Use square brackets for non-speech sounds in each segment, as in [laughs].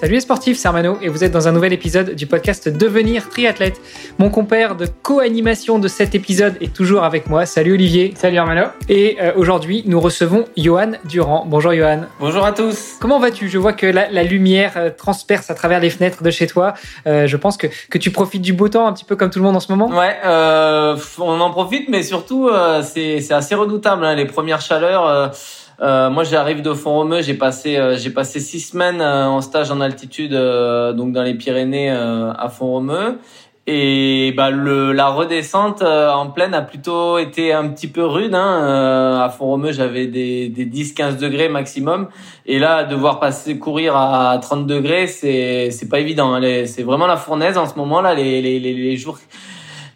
Salut les sportifs, c'est Armano et vous êtes dans un nouvel épisode du podcast Devenir triathlète. Mon compère de co-animation de cet épisode est toujours avec moi. Salut Olivier. Salut Armano. Et euh, aujourd'hui, nous recevons Johan Durand. Bonjour Johan. Bonjour à tous. Comment vas-tu? Je vois que la, la lumière euh, transperce à travers les fenêtres de chez toi. Euh, je pense que, que tu profites du beau temps un petit peu comme tout le monde en ce moment. Ouais, euh, on en profite, mais surtout, euh, c'est assez redoutable. Hein, les premières chaleurs euh, moi, j'arrive de Font-Romeu. J'ai passé, euh, j'ai passé six semaines euh, en stage en altitude, donc dans les Pyrénées à Font-Romeu. Et bah, le, la redescente en pleine a plutôt été un petit peu rude. Hein. à Font-Romeu, j'avais des, des 10-15 degrés maximum. Et là, devoir passer courir à 30 degrés, c'est c'est pas évident. Hein. C'est vraiment la fournaise en ce moment là. Les, les, les jours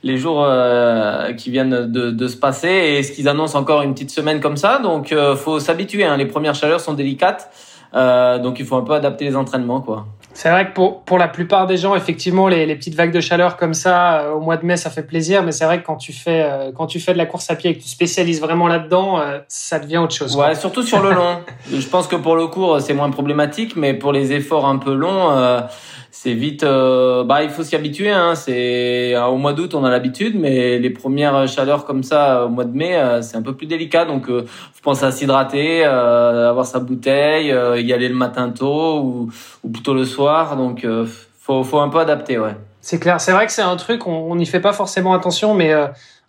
les jours euh, qui viennent de, de, se passer et ce qu'ils annoncent encore une petite semaine comme ça. Donc, euh, faut s'habituer. Hein. Les premières chaleurs sont délicates, euh, donc il faut un peu adapter les entraînements, quoi. C'est vrai que pour, pour la plupart des gens, effectivement, les, les petites vagues de chaleur comme ça, euh, au mois de mai, ça fait plaisir. Mais c'est vrai que quand tu fais, quand tu fais de la course à pied et que tu spécialises vraiment là-dedans, ça devient autre chose. Ouais, surtout sur le long. [laughs] Je pense que pour le court, c'est moins problématique, mais pour les efforts un peu longs, c'est vite euh, bah il faut s'y habituer hein. C'est au mois d'août on a l'habitude mais les premières chaleurs comme ça au mois de mai euh, c'est un peu plus délicat. Donc euh, faut penser à s'hydrater euh, avoir sa bouteille y aller le matin tôt ou, ou plutôt le soir. Donc faut faut un peu adapter ouais. C'est clair. C'est vrai que c'est un truc on n'y fait pas forcément attention mais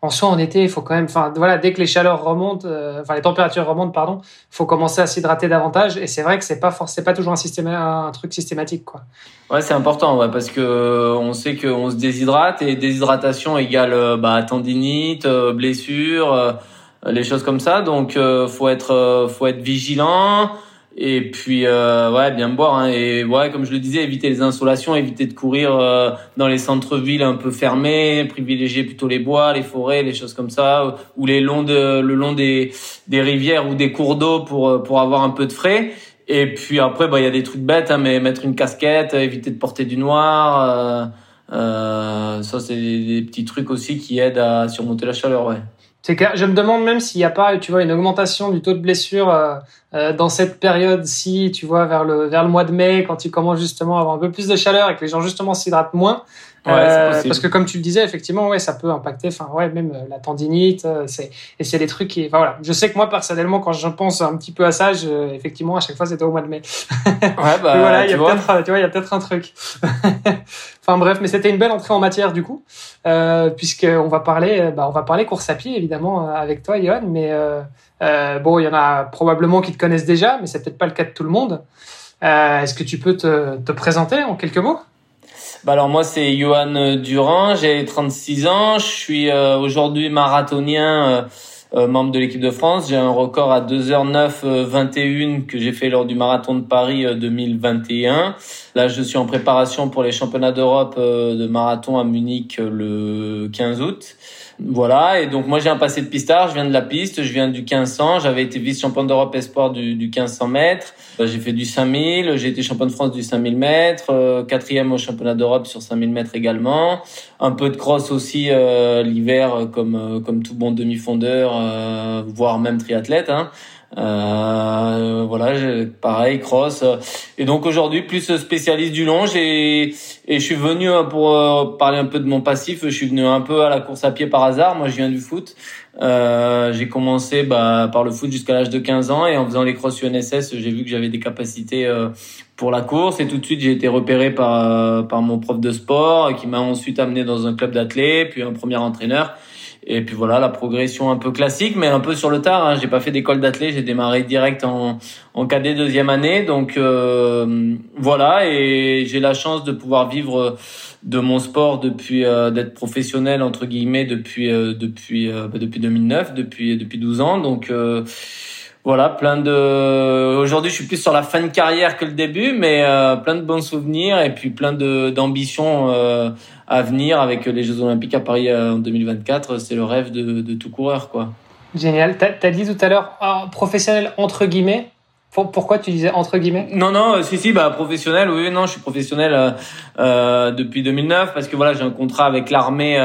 en soi, en été, il faut quand même, enfin, voilà, dès que les chaleurs remontent, euh, enfin, les températures remontent, pardon, faut commencer à s'hydrater davantage. Et c'est vrai que c'est pas forcément, pas toujours un truc systématique, quoi. Ouais, c'est important, ouais, parce que euh, on sait qu'on se déshydrate et déshydratation égale, euh, bah, tendinite, blessure, les choses comme ça. Donc, faut être, faut être vigilant. Et puis euh, ouais, bien boire hein. et ouais, comme je le disais, éviter les insolations, éviter de courir euh, dans les centres-villes un peu fermés, privilégier plutôt les bois, les forêts, les choses comme ça, ou les longs de, le long des, des rivières ou des cours d'eau pour euh, pour avoir un peu de frais. Et puis après, bah il y a des trucs bêtes, hein, mais mettre une casquette, éviter de porter du noir, euh, ça c'est des petits trucs aussi qui aident à surmonter la chaleur, ouais. C'est clair. Je me demande même s'il n'y a pas, tu vois, une augmentation du taux de blessure euh, dans cette période-ci, tu vois, vers le vers le mois de mai, quand tu commences justement à avoir un peu plus de chaleur et que les gens justement s'hydratent moins. Euh, parce que comme tu le disais, effectivement, ouais, ça peut impacter, enfin, ouais, même euh, la tendinite. Euh, c'est et c'est des trucs qui, enfin, voilà. Je sais que moi personnellement, quand je pense un petit peu à ça, je, effectivement, à chaque fois, c'était au mois de mai. Ouais, [laughs] bah, voilà, il y a peut-être, tu vois, il y a peut-être un truc. [laughs] enfin bref, mais c'était une belle entrée en matière du coup, euh, puisque on va parler, bah, on va parler course à pied évidemment avec toi, Johan. Mais euh, bon, il y en a probablement qui te connaissent déjà, mais c'est peut-être pas le cas de tout le monde. Est-ce que tu peux te, te présenter en quelques mots? Bah alors moi c'est Johan Durand, j'ai 36 ans, je suis euh, aujourd'hui marathonien, euh, euh, membre de l'équipe de France. J'ai un record à 2h09 21 que j'ai fait lors du marathon de Paris 2021. Là je suis en préparation pour les championnats d'Europe de marathon à Munich le 15 août. Voilà, et donc moi j'ai un passé de pistard, je viens de la piste, je viens du 1500, j'avais été vice-champion d'Europe espoir du, du 1500 mètres, euh, j'ai fait du 5000, j'ai été champion de France du 5000 mètres, euh, quatrième au championnat d'Europe sur 5000 mètres également, un peu de cross aussi euh, l'hiver comme comme tout bon demi-fondeur, voire même triathlète. Hein. Euh, voilà, pareil, cross. Et donc aujourd'hui, plus spécialiste du long. J'ai et je suis venu euh, pour euh, parler un peu de mon passif. Je suis venu un peu à la course à pied par hasard. Moi, je viens du foot. Euh, j'ai commencé bah, par le foot jusqu'à l'âge de 15 ans et en faisant les cross UNSS, j'ai vu que j'avais des capacités euh, pour la course et tout de suite j'ai été repéré par par mon prof de sport qui m'a ensuite amené dans un club d'athlètes, puis un premier entraîneur et puis voilà, la progression un peu classique, mais un peu sur le tard. Hein. J'ai pas fait d'école d'athlète, j'ai démarré direct en, en cadet deuxième année. Donc euh, voilà, et j'ai la chance de pouvoir vivre de mon sport depuis euh, d'être professionnel entre guillemets depuis euh, depuis bah, depuis 2009, depuis depuis 12 ans. Donc voilà, plein de. Aujourd'hui, je suis plus sur la fin de carrière que le début, mais euh, plein de bons souvenirs et puis plein de d'ambitions euh, à venir avec les Jeux Olympiques à Paris euh, en 2024. C'est le rêve de, de tout coureur, quoi. Génial. T'as as dit tout à l'heure professionnel entre guillemets. Pourquoi tu disais entre guillemets? Non, non, si, si, bah professionnel. Oui, non, je suis professionnel euh, depuis 2009 parce que voilà, j'ai un contrat avec l'armée.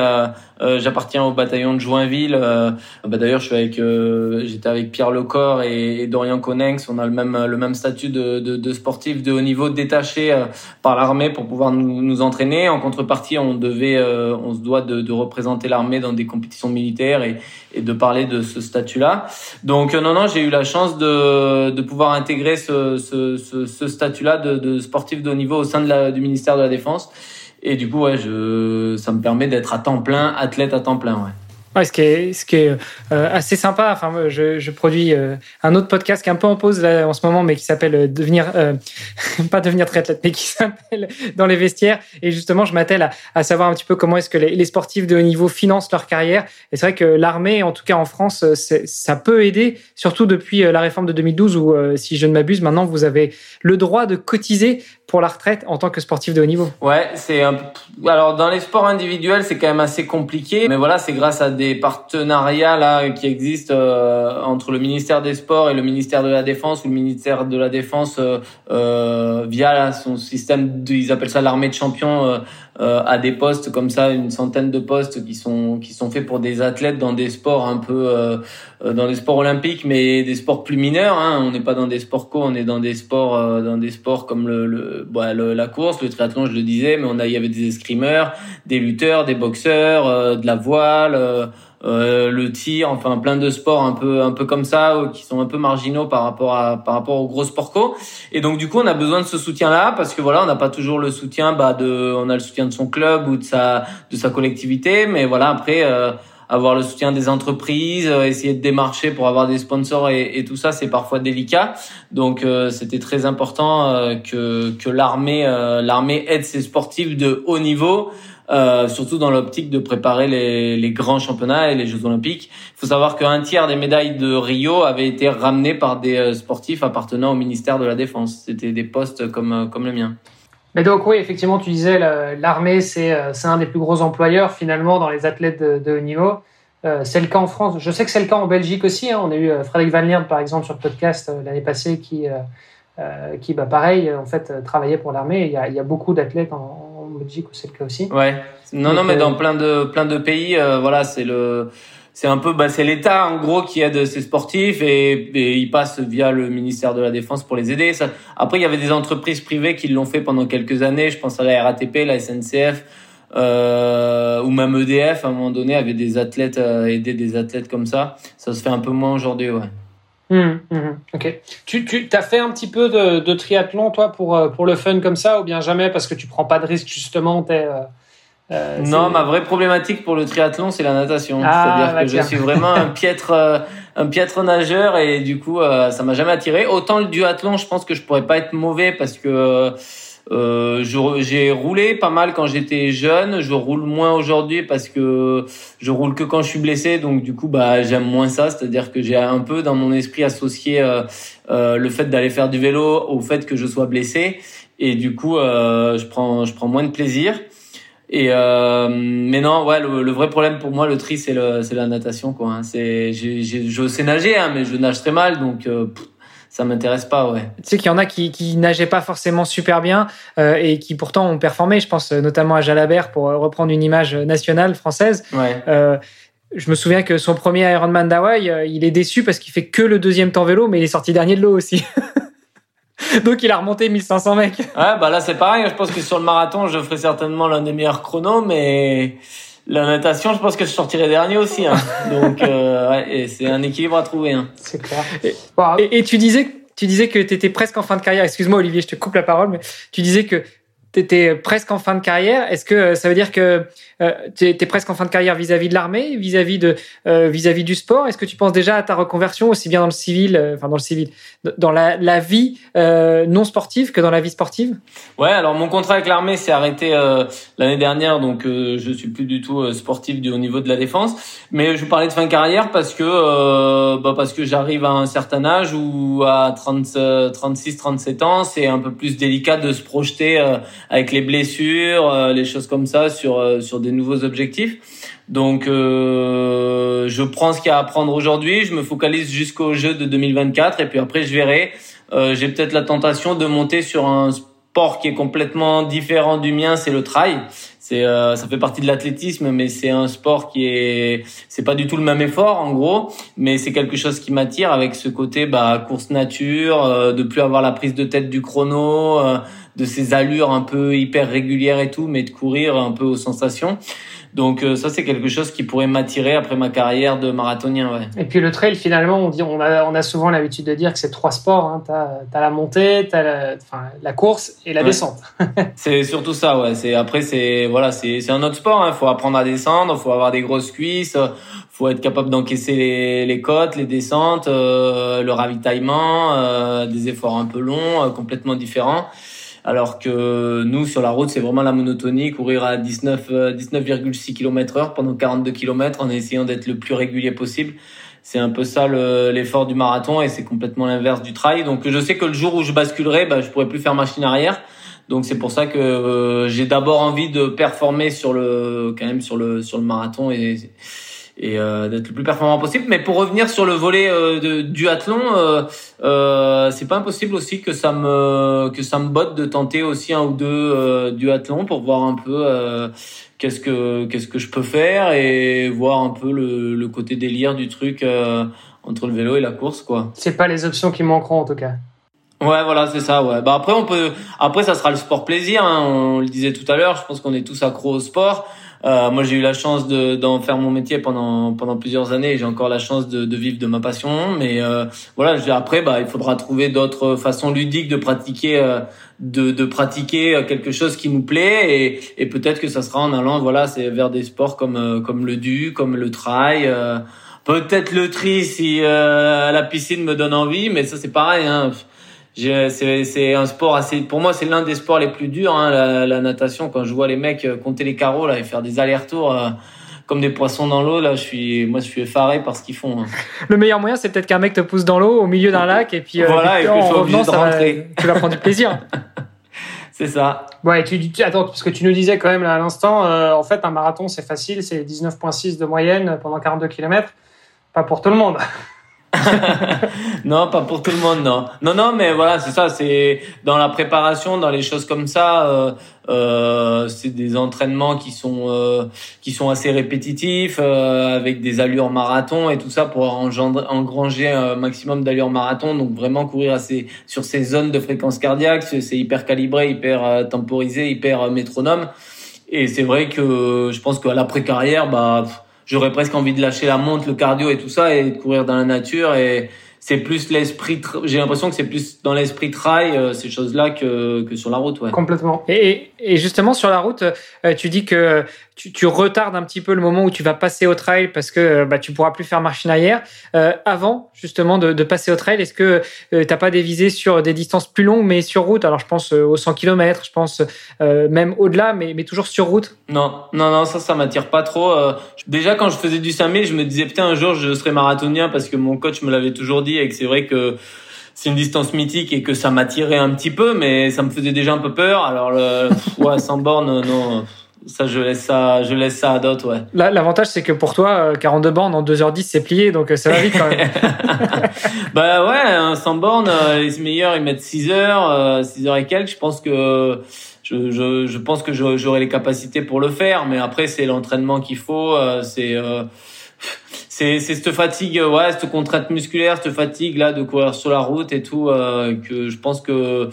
Euh, J'appartiens au bataillon de Joinville. Euh, bah, D'ailleurs, je suis avec, euh, j'étais avec Pierre Lecor et, et, Dorian Conex. On a le même le même statut de, de, de sportif de haut niveau détaché par l'armée pour pouvoir nous, nous, entraîner. En contrepartie, on devait, on se doit de, de représenter l'armée dans des compétitions militaires et, et de parler de ce statut-là. Donc non, non, j'ai eu la chance de, de pouvoir intégrer ce, ce, ce, ce statut-là de, de sportif de haut niveau au sein de la, du ministère de la Défense. Et du coup, ouais, je, ça me permet d'être à temps plein, athlète à temps plein, ouais. Ce qui est, euh, assez sympa. Enfin, je, produis euh, un autre podcast qui est un peu en pause en ce moment, mais qui s'appelle euh, devenir, [laughs] pas devenir triathlète, mais qui s'appelle dans les vestiaires. Et justement, je m'attelle à, savoir un petit peu comment est-ce que les, sportifs de haut niveau financent leur carrière. Et c'est vrai que l'armée, en tout cas en France, ça peut aider, surtout depuis la réforme de 2012 où, si je ne m'abuse, maintenant vous avez le droit de cotiser pour la retraite en tant que sportif de haut niveau. Ouais, c'est un... alors dans les sports individuels, c'est quand même assez compliqué, mais voilà, c'est grâce à partenariats là qui existent euh, entre le ministère des Sports et le ministère de la Défense ou le ministère de la Défense euh, euh via là, son système, de, ils appellent ça l'armée de champions, euh, euh, à des postes comme ça, une centaine de postes qui sont qui sont faits pour des athlètes dans des sports un peu dans des sports olympiques, mais des sports plus mineurs. Hein. On n'est pas dans des sports co, on est dans des sports dans des sports comme le, le, bah, le, la course, le triathlon, je le disais, mais on a il y avait des escrimeurs, des lutteurs, des boxeurs, de la voile euh, le tir, enfin plein de sports un peu un peu comme ça euh, qui sont un peu marginaux par rapport à par rapport aux gros sports. Et donc du coup, on a besoin de ce soutien-là parce que voilà, on n'a pas toujours le soutien bah de on a le soutien de son club ou de sa de sa collectivité, mais voilà, après euh, avoir le soutien des entreprises, essayer de démarcher pour avoir des sponsors et, tout ça, c'est parfois délicat. Donc c'était très important que que l'armée l'armée aide ses sportifs de haut niveau euh, surtout dans l'optique de préparer les, grands championnats et les Jeux Olympiques. Il faut savoir qu'un tiers des médailles de Rio avaient été ramenées par des euh, sportifs appartenant au ministère de la Défense. C'était des postes comme, euh, comme le mien. Mais donc oui, effectivement, tu disais l'armée, c'est un des plus gros employeurs finalement dans les athlètes de, haut niveau. C'est le cas en France. Je sais que c'est le cas en Belgique aussi. Hein. On a eu Frédéric Van Lierde, par exemple, sur le podcast l'année passée, qui, qui, bah, pareil, en fait, travaillait pour l'armée. Il, il, y a beaucoup d'athlètes en, Belgique où c'est le cas aussi. Ouais. Non, non, mais dans plein de plein de pays, euh, voilà, c'est le c'est un peu bah, c'est l'État en gros qui aide ses sportifs et, et ils passent via le ministère de la Défense pour les aider. Ça, après, il y avait des entreprises privées qui l'ont fait pendant quelques années. Je pense à la RATP, la SNCF. Euh, ou même EDF à un moment donné avait des athlètes euh, aider des athlètes comme ça ça se fait un peu moins aujourd'hui ouais Mmh, mmh, ok. Tu, tu as fait un petit peu de, de, triathlon, toi, pour, euh, pour le fun comme ça, ou bien jamais parce que tu prends pas de risque, justement es, euh, euh, Non, ma vraie problématique pour le triathlon, c'est la natation. Ah, C'est-à-dire bah que je suis vraiment un piètre, euh, un piètre nageur et du coup, ça m'a jamais attiré. Autant le duathlon, je pense que je pourrais pas être mauvais parce que euh, j'ai roulé pas mal quand j'étais jeune. Je roule moins aujourd'hui parce que je roule que quand je suis blessé. Donc du coup, bah j'aime moins ça. C'est-à-dire que j'ai un peu dans mon esprit associé euh, euh, le fait d'aller faire du vélo au fait que je sois blessé. Et du coup, euh, je prends je prends moins de plaisir. Et euh, mais non, ouais, le, le, vrai problème pour moi, le tri, c'est c'est la natation quoi. Hein. C'est je sais nager, hein, mais je nage très mal, donc euh, ça m'intéresse pas, ouais. Tu sais qu'il y en a qui, qui nageaient pas forcément super bien euh, et qui pourtant ont performé. Je pense notamment à Jalabert pour reprendre une image nationale française. Ouais. Euh, je me souviens que son premier Ironman d'Hawaï, euh, il est déçu parce qu'il fait que le deuxième temps vélo, mais il est sorti dernier de l'eau aussi. [laughs] Donc il a remonté 1500 mecs. Ouais, bah là c'est pareil. Je pense que sur le marathon, je ferai certainement l'un des meilleurs chronos, mais la natation, je pense que je sortirai dernier aussi. Hein. Donc, euh, ouais, c'est un équilibre à trouver. Hein. C'est clair. Et, et, tu disais, tu disais que tu étais presque en fin de carrière. Excuse-moi, Olivier, je te coupe la parole, mais tu disais que tu étais presque en fin de carrière. Est-ce que ça veut dire que euh, tu es, presque en fin de carrière vis-à-vis de l'armée, vis-à-vis de euh, vis-à-vis du sport? Est-ce que tu penses déjà à ta reconversion aussi bien dans le civil, euh, enfin dans le civil, dans la, vie non sportive que dans la vie sportive? Ouais, alors mon contrat avec l'armée s'est arrêté l'année dernière, donc je suis plus du tout sportif du haut niveau de la défense. Mais je parlais de fin de carrière parce que bah parce que j'arrive à un certain âge où à 30, 36, 37 ans, c'est un peu plus délicat de se projeter avec les blessures, les choses comme ça sur sur des nouveaux objectifs. Donc, euh, je prends ce qu'il y a à prendre aujourd'hui. Je me focalise jusqu'au jeu de 2024 et puis après, je verrai. Euh, j'ai peut-être la tentation de monter sur un sport qui est complètement différent du mien, c'est le trail. C'est, euh, ça fait partie de l'athlétisme, mais c'est un sport qui est, c'est pas du tout le même effort en gros, mais c'est quelque chose qui m'attire avec ce côté bah course nature, de plus avoir la prise de tête du chrono de ces allures un peu hyper régulières et tout, mais de courir un peu aux sensations. Donc euh, ça c'est quelque chose qui pourrait m'attirer après ma carrière de marathonien. Ouais. Et puis le trail finalement on dit on a on a souvent l'habitude de dire que c'est trois sports. Hein. T'as as la montée, t'as la, enfin, la course et la descente. [laughs] c'est surtout ça ouais. C'est après c'est voilà c'est c'est un autre sport. Il hein. faut apprendre à descendre, faut avoir des grosses cuisses, faut être capable d'encaisser les, les côtes, les descentes, euh, le ravitaillement, euh, des efforts un peu longs, complètement différents. Alors que nous, sur la route, c'est vraiment la monotonie, courir à 19, 19,6 km heure pendant 42 km en essayant d'être le plus régulier possible. C'est un peu ça l'effort du marathon et c'est complètement l'inverse du trail. Donc je sais que le jour où je basculerai, bah, je pourrai plus faire machine arrière. Donc c'est pour ça que euh, j'ai d'abord envie de performer sur le quand même sur le sur le marathon et et euh, d'être le plus performant possible. Mais pour revenir sur le volet euh, de, du athlon, euh, euh, c'est pas impossible aussi que ça me que ça me botte de tenter aussi un ou deux euh, du athlon pour voir un peu euh, qu'est-ce que qu'est-ce que je peux faire et voir un peu le, le côté délire du truc entre le vélo et la course quoi. C'est pas les options qui manqueront en tout cas. Ouais, voilà, c'est ça. Ouais. Bah après, on peut. Après, ça sera le sport plaisir. Hein. On le disait tout à l'heure. Je pense qu'on est tous accros au sport. Euh, moi, j'ai eu la chance de, d'en faire mon métier pendant pendant plusieurs années. J'ai encore la chance de, de vivre de ma passion. Mais euh, voilà, après, bah, il faudra trouver d'autres façons ludiques de pratiquer, euh, de, de pratiquer quelque chose qui nous plaît. Et, et peut-être que ça sera en allant, voilà, c'est vers des sports comme euh, comme le du, comme le trail. Euh, peut-être le tri si la piscine me donne envie, mais ça c'est pareil. Hein c'est un sport assez pour moi c'est l'un des sports les plus durs hein, la, la, natation. Quand je vois les mecs euh, compter les carreaux là et faire des allers-retours euh, comme des poissons dans l'eau là je suis moi je suis effaré par ce qu'ils font hein. le meilleur moyen c'est peut-être qu'un mec te pousse dans l'eau au milieu d'un lac et puis, euh, voilà, et en revenant ça va, tu vas prendre du plaisir. [laughs] C'est ça. Ouais tu, tu, attends parce que tu nous disais quand même là à l'instant euh, en fait un marathon c'est facile c'est 19.6 de moyenne pendant 42 km pas pour tout le monde [laughs] non, pas pour tout le monde, non. Non, non, mais voilà, c'est ça. C'est dans la préparation, dans les choses comme ça. Euh, euh, c'est des entraînements qui sont euh, qui sont assez répétitifs, euh, avec des allures marathon et tout ça pour engranger un maximum d'allures marathon. Donc vraiment courir assez sur ces zones de fréquence cardiaque. C'est hyper calibré, hyper euh, temporisé, hyper euh, métronome. Et c'est vrai que je pense qu'à l'après carrière, bah j'aurais presque envie de lâcher la montre, le cardio et tout ça et de courir dans la nature et c'est plus l'esprit j'ai l'impression que c'est plus dans l'esprit trail euh, ces choses là que, que sur la route ouais complètement et, et justement sur la route euh, tu dis que tu, tu, retardes un petit peu le moment où tu vas passer au trail parce que euh, bah, tu pourras plus faire machine arrière. Euh, avant justement de, de, passer au trail, est-ce que euh, t'as pas des visées sur des distances plus longues mais sur route? Alors je pense aux 100 km, je pense même au-delà, mais, mais toujours sur route. Non, non, non, ça, ça m'attire pas trop. déjà quand je faisais du 5000, je me disais putain un jour je serai marathonien parce que mon coach me l'avait toujours dit et que c'est vrai que c'est une distance mythique et que ça m'attirait un petit peu, mais ça me faisait déjà un peu peur. Alors, le, ouais, sans borne, non. Ça, je laisse ça, je laisse ça à d'autres, ouais. L'avantage, c'est que pour toi, 42 bornes en 2h10, c'est plié, donc euh, ça va vite quand même. [laughs] bah ouais, 100 bornes, euh, les meilleurs, ils mettent 6 heures, 6 euh, heures et quelques. Je pense que, je, je, je pense que j'aurai les capacités pour le faire, mais après, c'est l'entraînement qu'il faut, c'est, c'est, c'est cette fatigue, ouais, cette contrainte musculaire, cette fatigue là de courir sur la route et tout, que je pense que,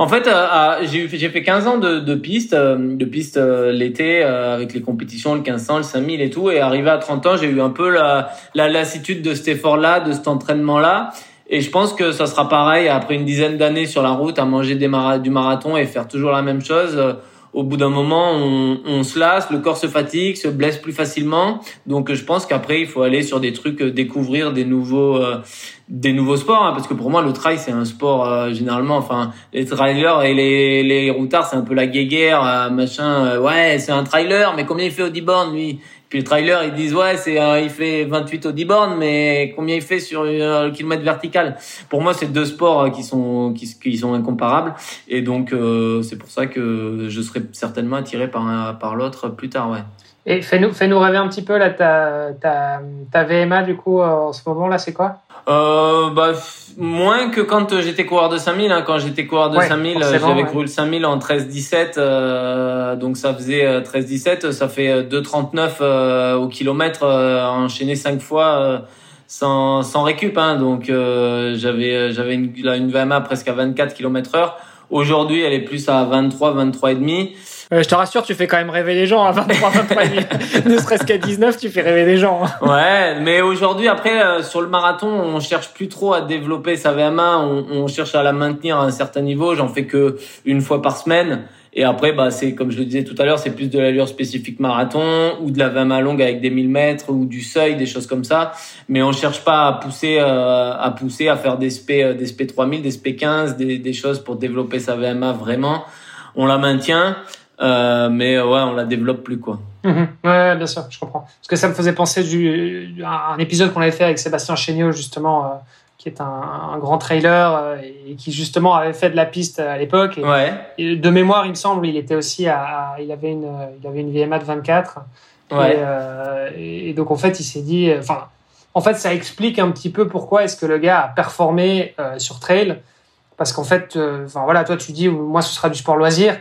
en fait, euh, j'ai fait 15 ans de, de piste, euh, de piste euh, l'été avec les compétitions, le 1500, le 5000 et tout. Et arrivé à 30 ans, j'ai eu un peu la, la lassitude de cet effort-là, de cet entraînement-là. Et je pense que ça sera pareil après une dizaine d'années sur la route à manger des du marathon et faire toujours la même chose au bout d'un moment, on, on, se lasse, le corps se fatigue, se blesse plus facilement. Donc, je pense qu'après, il faut aller sur des trucs, euh, découvrir des nouveaux, euh, des nouveaux sports. Hein, parce que pour moi, le trail, c'est un sport euh, généralement. Enfin, les trailers et les, les routards, c'est un peu la guéguerre, machin. ouais, c'est un trailer, mais combien il fait au D-born, lui? Puis le trailer, ils disent ouais, c'est il fait 28 au 10 bornes, mais combien il fait sur un kilomètre vertical? Pour moi, c'est deux sports qui sont qui, sont incomparables, et donc euh, c'est pour ça que je serais certainement attiré par par l'autre plus tard, ouais. Et fais-nous fais-nous rêver un petit peu là, ta ta ta VMA du coup en ce moment là, c'est quoi? Euh, bah, moins que quand j'étais coureur de 5000. Hein. Quand j'étais coureur de 5000, j'avais couru le 5000 en 13-17. Euh, donc ça faisait 13-17. Euh, ça fait 2,39 euh, au kilomètre enchaîné 5 fois sans, sans récup. Hein. Donc j'avais j'avais une, une VMA presque à 24 km heure. Aujourd'hui, elle est plus à 23, 23 et demi. Euh, je te rassure, tu fais quand même rêver les gens à 23, 23 ne serait-ce qu'à 19, tu fais rêver les gens. Hein. Ouais, mais aujourd'hui, après, euh, sur le marathon, on cherche plus trop à développer sa VMA, on, on cherche à la maintenir à un certain niveau. J'en fais que une fois par semaine. Et après, bah, c'est comme je le disais tout à l'heure, c'est plus de l'allure spécifique marathon ou de la VMA longue avec des 1000 mètres ou du seuil, des choses comme ça. Mais on cherche pas à pousser, euh, à pousser, à faire des SP, des SP 3000, des SP 15, des, des choses pour développer sa VMA vraiment. On la maintient. Euh, mais ouais, on la développe plus quoi. Mhm. Ouais, bien sûr, je comprends. Parce que ça me faisait penser du, à un épisode qu'on avait fait avec Sébastien Chéniaud justement, euh, qui est un, un, grand trailer euh, et qui justement avait fait de la piste à l'époque. Ouais. Et de mémoire, il me semble, il était aussi à, il avait une, il avait une VMA de 24. Ouais. Et, et, donc en fait, il s'est dit, enfin, en fait, ça explique un petit peu pourquoi est-ce que le gars a performé sur trail. Parce qu'en fait, enfin voilà, toi tu dis, moi ce sera du sport loisir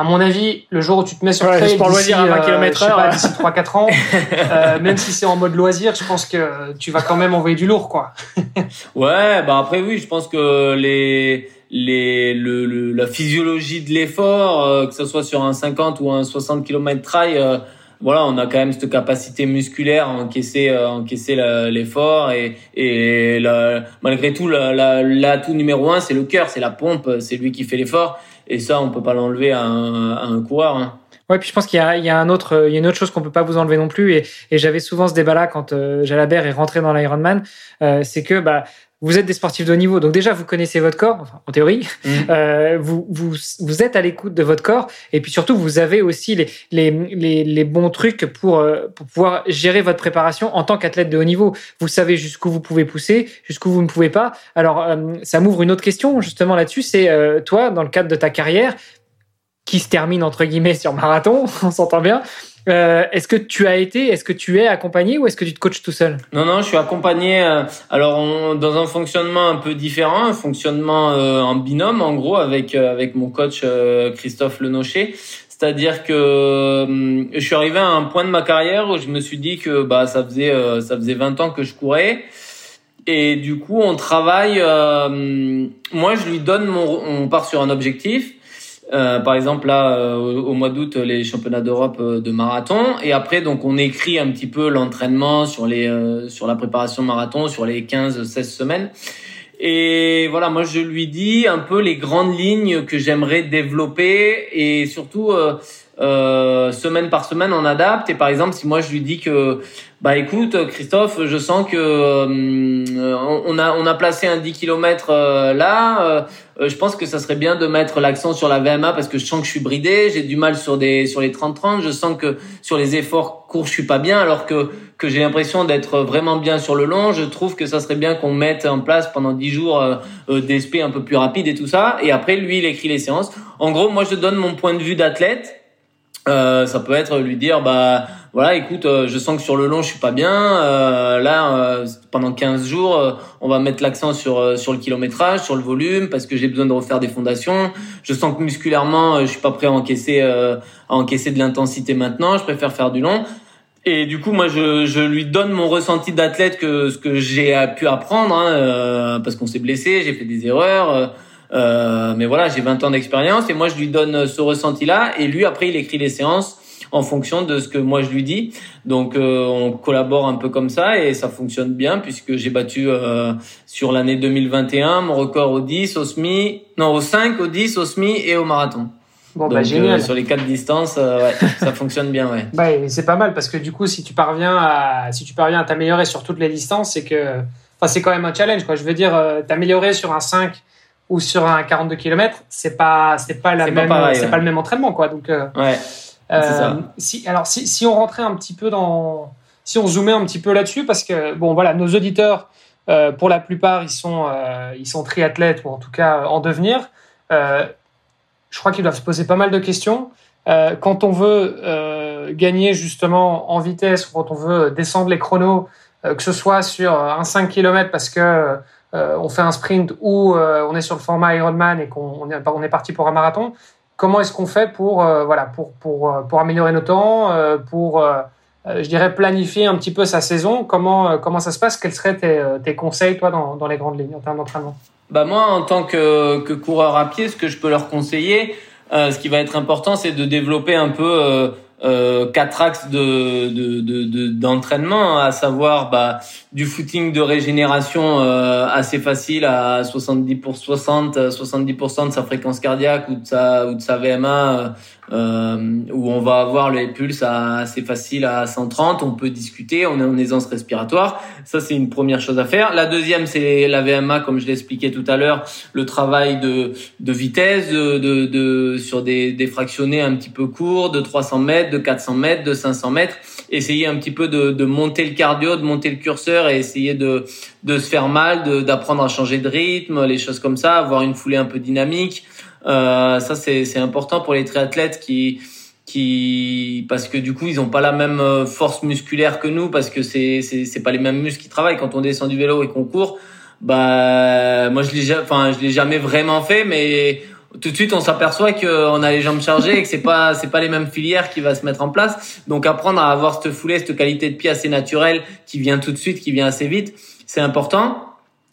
à mon avis, le jour où tu te mets sur ouais, trail d'ici, à 20 km heure, d'ici 3-4 ans, [laughs] euh, même si c'est en mode loisir, je pense que tu vas quand même envoyer du lourd, quoi. [laughs] ouais, bah après oui, je pense que les les le, le la physiologie de l'effort, euh, que ce soit sur un 50 ou un 60 km trail, euh, voilà, on a quand même cette capacité musculaire à encaisser, euh, encaisser l'effort et, et la, malgré tout, l'atout la, numéro un, c'est le cœur, c'est la pompe, c'est lui qui fait l'effort. Et ça, on peut pas l'enlever à, à, un coureur. Hein. Ouais, puis je pense qu'il y a, il y a un autre, il y a une autre chose qu'on peut pas vous enlever non plus. Et, et j'avais souvent ce débat-là quand euh, Jalabert est rentré dans l'Ironman, euh, c'est que bah vous êtes des sportifs de haut niveau, donc déjà vous connaissez votre corps, enfin, en théorie, mmh. [laughs] euh, vous, vous, vous êtes à l'écoute de votre corps, et puis surtout vous avez aussi les, les, les, les bons trucs pour, euh, pour pouvoir gérer votre préparation en tant qu'athlète de haut niveau. Vous savez jusqu'où vous pouvez pousser, jusqu'où vous ne pouvez pas. Alors euh, ça m'ouvre une autre question justement là-dessus, c'est euh, toi dans le cadre de ta carrière qui se termine entre guillemets sur marathon, [laughs] on s'entend bien. Euh, est-ce que tu as été, est-ce que tu es accompagné ou est-ce que tu te coaches tout seul? Non, non, je suis accompagné. Euh, alors, dans un fonctionnement un peu différent, un fonctionnement euh, en binôme, en gros, avec avec mon coach Christophe Lenocher. C'est-à-dire que je suis arrivé à un point de ma carrière où je me suis dit que bah ça faisait ça faisait 20 ans que je courais. Et du coup, on travaille. moi, je lui donne mon. On part sur un objectif. Euh, par exemple là euh, au, mois d'août les championnats d'Europe euh, de marathon. Et après donc on écrit un petit peu l'entraînement sur les sur la préparation marathon sur les 15 16 semaines. Et voilà moi je lui dis un peu les grandes lignes que j'aimerais développer. Et surtout euh, semaine par semaine on adapte. Et par exemple si moi je lui dis que bah écoute Christophe je sens que euh, on a on a placé un 10 km euh, là je pense que ça serait bien de mettre l'accent sur la VMA parce que je sens que je suis bridé j'ai du mal sur des sur les 30 30 je sens que sur les efforts courts je suis pas bien alors que que j'ai l'impression d'être vraiment bien sur le long. Je trouve que ça serait bien qu'on mette en place pendant 10 jours des SP un peu plus rapides et tout ça. Et après lui il écrit les séances. En gros moi je donne mon point de vue d'athlète euh, ça peut être lui dire bah voilà écoute euh, je sens que sur le long je suis pas bien. Euh, là euh, pendant 15 jours on va mettre l'accent sur sur le kilométrage sur le volume parce que j'ai besoin de refaire des fondations. Je sens que musculairement je suis pas prêt à encaisser à encaisser de l'intensité maintenant. Je préfère faire du long. Et du coup moi je, je lui donne mon ressenti d'athlète que ce que j'ai pu apprendre hein, parce qu'on s'est blessé j'ai fait des erreurs euh, mais voilà, j'ai 20 ans d'expérience et moi je lui donne ce ressenti-là et lui après il écrit les séances en fonction de ce que moi je lui dis. Donc on collabore un peu comme ça et ça fonctionne bien puisque j'ai battu sur l'année 2021 mon record au 10, au semi, non au 5, au 10, au semi et au marathon. Bon, bah, génial. sur les quatre distances, ouais, [laughs] ça fonctionne bien, ouais. Bah, c'est pas mal parce que du coup, si tu parviens à, si tu parviens à t'améliorer sur toutes les distances, c'est que, enfin, c'est quand même un challenge, quoi. Je veux dire, t'améliorer sur un 5 ou sur un 42 km, c'est pas c'est pas la même c'est pas le même entraînement quoi. Donc euh, ouais, euh, si alors si, si on rentrait un petit peu dans si on zoomait un petit peu là-dessus parce que bon voilà nos auditeurs euh, pour la plupart ils sont ils sont triathlètes ou en tout cas en devenir. Je crois qu'ils doivent se poser pas mal de questions. quand on veut gagner justement en vitesse ou quand on veut descendre les chronos, que ce soit sur un 5 km parce que euh, on fait un sprint ou euh, on est sur le format Ironman et qu'on est, on est parti pour un marathon, comment est-ce qu'on fait pour, euh, voilà, pour, pour, pour améliorer nos temps, pour, je dirais, planifier un petit peu sa saison? Comment, comment ça se passe? Quels seraient tes, tes conseils, toi, dans, dans les grandes lignes en termes d'entraînement? Bah moi, en tant que, que coureur à pied, ce que je peux leur conseiller, ce qui va être important, c'est de développer un peu euh, quatre axes de d'entraînement, de, de, à savoir bah, du footing de régénération euh, assez facile à 70 pour 60 70% de sa fréquence cardiaque ou de sa ou de sa VMA euh, où on va avoir les pulses assez facile à 130, on peut discuter, on est en aisance respiratoire. Ça, c'est une première chose à faire. La deuxième, c'est la VMA, comme je l'expliquais tout à l'heure, le travail de, de vitesse, de, de, sur des, des fractionnés un petit peu courts, de 300 mètres, de 400 mètres, de 500 mètres. Essayer un petit peu de, de monter le cardio, de monter le curseur et essayer de, de se faire mal, d'apprendre à changer de rythme, les choses comme ça, avoir une foulée un peu dynamique. Euh, ça, c'est important pour les triathlètes qui qui parce que du coup ils ont pas la même euh, force musculaire que nous parce que c'est c'est c'est pas les mêmes muscles qui travaillent. Quand on descend du vélo et qu'on court bah moi je l'ai enfin je l'ai jamais vraiment fait mais tout de suite on s'aperçoit qu'on a les jambes chargées et que c'est pas c'est pas les mêmes filières qui va se mettre en place. Donc apprendre à avoir cette foulée cette qualité de pied assez naturelle qui vient tout de suite qui vient assez vite c'est important.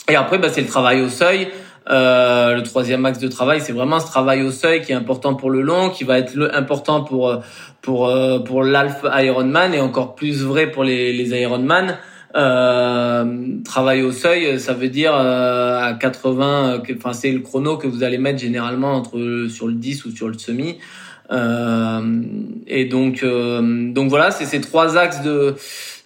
Et après bah c'est le travail au seuil euh, le troisième axe de travail, c'est vraiment ce travail au seuil qui est important pour le long, qui va être important pour euh, pour euh, pour l'Alpha Ironman et encore plus vrai pour les, les Ironman. Euh, travail au seuil, ça veut dire à 80, enfin c'est le chrono que vous allez mettre généralement entre sur le 10 ou sur le semi. et donc donc voilà, c'est ces trois axes de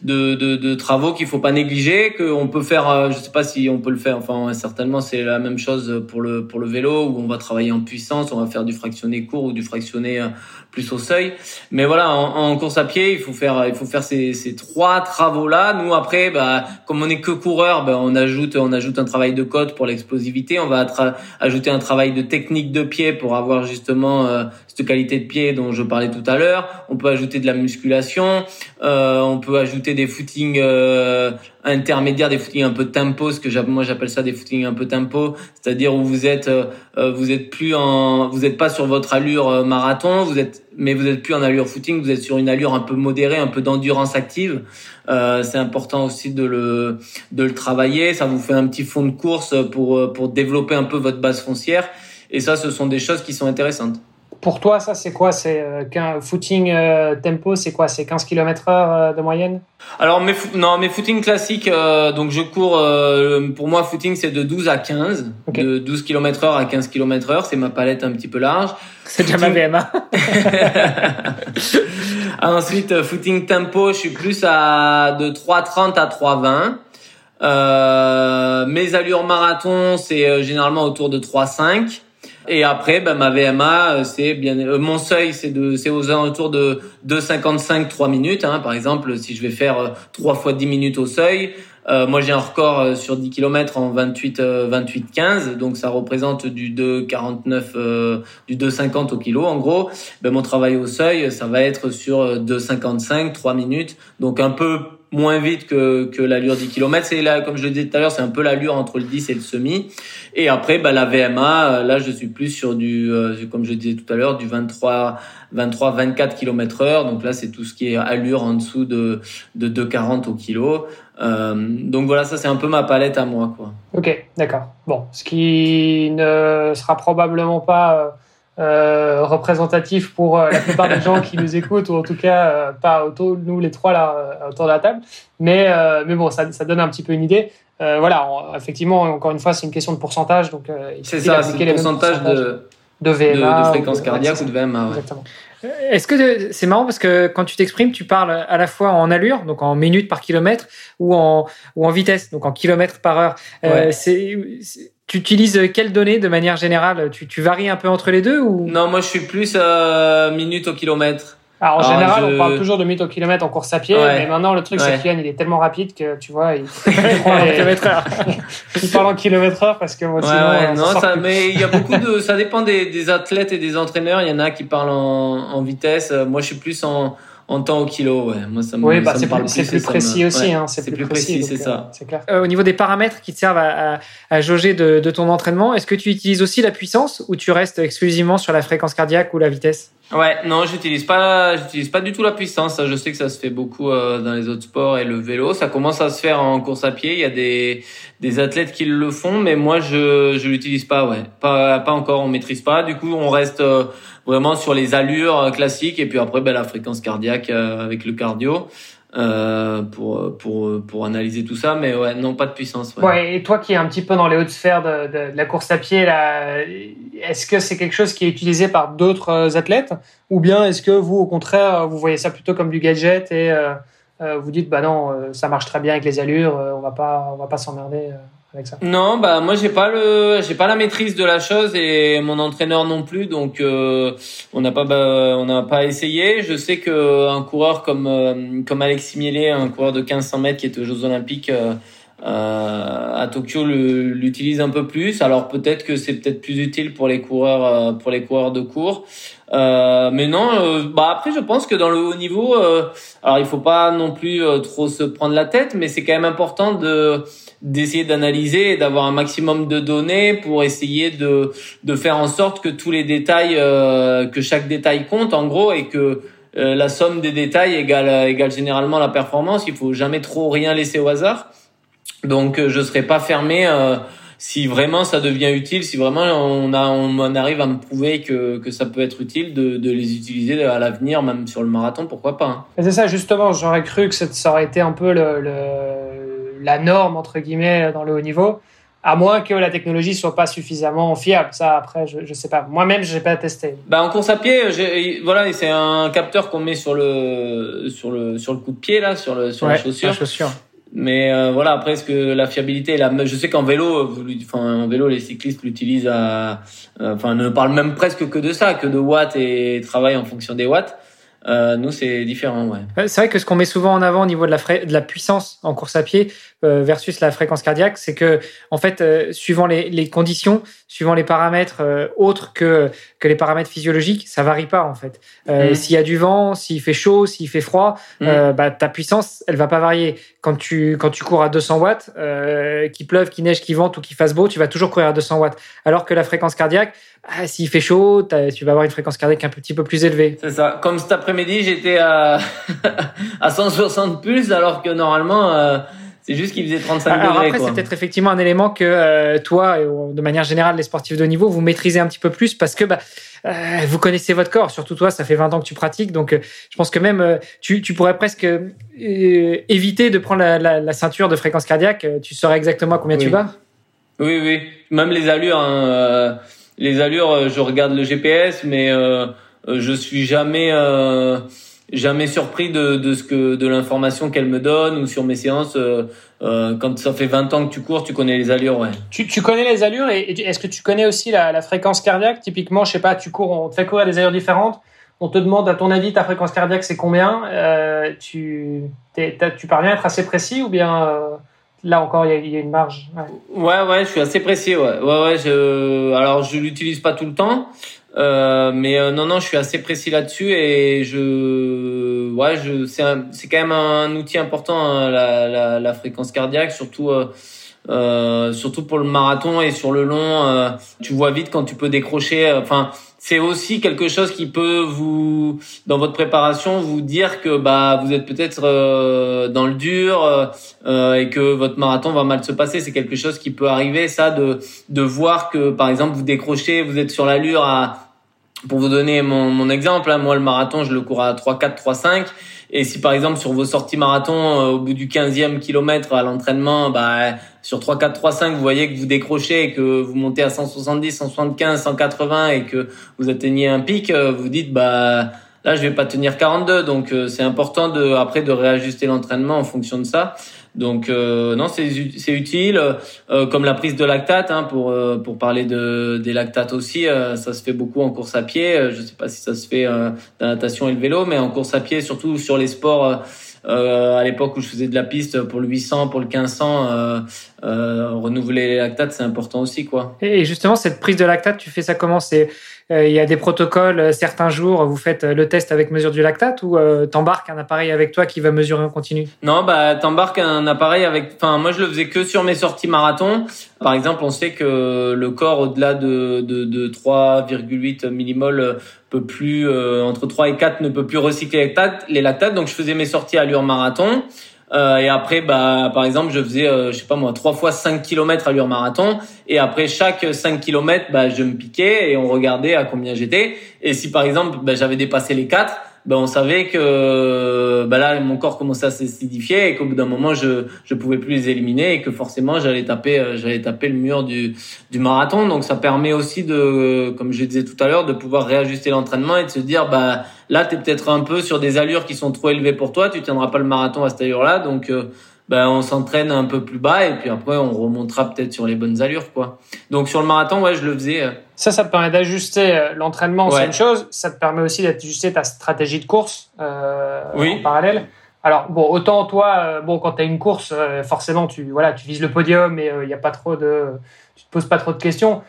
de, de, travaux qu'il faut pas négliger, qu'on peut faire, euh, je sais pas si on peut le faire, enfin certainement c'est la même chose pour le pour le vélo où on va travailler en puissance, on va faire du fractionné court ou du fractionné euh, plus au seuil. Mais voilà, en, course à pied, il faut faire il faut faire ces, ces trois travaux là. Nous après, bah comme on est que coureur, bah, on ajoute on ajoute un travail de côte pour l'explosivité, on va ajouter un travail de technique de pied pour avoir justement euh, cette qualité de pied dont je parlais tout à l'heure. On peut ajouter de la musculation, euh, on peut ajouter des footings euh, intermédiaires, des footings un peu tempo, ce que moi j'appelle ça des footings un peu tempo, c'est-à-dire où vous êtes euh, vous êtes plus en vous êtes pas sur votre allure marathon, vous êtes mais vous êtes plus en allure footing, vous êtes sur une allure un peu modérée, un peu d'endurance active. c'est important aussi de le de le travailler. Ça vous fait un petit fond de course pour pour développer un peu votre base foncière. Et ça, ce sont des choses qui sont intéressantes. Pour toi, ça, c'est quoi? C'est euh, footing euh, tempo, c'est quoi? C'est 15 km heure euh, de moyenne? Alors, mes, non, mes footing classiques, donc je cours, pour moi, footing, c'est de 12 à 15. De 12 km heure à 15 km heure, c'est ma palette un petit peu large. C'est déjà ma VMA. [laughs] Ensuite, footing tempo, je suis plus à de 3,30 à 3,20. Euh, mes allures marathon, c'est généralement autour de 3,5. Et après, ben, ma VMA, euh, c'est bien, euh, mon seuil, c'est de, c'est aux alentours de 2,55, 3 minutes. Hein. Par exemple, si je vais faire 3 euh, fois 10 minutes au seuil, euh, moi, j'ai un record sur 10 km en 28, 28, 15. Donc, ça représente du 2,49, euh, du 2,50 au kilo, en gros. Ben, mon travail au seuil, ça va être sur 2,55, 3 minutes. Donc, un peu moins vite que, que l'allure 10 km. C'est là, comme je le disais tout à l'heure, c'est un peu l'allure entre le 10 et le semi. Et après, bah, la VMA, euh, là, je suis plus sur du, euh, comme je disais tout à l'heure, du 23, 23, 24 km heure. Donc là, c'est tout ce qui est allure en dessous de, de 2,40 au kilo. Euh, donc voilà, ça c'est un peu ma palette à moi, quoi. Ok, d'accord. Bon, ce qui ne sera probablement pas euh, représentatif pour euh, la plupart des gens qui nous écoutent, ou en tout cas euh, pas autour, nous les trois là euh, autour de la table. Mais, euh, mais bon, ça, ça donne un petit peu une idée. Euh, voilà, on- effectivement, encore une fois, c'est une question de pourcentage. Donc, euh, il C'est ça, c'est le pourcentage pourcentages de, de VMA. de fréquence de- cardiaque ou de VMA. Ouais. Exactement. Est-ce que c'est marrant parce que quand tu t'exprimes, tu parles à la fois en allure, donc en minutes par kilomètre, ou en, ou en vitesse, donc en kilomètres par heure. Euh, Ouais. c'est, c'est- tu utilises quelles données de manière générale? Tu, tu varies un peu entre les deux ou? Non, moi je suis plus euh, minutes au kilomètre. Alors, en Alors, général, je- on parle toujours de minutes au kilomètre en course à pied, Ouais. mais maintenant, le truc, c'est Ouais. que Yann, il est tellement rapide que, tu vois, il, [laughs] en kilomètre heure [laughs] il parle en kilomètre heure parce que moi, Ouais, sinon, ouais, on non, ça, plus. mais il y a [laughs] beaucoup de, ça dépend des, des athlètes et des entraîneurs. Il y en a qui parlent en, en vitesse. Euh, Moi, je suis plus en, en temps au kilo. Ouais, moi ça me, Oui, bah, ça me c'est parle plus, plus me- précis aussi, ouais, hein, c'est plus, précis, c'est ça. euh, C'est clair. Euh, au niveau des paramètres qui te servent à, à, à jauger de, de ton entraînement, est-ce que tu utilises aussi la puissance ou tu restes exclusivement sur la fréquence cardiaque ou la vitesse? Ouais, non, j'utilise pas, j'utilise pas du tout la puissance. Ça, je sais que ça se fait beaucoup euh, dans les autres sports et le vélo, ça commence à se faire en course à pied. Il y a des des athlètes qui le font, mais moi je je l'utilise pas. Ouais, pas pas encore. On maîtrise pas. Du coup, on reste euh, vraiment sur les allures euh, classiques et puis après, ben la fréquence cardiaque euh, avec le cardio euh, pour pour pour analyser tout ça. Mais ouais, non, pas de puissance. Et toi qui es un petit peu dans les hautes sphères de, la course à pied, est-ce que c'est quelque chose qui est utilisé par d'autres athlètes? Ou bien est-ce que vous, au contraire, vous voyez ça plutôt comme du gadget et vous dites bah non, ça marche très bien avec les allures, on va pas, on va pas s'emmerder Non, bah moi j'ai pas le, j'ai pas la maîtrise de la chose et mon entraîneur non plus, donc euh, on n'a pas, bah, on n'a pas essayé. Je sais que un coureur comme euh, comme Alexis Mielet, un coureur de 1500 mètres qui est aux Jeux Olympiques euh, à Tokyo, l'utilise un peu plus. Alors peut-être que c'est peut-être plus utile pour les coureurs, euh, pour les coureurs de cours. Euh, mais non, euh, bah après je pense que dans le haut niveau, euh, alors il faut pas non plus euh, trop se prendre la tête, mais c'est quand même important de d'essayer d'analyser et d'avoir un maximum de données pour essayer de de faire en sorte que tous les détails, euh, que chaque détail compte en gros et que euh, la somme des détails égale égale généralement la performance. Il faut jamais trop rien laisser au hasard. Donc euh, je serai pas fermé. euh, si vraiment ça devient utile, si vraiment on, a, on arrive à me prouver que, que ça peut être utile de, de les utiliser à l'avenir, même sur le marathon, pourquoi pas. hein. C'est ça, justement, j'aurais cru que ça aurait été un peu le, le- la norme, entre guillemets, dans le haut niveau, à moins que la technologie soit pas suffisamment fiable. Ça, après, je, je sais pas. Moi-même, je n'ai pas testé. Bah en course à pied, j'ai- voilà, c'est un capteur qu'on met sur le sur le sur le coup de pied là, sur le sur Ouais, la chaussure. la chaussure. Mais euh, voilà, après, est-ce que la fiabilité, je sais qu'en vélo, vous l'ut- enfin en vélo, les cyclistes l'utilisent à, euh, enfin ne parlent même presque que de ça, que de watts et travaillent en fonction des watts. Euh, nous, c'est différent, ouais. Euh, C'est vrai que ce qu'on met souvent en avant au niveau de la, de la puissance en course à pied euh, versus la fréquence cardiaque, c'est que en fait, euh, suivant les, les conditions, suivant les paramètres euh, autres que que les paramètres physiologiques, ça varie pas en fait. Euh, Mhm. S'il y a du vent, s'il fait chaud, s'il fait froid, euh, bah, ta puissance, elle va pas varier. Quand tu quand tu cours à 200 watts, euh, qu'il pleuve, qu'il neige, qu'il vente ou qu'il fasse beau, tu vas toujours courir à 200 watts. Alors que la fréquence cardiaque, ah, s'il fait chaud, tu vas avoir une fréquence cardiaque un petit peu plus élevée. C'est ça. Comme cet après-midi, j'étais à [laughs] à 160 pulses, alors que normalement, euh, c'est juste qu'il faisait 35 Alors degrés, après, c'est peut-être effectivement un élément que euh, toi, et euh, de manière générale, les sportifs de haut niveau, vous maîtrisez un petit peu plus parce que bah, euh, vous connaissez votre corps. Surtout toi, ça fait 20 ans que tu pratiques, donc euh, je pense que même euh, tu, tu pourrais presque euh, éviter de prendre la, la, la ceinture de fréquence cardiaque. Tu saurais exactement combien tu bats. Oui, oui. Même les allures, hein, euh, les allures, je regarde le GPS, mais je suis jamais euh, jamais surpris de, de ce que de l'information qu'elle me donne ou sur mes séances. euh, euh, quand ça fait 20 ans que tu cours, tu connais les allures, ouais. Tu, tu connais les allures et, est-ce que tu connais aussi la, la fréquence cardiaque? Typiquement, je sais pas, tu cours, on te fait courir des allures différentes. On te demande, à ton avis, ta fréquence cardiaque, c'est combien? Euh, tu, tu parviens à être assez précis ou bien euh, là encore, il y, y a une marge? Ouais. Ouais, ouais, je suis assez précis, ouais. Ouais, ouais, je, alors je l'utilise pas tout le temps, euh, mais euh, non, non, je suis assez précis là-dessus et je, ouais, je, c'est c'est quand même un outil important, hein, la, la, la fréquence cardiaque, surtout, euh, euh, surtout pour le marathon et sur le long, euh, tu vois vite quand tu peux décrocher, enfin, c'est aussi quelque chose qui peut vous, dans votre préparation, vous dire que bah vous êtes peut-être euh, dans le dur euh, euh, et que votre marathon va mal se passer. C'est quelque chose qui peut arriver, ça, de de voir que par exemple vous décrochez, vous êtes sur l'allure à pour vous donner mon, mon exemple, hein, moi le marathon, je le cours à 3-4, 3-5. Et si par exemple sur vos sorties marathon, euh, au bout du 15e kilomètre à l'entraînement, bah, sur 3, 4, 3, 5, vous voyez que vous décrochez et que vous montez à 170, 175, 180 et que vous atteignez un pic, euh, vous dites, bah, là, je vais pas tenir 42. Donc, euh, c'est important de, après, de réajuster l'entraînement en fonction de ça. Donc euh, non, c'est utile, euh, comme la prise de lactate hein, pour euh, pour parler de des lactates aussi. ça se fait beaucoup en course à pied. Je sais pas si ça se fait dans la natation et le vélo, mais en course à pied, surtout sur les sports. À l'époque où je faisais de la piste pour le 800, pour le 1500, renouveler les lactates, c'est important aussi, quoi. Et justement, cette prise de lactate, tu fais ça comment? C'est euh, il y a des protocoles, euh, certains jours, vous faites euh, le test avec mesure du lactate ou t'embarques un appareil avec toi qui va mesurer en continu? Non, bah t'embarques un appareil avec. Enfin, moi je le faisais que sur mes sorties marathon. Par exemple, on sait que le corps au-delà de, de, de 3,8 millimol peut plus entre 3 et 4 ne peut plus recycler les lactates, les lactates. Donc je faisais mes sorties à allure marathon. Euh, et après, bah, par exemple, je faisais, euh, je sais pas moi, trois fois 5 km à l'heure marathon. Et après chaque 5 km, bah, je me piquais et on regardait à combien j'étais. Et si par exemple, bah, j'avais dépassé les 4, ben on savait que ben là mon corps commençait à s'acidifier et qu'au bout d'un moment je je pouvais plus les éliminer et que forcément j'allais taper euh, j'allais taper le mur du du marathon. Donc ça permet aussi de comme je disais tout à l'heure de pouvoir réajuster l'entraînement et de se dire bah là tu es peut-être un peu sur des allures qui sont trop élevées pour toi. Tu tiendras pas le marathon à cette allure là donc euh, ben, on s'entraîne un peu plus bas et puis après on remontera peut-être sur les bonnes allures quoi. Donc sur le marathon ouais je le faisais. Euh. Ça ça te permet d'ajuster euh, l'entraînement c'est une chose, ça te permet aussi d'ajuster ta stratégie de course euh, en parallèle. Alors bon autant toi euh, bon quand tu as une course forcément tu voilà tu vises le podium et il y a pas trop de tu te poses pas trop de questions.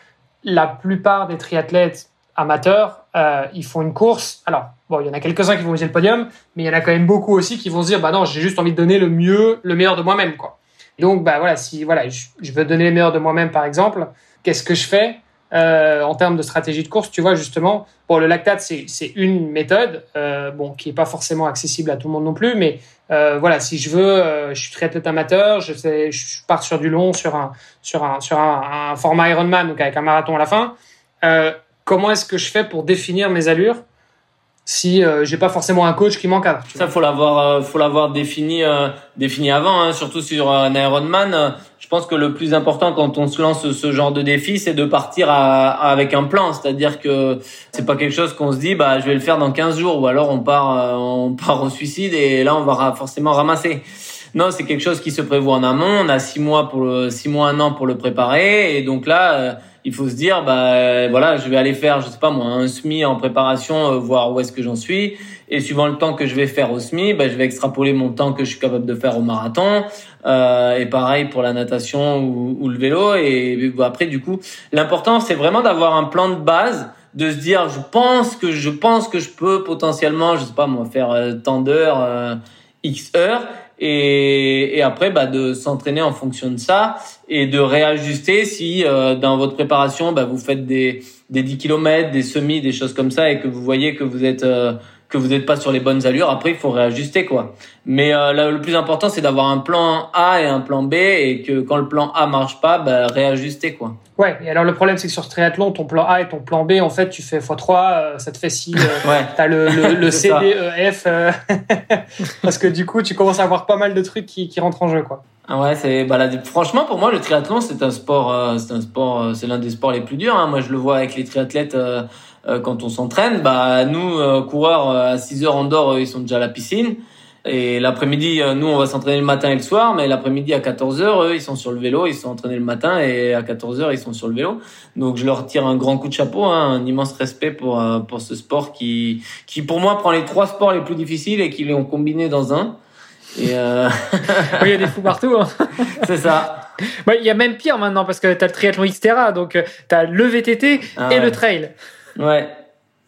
La plupart des triathlètes amateurs, euh, ils font une course. Alors, bon, il y en a quelques-uns qui vont viser le podium, mais il y en a quand même beaucoup aussi qui vont se dire, bah non, j'ai juste envie de donner le mieux, le meilleur de moi-même, quoi. Donc, bah voilà, si voilà, je, veux donner le meilleur de moi-même, par exemple, qu'est-ce que je fais euh, en termes de stratégie de course Tu vois, justement, bon, le lactate, c'est une méthode, euh, bon, qui est pas forcément accessible à tout le monde non plus, mais euh, voilà, si je veux, euh, je suis triathlète amateur, je, sais, je pars sur du long, sur un, sur un, sur un, un format Ironman, donc avec un marathon à la fin. Euh, comment est-ce que je fais pour définir mes allures si euh, j'ai pas forcément un coach qui m'encadre. Ça faut l'avoir euh, faut l'avoir défini euh, défini avant hein, surtout sur un Ironman. je pense que le plus important quand on se lance ce genre de défi, c'est de partir avec un plan, c'est-à-dire que c'est pas quelque chose qu'on se dit bah je vais le faire dans 15 jours ou alors on part on part au suicide et là on va forcément ramasser. Non, c'est quelque chose qui se prévoit en amont. On a six mois pour le, six mois un an pour le préparer et donc là il faut se dire bah voilà je vais aller faire je sais pas moi un semi en préparation euh, voir où est-ce que j'en suis. Et suivant le temps que je vais faire au semi bah, je vais extrapoler mon temps que je suis capable de faire au marathon. Euh, et pareil pour la natation ou, ou le vélo. Et bah, après du coup l'important c'est vraiment d'avoir un plan de base de se dire je pense que je pense que je peux potentiellement je sais pas moi faire euh, tant d'heures euh, x heures et, et après bah, de s'entraîner en fonction de ça et de réajuster si euh, dans votre préparation bah, vous faites des, des 10 km, des semis, des choses comme ça et que vous voyez que vous êtes euh, que vous n'êtes pas sur les bonnes allures, après il faut réajuster quoi. Mais euh, le plus important c'est d'avoir un plan A et un plan B et que quand le plan A marche pas, bah, réajuster quoi. Ouais, et alors le problème c'est que sur ce triathlon, ton plan A et ton plan B, en fait, tu fais x3, euh, ça te fait 6, euh, [laughs] ouais. t'as le, le, le [laughs] C, D, E, F, euh, [laughs] parce que du coup, tu commences à avoir pas mal de trucs qui, qui rentrent en jeu, quoi. Ah ouais, c'est bah, franchement pour moi le triathlon c'est un sport, c'est un sport, c'est l'un des sports les plus durs. Hein. Moi je le vois avec les triathlètes quand on s'entraîne. Bah nous coureurs à 6 heures en dehors, ils sont déjà à la piscine. Et l'après-midi, euh, nous, on va s'entraîner le matin et le soir, mais l'après-midi à 14h, eux, ils sont sur le vélo, ils sont entraînés le matin et à 14h, ils sont sur le vélo. Donc, je leur tire un grand coup de chapeau, hein, un immense respect pour, euh, pour ce sport qui, qui, pour moi, prend les trois sports les plus difficiles et qui les ont combinés dans un. Et euh... [laughs] il y a des fous partout. Hein. [laughs] C'est ça. Il y a même pire maintenant parce que tu as le triathlon Xterra, donc euh, tu as le VTT ah et le trail. Ouais,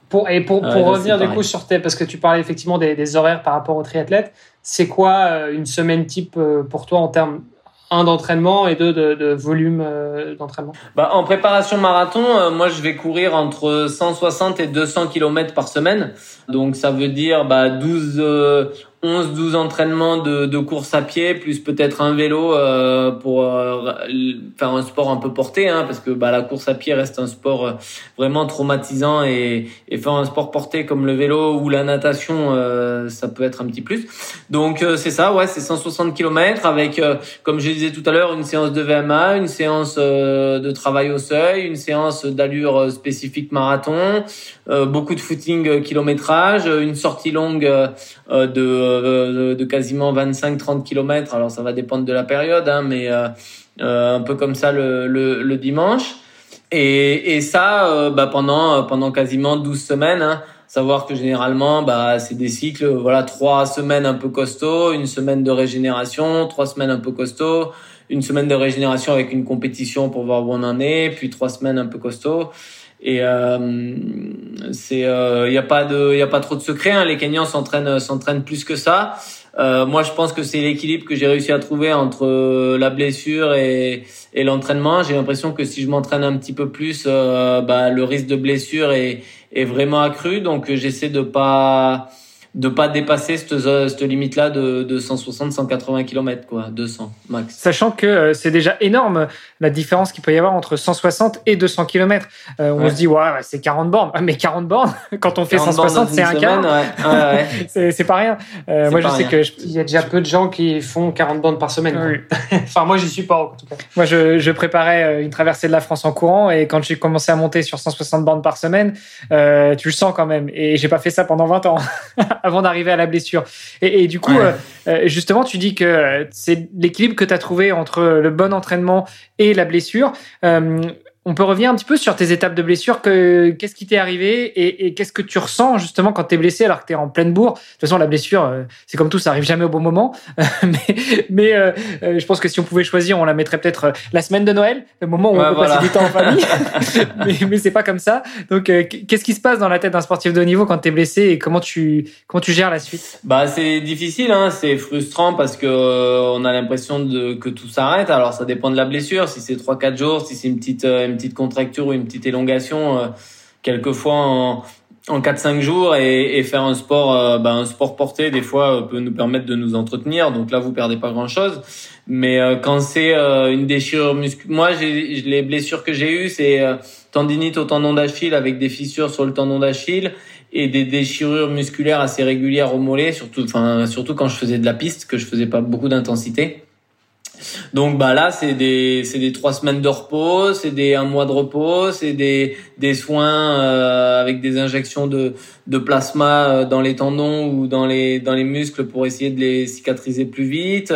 pour, et pour, pour revenir du coup sur tes, parce que tu parlais effectivement des, des horaires par rapport aux triathlètes, c'est quoi euh, une semaine type euh, pour toi en termes un d'entraînement et deux de, de volume euh, d'entraînement? Bah, En préparation marathon, moi je vais courir entre 160 et 200 km par semaine. Donc ça veut dire bah, 12, 11-12 entraînements de, de, course à pied, plus peut-être un vélo euh, pour euh, faire un sport un peu porté, hein, parce que bah, la course à pied reste un sport euh, vraiment traumatisant et, et faire un sport porté comme le vélo ou la natation, euh, ça peut être un petit plus. Donc c'est ça, ouais, c'est 160 km avec, comme je disais tout à l'heure, une séance de VMA, une séance de travail au seuil, une séance d'allure spécifique marathon, beaucoup de footing kilométrage, une sortie longue de euh, de, quasiment 25-30 km. Alors ça va dépendre de la période, hein, mais euh, euh, un peu comme ça le, le, dimanche. Et, et ça, bah, pendant pendant quasiment 12 semaines. Hein. Savoir que généralement, bah, c'est des cycles, voilà, trois semaines un peu costaud, une semaine de régénération, trois semaines un peu costaud, une semaine de régénération avec une compétition pour voir où on en est, puis trois semaines un peu costaud. Et euh, c'est, il euh, y a pas de, y a pas trop de secret. Hein. Les Kenyans s'entraînent, s'entraînent plus que ça. Euh, moi, je pense que c'est l'équilibre que j'ai réussi à trouver entre la blessure et, et l'entraînement. J'ai l'impression que si je m'entraîne un petit peu plus, bah, le risque de blessure est, est vraiment accru. Donc, j'essaie de pas de pas dépasser cette, cette limite là de, de 160 180 km quoi 200 max. Sachant que euh, c'est déjà énorme la différence qu'il peut y avoir entre 160 et 200 km euh, on se dit ouais c'est 40 bornes. Ah, mais 40 bornes [laughs] quand on fait 160 c'est un quart. ouais. ouais, [laughs] c'est pas rien. Euh, moi je sais que il y a déjà peu de gens qui font 40 bornes par semaine [laughs] enfin moi j'y suis pas en tout cas. Moi je, je, préparais une traversée de la France en courant et quand j'ai commencé à monter sur 160 bornes par semaine euh, tu le sens quand même. Et j'ai pas fait ça pendant 20 ans avant d'arriver à la blessure. Et, du coup, euh, euh, justement, tu dis que c'est l'équilibre que tu as trouvé entre le bon entraînement et la blessure. Euh, on peut revenir un petit peu sur tes étapes de blessure. Que, qu'est-ce qui t'est arrivé et, qu'est-ce que tu ressens justement quand tu es blessé alors que tu es en pleine bourre? De toute façon, la blessure, euh, c'est comme tout, ça arrive jamais au bon moment. [laughs] mais mais euh, euh, je pense que si on pouvait choisir, on la mettrait peut-être la semaine de Noël, le moment où on peut passer du temps en famille. [laughs] [laughs] mais mais c'est pas comme ça. Donc, qu'est-ce qui se passe dans la tête d'un sportif de haut niveau quand tu es blessé et comment tu comment tu gères la suite? Bah, c'est difficile, hein, c'est frustrant parce que on a l'impression de que tout s'arrête. Alors, ça dépend de la blessure. Si c'est trois quatre jours, si c'est une petite une petite contracture ou une petite élongation, euh, quelquefois en, en 4-5 jours et, faire un sport, euh, bah, un sport porté, des fois, euh, peut nous permettre de nous entretenir. Donc là, vous perdez pas grand-chose. Mais quand c'est une déchirure musculaire, moi, les blessures que j'ai eues, c'est tendinite au tendon d'Achille avec des fissures sur le tendon d'Achille et des déchirures musculaires assez régulières au mollet, surtout, enfin, surtout quand je faisais de la piste, que je faisais pas beaucoup d'intensité. Donc bah là c'est des c'est des trois semaines de repos, c'est des un mois de repos, c'est des des soins euh, avec des injections de de plasma euh, dans les tendons ou dans les dans les muscles pour essayer de les cicatriser plus vite.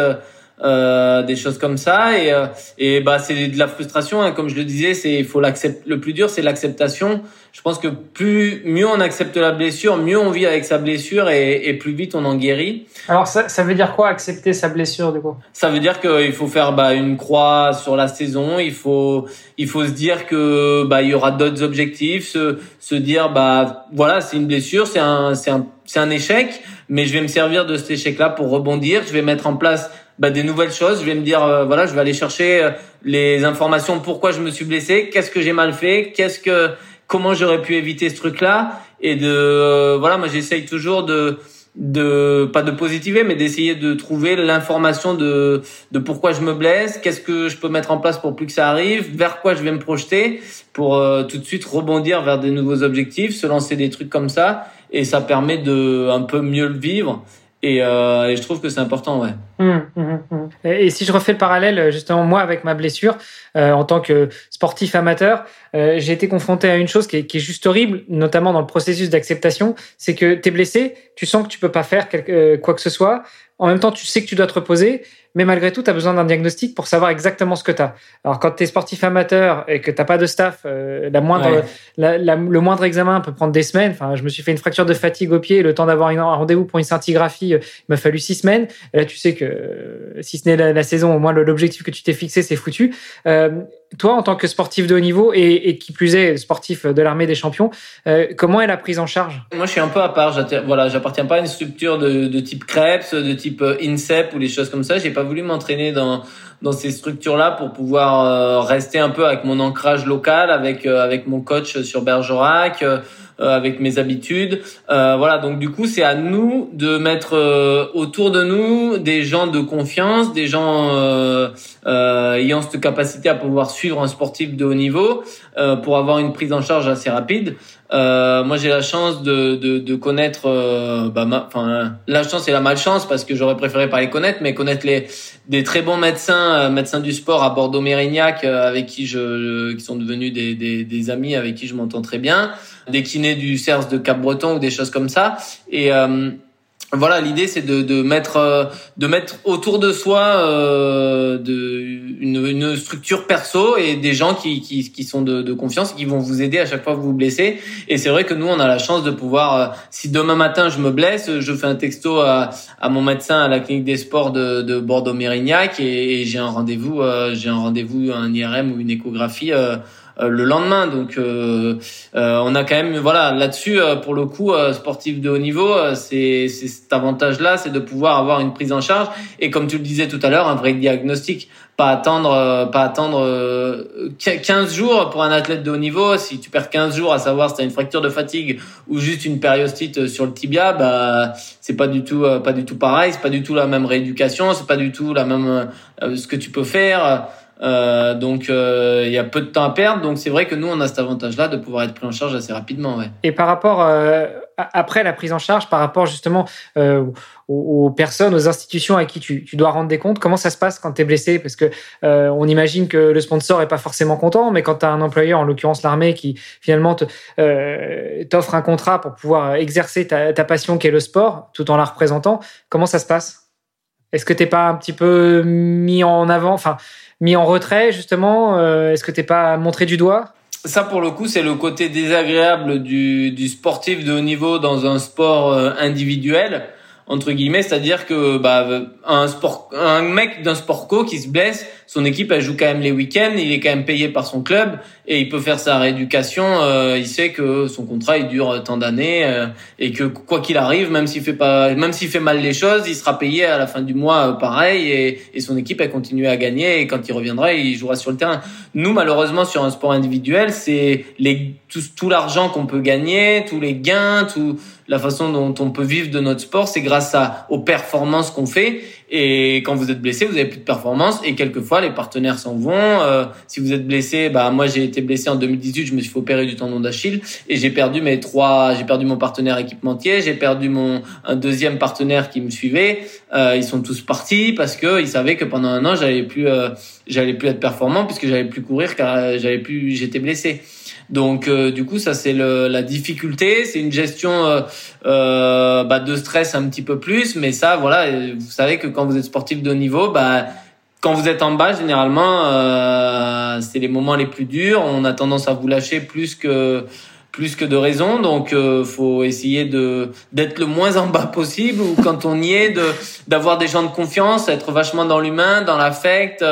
Euh, des choses comme ça. Et euh, et bah c'est de la frustration hein. comme je le disais c'est il faut l'accepter le plus dur c'est l'acceptation. Je pense que plus mieux on accepte la blessure mieux on vit avec sa blessure et, et plus vite on en guérit. Alors ça, ça veut dire quoi accepter sa blessure du coup? Ça veut dire qu'il faut faire bah, une croix sur la saison. Il faut il faut se dire que bah il y aura d'autres objectifs se se dire bah voilà c'est une blessure c'est un c'est un c'est un échec mais je vais me servir de cet échec là pour rebondir. Je vais mettre en place bah, des nouvelles choses. Je vais me dire, euh, voilà, je vais aller chercher euh, les informations, pourquoi je me suis blessé, qu'est-ce que j'ai mal fait, qu'est-ce que, comment j'aurais pu éviter ce truc-là, et de, euh, voilà, moi j'essaye toujours de, de, pas de positiver, mais d'essayer de trouver l'information de, de pourquoi je me blesse, qu'est-ce que je peux mettre en place pour plus que ça arrive, vers quoi je vais me projeter, pour tout de suite rebondir vers des nouveaux objectifs, se lancer des trucs comme ça, et ça permet de un peu mieux le vivre et, euh, et, je trouve que c'est important, ouais. Mmh, mmh, mmh. Et, si je refais le parallèle, justement, moi, avec ma blessure, euh, en tant que sportif amateur, euh, j'ai été confronté à une chose qui est, qui est juste horrible, notamment dans le processus d'acceptation, c'est que tu es blessé, tu sens que tu peux pas faire quelque, euh, quoi que ce soit, en même temps, tu sais que tu dois te reposer, mais malgré tout, tu as besoin d'un diagnostic pour savoir exactement ce que tu as. Alors, quand tu es sportif amateur et que tu pas de staff, euh, la moindre, la, le moindre examen peut prendre des semaines. Enfin, je me suis fait une fracture de fatigue au pied, le temps d'avoir un rendez-vous pour une scintigraphie, euh, il m'a fallu six semaines. Et là, tu sais que euh, si ce n'est la, saison, au moins l'objectif que tu t'es fixé, c'est foutu. Euh, toi, en tant que sportif de haut niveau et, et qui plus est sportif de l'armée des champions, euh, comment est la prise en charge? Moi, je suis un peu à part. Voilà, j'appartiens pas à une structure de, de type Krebs, de type INSEP ou les choses comme ça. J'ai pas voulu m'entraîner dans dans ces structures-là pour pouvoir euh, rester un peu avec mon ancrage local, avec euh, avec mon coach sur Bergerac. Avec mes habitudes. voilà, donc du coup, c'est à nous de mettre autour de nous des gens de confiance, des gens ayant cette capacité à pouvoir suivre un sportif de haut niveau pour avoir une prise en charge assez rapide. Euh, moi, j'ai la chance de, de, de connaître, euh, bah, enfin, la chance et la malchance parce que j'aurais préféré pas les connaître, mais connaître les des très bons médecins, euh, médecins du sport à Bordeaux-Mérignac, euh, avec qui je, qui sont devenus des, des, des amis, avec qui je m'entends très bien, des kinés du CERS de Cap-Breton ou des choses comme ça, et voilà, l'idée c'est de, de mettre euh, de mettre autour de soi euh, de, une, une, structure perso et des gens qui, qui, qui sont de, de, confiance qui vont vous aider à chaque fois que vous vous blessez. Et c'est vrai que nous on a la chance de pouvoir, euh, si demain matin je me blesse, je fais un texto à, à mon médecin à la clinique des sports de, de Bordeaux-Mérignac et, et j'ai un rendez-vous, euh, j'ai un rendez-vous, un IRM ou une échographie euh, le lendemain. Donc euh, euh, on a quand même voilà là-dessus pour le coup sportif de haut niveau, c'est cet avantage-là, c'est de pouvoir avoir une prise en charge. Et comme tu le disais tout à l'heure, un vrai diagnostic pas attendre pas attendre 15 jours pour un athlète de haut niveau. Si tu perds 15 jours à savoir si tu as une fracture de fatigue ou juste une périostite sur le tibia bah c'est pas du tout pas du tout pareil. C'est pas du tout la même rééducation. C'est pas du tout la même ce que tu peux faire euh, donc euh, il y a peu de temps à perdre. Donc c'est vrai que nous on a cet avantage-là de pouvoir être pris en charge assez rapidement. Et par rapport euh, après la prise en charge, par rapport justement aux, personnes, aux institutions à qui tu, tu, dois rendre des comptes, comment ça se passe quand tu es blessé? Parce que on imagine que le sponsor est pas forcément content, mais quand tu as un employeur, en l'occurrence l'armée, qui finalement t'offre un contrat pour pouvoir exercer ta, ta passion qui est le sport, tout en la représentant, comment ça se passe? Est-ce que t'es pas un petit peu mis en avant? Enfin mis en retrait justement euh, Est-ce que t'es pas montré du doigt? Ça, pour le coup, c'est le côté désagréable du, sportif de haut niveau dans un sport euh, individuel entre guillemets, c'est-à-dire que bah, un sport, un mec d'un sport co qui se blesse, son équipe elle joue quand même les week-ends, il est quand même payé par son club et il peut faire sa rééducation. Euh, il sait que son contrat il dure tant d'années euh, et que quoi qu'il arrive, même s'il fait pas, même s'il fait mal les choses, il sera payé à la fin du mois euh, pareil et, et son équipe elle continue à gagner et quand il reviendra, il jouera sur le terrain. Nous malheureusement sur un sport individuel, c'est les tout, tout l'argent qu'on peut gagner, tous les gains, tout la façon dont on peut vivre de notre sport, c'est grâce à, aux performances qu'on fait. Et quand vous êtes blessé, vous avez plus de performance. Et quelquefois, les partenaires s'en vont. Euh, si vous êtes blessé, bah moi j'ai été blessé en 2018. Je me suis fait opérer du tendon d'Achille et j'ai perdu mes trois. J'ai perdu mon partenaire équipementier. J'ai perdu mon un deuxième partenaire qui me suivait. Euh, ils sont tous partis parce que ils savaient que pendant un an j'allais plus euh, j'allais plus être performant puisque j'allais plus courir car j'avais plus j'étais blessé. Donc euh, du coup ça c'est la difficulté, c'est une gestion euh, euh, bah, de stress un petit peu plus, mais ça voilà, vous savez que quand vous êtes sportif de niveau, bah quand vous êtes en bas généralement euh, c'est les moments les plus durs, on a tendance à vous lâcher plus que plus que de raison, donc euh, faut essayer de d'être le moins en bas possible ou quand on y est de d'avoir des gens de confiance, être vachement dans l'humain, dans l'affect.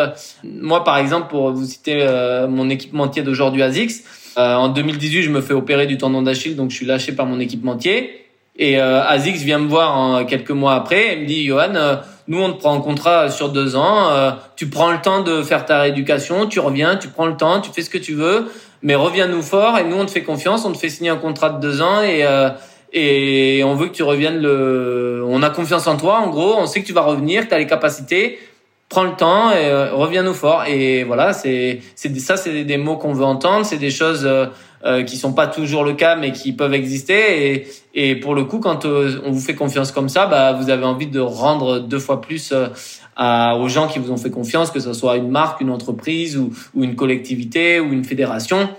Moi par exemple pour vous citer euh, mon équipementier d'aujourd'hui ASICS, euh, en 2018, je me fais opérer du tendon d'Achille, donc je suis lâché par mon équipementier. Et euh, Azix vient me voir en, quelques mois après. Et me dit Johan, euh, nous on te prend en contrat sur deux ans, euh, tu prends le temps de faire ta rééducation, tu reviens, tu prends le temps, tu fais ce que tu veux, mais reviens-nous fort et nous on te fait confiance, on te fait signer un contrat de deux ans et et on veut que tu reviennes le, on a confiance en toi en gros, on sait que tu vas revenir, que tu as les capacités, prends le temps et euh, reviens-nous fort. Et voilà, c'est c'est ça, c'est des mots qu'on veut entendre, c'est des choses euh, euh, qui sont pas toujours le cas, mais qui peuvent exister. Et, et pour le coup, quand euh, on vous fait confiance comme ça, bah vous avez envie de rendre deux fois plus à, aux gens qui vous ont fait confiance, que ce soit une marque, une entreprise ou, ou une collectivité ou une fédération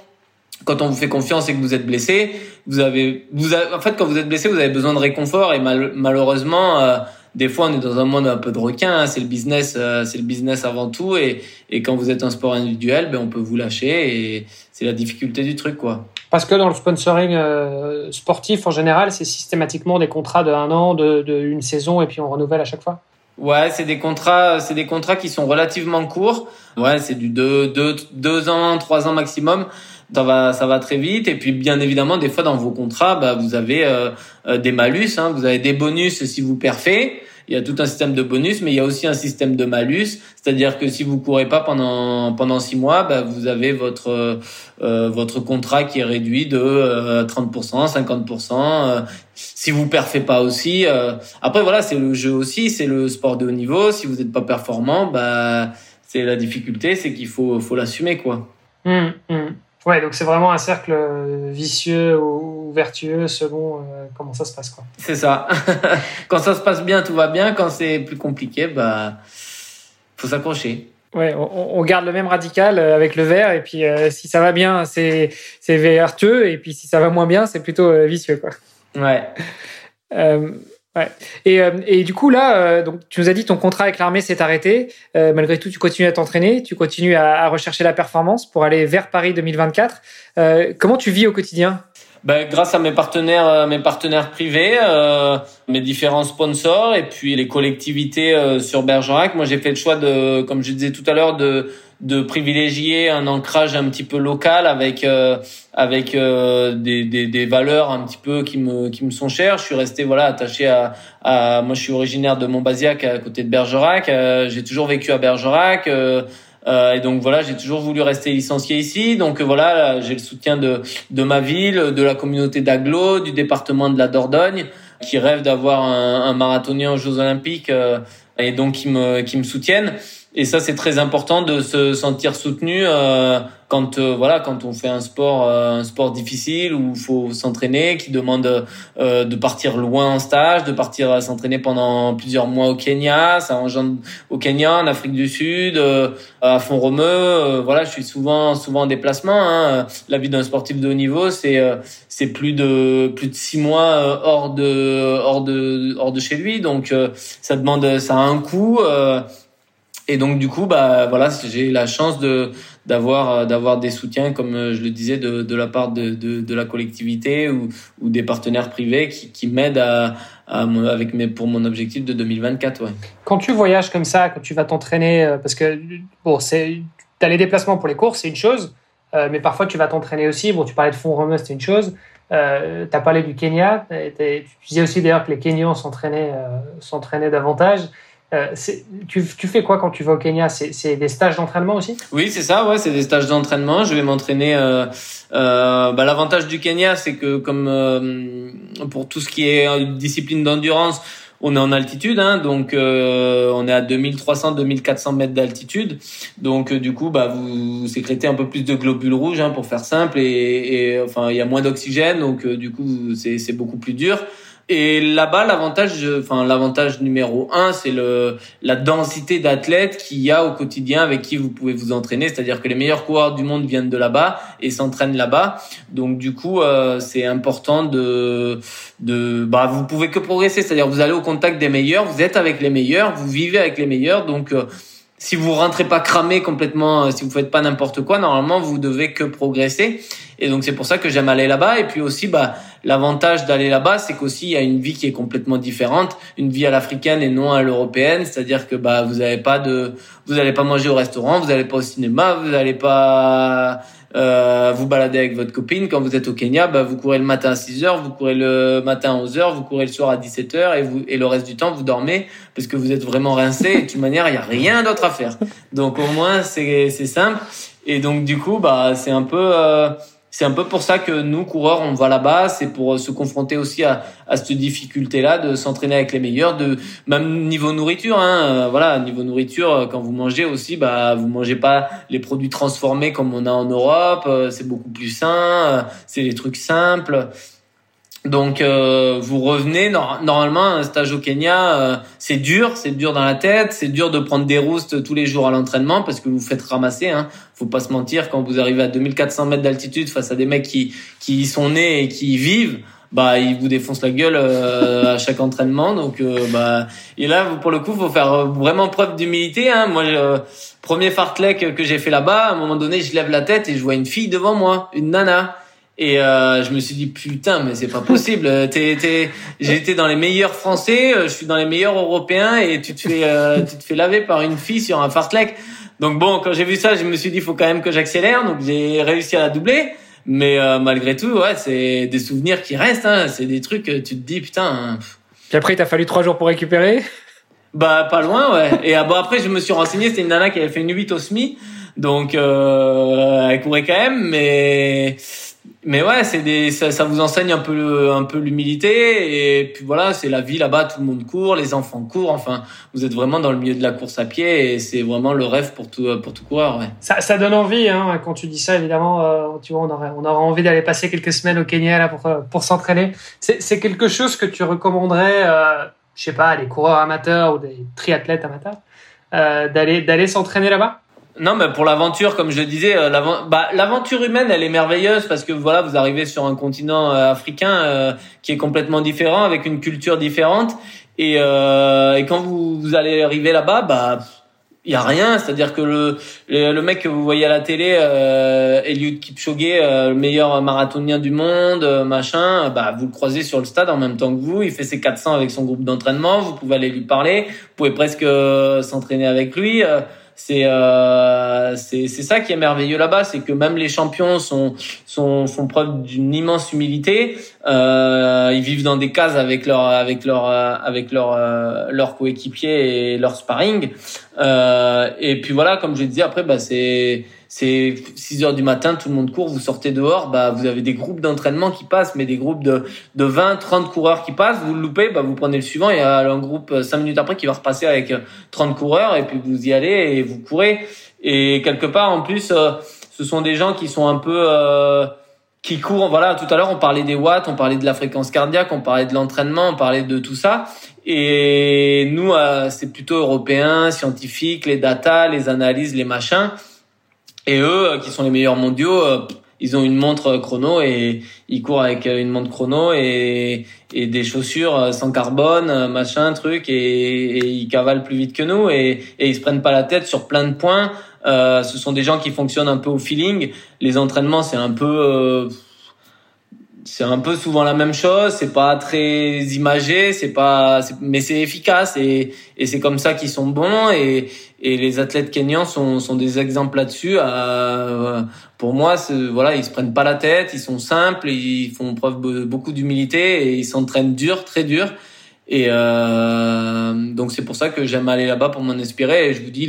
quand on vous fait confiance et que vous êtes blessé, vous avez, vous avez, en fait, quand vous êtes blessé, vous avez besoin de réconfort et mal, malheureusement, euh, des fois, on est dans un monde un peu de requin. Hein. c'est le business, euh, c'est le business avant tout. Et, et quand vous êtes un sport individuel, ben on peut vous lâcher et c'est la difficulté du truc, quoi. Parce que dans le sponsoring euh, sportif en général, c'est systématiquement des contrats de un an, de, de une saison, et puis on renouvelle à chaque fois. Ouais, c'est des contrats, c'est des contrats qui sont relativement courts. Ouais, c'est du deux, deux, deux ans, trois ans maximum ça va ça va très vite et puis bien évidemment des fois dans vos contrats bah, vous avez euh, euh, des malus hein, vous avez des bonus si vous perfez il y a tout un système de bonus, mais il y a aussi un système de malus, c'est-à-dire que si vous courez pas pendant pendant six mois, bah, vous avez votre euh, votre contrat qui est réduit de 30%, 50%. si vous perfez pas aussi, après voilà, c'est le jeu aussi, c'est le sport de haut niveau. Si vous n'êtes pas performant, bah c'est la difficulté, c'est qu'il faut faut l'assumer quoi. Mmh, mmh. Ouais, donc c'est vraiment un cercle vicieux ou vertueux selon euh, comment ça se passe. quoi. C'est ça. [laughs] quand ça se passe bien, tout va bien. Quand c'est plus compliqué, bah faut s'accrocher. Ouais, on, garde le même radical euh, avec le vert et puis euh, si ça va bien, c'est c'est vertueux et puis si ça va moins bien, c'est plutôt vicieux quoi. Ouais. Et, euh, et, du coup, là, euh, donc, tu nous as dit ton contrat avec l'armée s'est arrêté. Euh, malgré tout, tu continues à t'entraîner, tu continues à, à, rechercher la performance pour aller vers Paris 2024. comment tu vis au quotidien? Ben, grâce à mes partenaires, mes partenaires privés, mes différents sponsors et puis les collectivités sur Bergerac. Moi, j'ai fait le choix de, comme je disais tout à l'heure, de de privilégier un ancrage un petit peu local avec euh, avec euh, des, des, des, valeurs un petit peu qui me qui me sont chères. Je suis resté voilà attaché à, à moi je suis originaire de Montbazillac à côté de Bergerac. Euh, j'ai toujours vécu à Bergerac. et donc voilà, j'ai toujours voulu rester licencié ici. Donc voilà, j'ai le soutien de de ma ville, de la communauté d'Aglo, du département de la Dordogne, qui rêve d'avoir un, un, marathonien aux Jeux Olympiques et donc qui me qui me soutiennent. Et ça, c'est très important de se sentir soutenu euh, quand euh, voilà quand on fait un sport euh, un sport difficile où il faut s'entraîner, qui demande euh, de partir loin en stage, de partir s'entraîner pendant plusieurs mois au Kenya, ça engendre au Kenya, en Afrique du Sud, à fond romeu. voilà, je suis souvent souvent en déplacement. Hein. La vie d'un sportif de haut niveau, c'est c'est plus de plus de six mois hors de hors de hors de chez lui, donc ça demande ça a un coût. Et donc du coup, bah voilà, j'ai la chance de d'avoir euh, d'avoir des soutiens, comme euh, je le disais, de, de la part de, de, la collectivité ou, ou des partenaires privés qui, qui m'aident à, avec mes pour mon objectif de 2024. Ouais. Quand tu voyages comme ça, quand tu vas t'entraîner, euh, parce que bon, c'est as les déplacements pour les courses, c'est une chose, mais parfois tu vas t'entraîner aussi. Bon, tu parlais de fond romeu, c'est une chose. Euh, tu as parlé du Kenya. Tu disais aussi d'ailleurs que les Kenyans s'entraînaient s'entraînaient davantage. Euh, tu, tu, fais quoi quand tu vas au Kenya? C'est des stages d'entraînement aussi? Oui, c'est ça. Ouais, c'est des stages d'entraînement. Je vais m'entraîner. Euh, euh, bah, L'avantage du Kenya, c'est que comme euh, pour tout ce qui est discipline d'endurance, on est en altitude, hein, donc euh, on est à 2300-2400 mètres d'altitude. Donc du coup, bah vous sécrétez un peu plus de globules rouges, hein, pour faire simple, et, et enfin il y a moins d'oxygène, donc du coup c'est beaucoup plus dur. Et là-bas, l'avantage, enfin l'avantage numéro un, c'est le la densité d'athlètes qu'il y a au quotidien avec qui vous pouvez vous entraîner. C'est-à-dire que les meilleurs coureurs du monde viennent de là-bas et s'entraînent là-bas. Donc du coup, euh, c'est important de de bah vous pouvez que progresser. C'est-à-dire vous allez au contact des meilleurs, vous êtes avec les meilleurs, vous vivez avec les meilleurs. Donc euh, si vous rentrez pas cramé complètement, euh, si vous faites pas n'importe quoi, normalement vous devez que progresser. Et donc c'est pour ça que j'aime aller là-bas. Et puis aussi, bah l'avantage d'aller là-bas, c'est qu'aussi il y a une vie qui est complètement différente, une vie à l'africaine et non à l'européenne. C'est-à-dire que bah vous n'avez pas de, vous n'allez pas manger au restaurant, vous n'allez pas au cinéma, vous n'allez pas euh, vous balader avec votre copine. Quand vous êtes au Kenya, bah, vous courez le matin à 6 heures, vous courez le matin à 11 heures, vous courez le soir à 17 heures et, vous, et le reste du temps, vous dormez parce que vous êtes vraiment rincé. Et de toute manière, il n'y a rien d'autre à faire. Donc au moins, c'est simple. Et donc du coup, bah, c'est un peu... Euh, c'est un peu pour ça que nous, coureurs, on va là-bas. C'est pour euh, se confronter aussi à, à cette difficulté-là de s'entraîner avec les meilleurs, de même niveau nourriture. Hein, euh, voilà, niveau nourriture, euh, quand vous mangez aussi, bah vous mangez pas les produits transformés comme on a en Europe. c'est beaucoup plus sain. c'est des trucs simples. Donc euh, vous revenez normalement un stage au Kenya, euh, c'est dur, c'est dur dans la tête, c'est dur de prendre des roustes tous les jours à l'entraînement parce que vous faites ramasser. Hein. Faut pas se mentir quand vous arrivez à 2400 mètres d'altitude face à des mecs qui qui y sont nés et qui y vivent, bah ils vous défoncent la gueule euh, à chaque entraînement. Donc bah et là pour le coup faut faire vraiment preuve d'humilité. Hein. Moi premier fartlek que j'ai fait là-bas, à un moment donné je lève la tête et je vois une fille devant moi, une nana. Et euh, je me suis dit putain mais c'est pas possible. T'es, t'es, j'ai été dans les meilleurs Français, euh, je suis dans les meilleurs Européens et tu te fais, euh, tu te fais laver par une fille sur un fartlek. Donc bon, quand j'ai vu ça, je me suis dit faut quand même que j'accélère. Donc j'ai réussi à la doubler. Mais euh, malgré tout, ouais, c'est des souvenirs qui restent. Hein. C'est des trucs, tu te dis putain. Puis après, il t'a fallu trois jours pour récupérer? Bah pas loin, ouais. Et ah, bon après je me suis renseigné, c'était une nana qui avait fait une 8 au SMI, donc euh, elle courait quand même, mais mais ouais, c'est des ça, vous enseigne un peu un peu l'humilité et puis voilà, c'est la vie là-bas, tout le monde court, les enfants courent, enfin vous êtes vraiment dans le milieu de la course à pied et c'est vraiment le rêve pour tout pour tout coureur. Ça, ça donne envie, hein, quand tu dis ça évidemment, euh, tu vois, on aurait on aurait envie d'aller passer quelques semaines au Kenya là pour pour s'entraîner. C'est c'est quelque chose que tu recommanderais. Euh je sais pas, des coureurs amateurs ou des triathlètes amateurs, euh, d'aller d'aller s'entraîner là-bas? Non, mais pour l'aventure, comme je le disais, euh, bah, l'aventure humaine, elle est merveilleuse parce que voilà, vous arrivez sur un continent euh, africain euh, qui est complètement différent, avec une culture différente, et, et quand vous, vous allez arriver là-bas, bah il y a rien, c'est-à-dire que le, le, mec que vous voyez à la télé, euh, Eliud Kipchoge, euh, le meilleur marathonien du monde, euh, machin, bah vous le croisez sur le stade en même temps que vous, il fait ses 400 avec son groupe d'entraînement, vous pouvez aller lui parler, vous pouvez presque euh, s'entraîner avec lui. C'est c'est c'est ça qui est merveilleux là-bas, c'est que même les champions sont sont font preuve d'une immense humilité. Ils vivent dans des cases avec leur avec leur avec leur leur coéquipier et leur sparring. Euh, et puis voilà, comme je disais, après, bah, c'est c'est 6 heures du matin, tout le monde court, vous sortez dehors, bah, vous avez des groupes d'entraînement qui passent, mais des groupes de, de 20, 30 coureurs qui passent, vous le loupez, bah, vous prenez le suivant, il y a un groupe 5 euh, minutes après qui va repasser avec 30 euh, coureurs, et puis vous y allez et vous courez. Et quelque part, en plus, euh, ce sont des gens qui sont un peu... Qui courent, voilà, tout à l'heure on parlait des watts, on parlait de la fréquence cardiaque, on parlait de l'entraînement, on parlait de tout ça. Et nous, euh, c'est plutôt européen, scientifique, les data, les analyses, les machins. Et eux, euh, qui sont les meilleurs mondiaux, euh, ils ont une montre chrono et ils courent avec une montre chrono et, et des chaussures sans carbone, machin, truc, et, ils cavalent plus vite que nous et, et ils se prennent pas la tête sur plein de points. Ce sont des gens qui fonctionnent un peu au feeling. Les entraînements, c'est un peu c'est un peu souvent la même chose. C'est pas très imagé, c'est pas, mais c'est efficace et, et c'est comme ça qu'ils sont bons et, et les athlètes kenyans sont, sont des exemples là-dessus. Euh, pour moi, voilà, ils se prennent pas la tête, ils sont simples, ils font preuve de beaucoup d'humilité et ils s'entraînent dur, très dur. Et euh, donc c'est pour ça que j'aime aller là-bas pour m'en inspirer. Et je vous dis,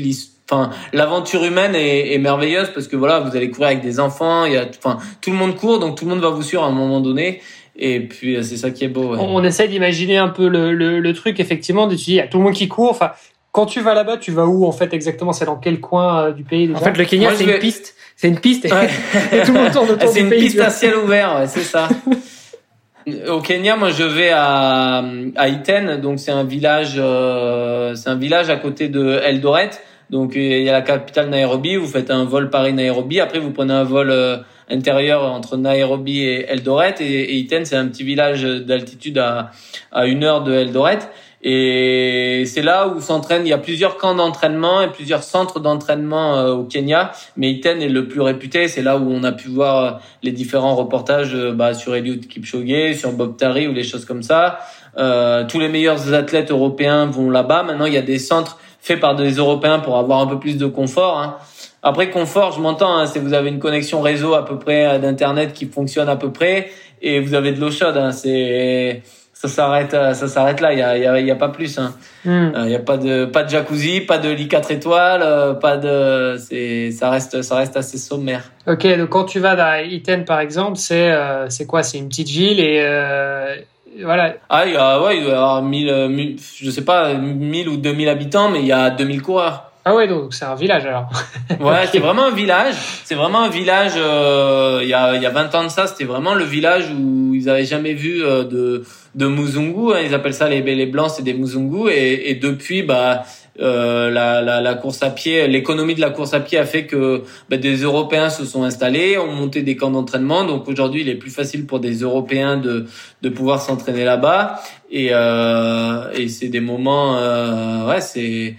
enfin l'aventure humaine est, est, merveilleuse parce que voilà vous allez courir avec des enfants il y a enfin tout le monde court donc tout le monde va vous suivre à un moment donné et puis c'est ça qui est beau ouais. on, essaie d'imaginer un peu le, le, le truc effectivement de il y a tout le monde qui court enfin quand tu vas là-bas, tu vas où en fait exactement? C'est dans quel coin euh, du pays déjà? En fait, le Kenya, c'est une piste. C'est une piste [laughs] et, tout le monde tourne autour [laughs] C'est une piste à ciel ouvert, ouais, c'est ça. [laughs] Au Kenya, moi, je vais à, à Iten, donc c'est un village, euh, c'est un village à côté de Eldoret. Donc il y a la capitale Nairobi, vous faites un vol Paris-Nairobi, après vous prenez un vol euh, intérieur entre Nairobi et Eldoret, et, Iten c'est un petit village d'altitude à, à une heure de Eldoret. Et c'est là où s'entraîne. Il y a plusieurs camps d'entraînement et plusieurs centres d'entraînement euh, au Kenya, mais Iten est le plus réputé. C'est là où on a pu voir euh, les différents reportages bah, sur Eliud Kipchoge, sur Bob Tari ou les choses comme ça. Euh, tous les meilleurs athlètes européens vont là-bas. Maintenant, il y a des centres fait par des Européens pour avoir un peu plus de confort. Hein. Après confort, je m'entends, hein, c'est vous avez une connexion réseau à peu près euh, d'internet qui fonctionne à peu près et vous avez de l'eau chaude. Hein, c'est ça s'arrête, euh, ça s'arrête là. Il y a, y, a, y a, pas plus. Hein. Hmm. Euh, il y a pas de, pas de jacuzzi, pas de lit 4 étoiles, pas de. C'est, ça reste, ça reste assez sommaire. Ok, donc quand tu vas dans Iten par exemple, c'est, c'est quoi? C'est une petite ville et voilà. Ah, il y a, ouais, il doit y avoir 1000, je sais pas, 1000 ou 2000 habitants, mais il y a 2000 coureurs. Ah ouais, donc c'est un village alors. [laughs] ouais, c'est vraiment un village. C'est vraiment un village. Euh, il y a il y a 20 ans de ça, c'était vraiment le village où ils avaient jamais vu euh, de de Muzungu. Hein, ils appellent ça les les blancs, c'est des Muzungu. Et, et depuis, bah euh, la, la, la, course à pied, l'économie de la course à pied a fait que bah, des Européens se sont installés, ont monté des camps d'entraînement. Donc aujourd'hui, il est plus facile pour des Européens de, de pouvoir s'entraîner là-bas. Et, euh, et c'est des moments, euh, ouais, c'est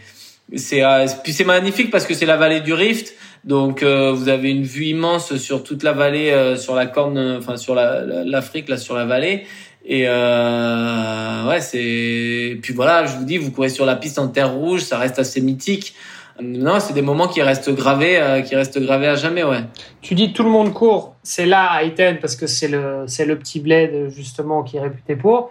c'est euh, puis c'est magnifique parce que c'est la vallée du Rift. Donc euh, vous avez une vue immense sur toute la vallée, sur la corne, enfin sur l'Afrique là, sur la vallée. Et euh, ouais, c'est. Puis voilà, je vous dis, vous courez sur la piste en terre rouge, ça reste assez mythique. Non, c'est des moments qui restent gravés, euh, qui restent gravés à jamais, ouais. Tu dis tout le monde court, c'est là à parce que c'est le c'est le petit bled justement qui est réputé pour.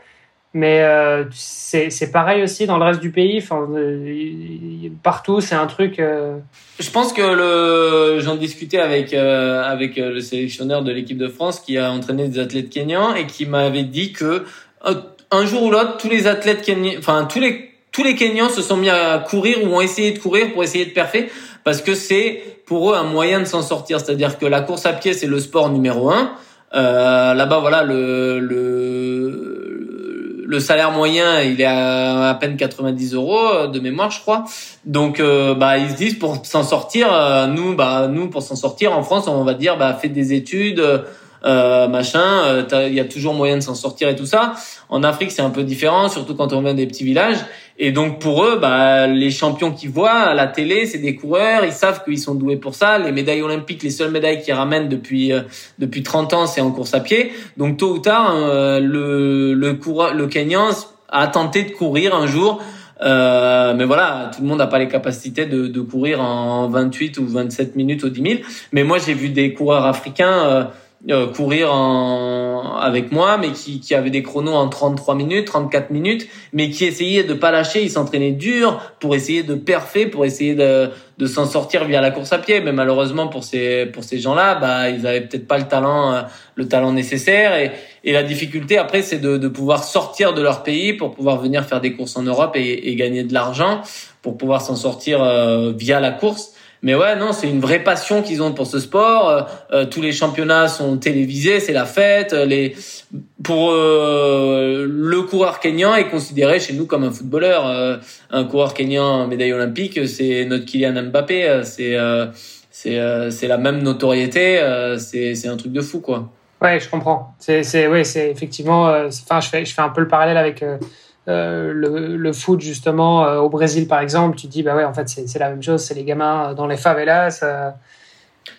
Mais euh, c'est pareil aussi dans le reste du pays. Enfin, euh, partout, c'est un truc. Euh, Je pense que j'en discutais avec avec le sélectionneur de l'équipe de France qui a entraîné des athlètes kenyans et qui m'avait dit que un jour ou l'autre, tous les athlètes kenyans, enfin tous les tous les Kenyans se sont mis à courir ou ont essayé de courir pour essayer de perfer parce que c'est pour eux un moyen de s'en sortir. C'est-à-dire que la course à pied c'est le sport numéro un. Là-bas, voilà le, le le salaire moyen, il est à, à peine 90 euros euh, de mémoire, je crois. Donc, euh, bah, ils se disent pour s'en sortir, euh, nous, bah, nous, pour s'en sortir en France, on va dire, bah, fais des études, euh, machin. Il y a toujours moyen de s'en sortir et tout ça. En Afrique, c'est un peu différent, surtout quand on vient des petits villages. Et donc pour eux, bah, les champions qu'ils voient à la télé, c'est des coureurs, ils savent qu'ils sont doués pour ça. Les médailles olympiques, les seules médailles qu'ils ramènent depuis euh, depuis 30 ans, c'est en course à pied. Donc tôt ou tard, euh, le le coureur, le Kenyan a tenté de courir un jour. Euh, mais voilà, tout le monde n'a pas les capacités de, de, courir en 28 ou 27 minutes au 10 000. Mais moi, j'ai vu des coureurs africains euh, euh, courir en, avec moi, mais qui, qui avait des chronos en 33 minutes, 34 minutes, mais qui essayait de pas lâcher, il s'entraînait dur pour essayer de perfer, pour essayer de, de s'en sortir via la course à pied. Mais malheureusement pour ces pour ces gens-là, bah ils avaient peut-être pas le talent euh, le talent nécessaire et, et la difficulté après c'est de, de pouvoir sortir de leur pays pour pouvoir venir faire des courses en Europe et, et gagner de l'argent pour pouvoir s'en sortir euh, via la course. Mais ouais, non, c'est une vraie passion qu'ils ont pour ce sport. Euh, euh, tous les championnats sont télévisés, c'est la fête. Euh, pour le coureur kenyan est considéré chez nous comme un footballeur. un coureur kenyan médaille olympique, c'est notre Kylian Mbappé. C'est c'est c'est la même notoriété. c'est c'est un truc de fou quoi. Ouais, je comprends. C'est ouais, effectivement. Enfin, je fais je fais un peu le parallèle avec euh, le, foot justement euh, au Brésil par exemple, tu dis bah ouais en fait c'est la même chose, c'est les gamins dans les favelas. Euh.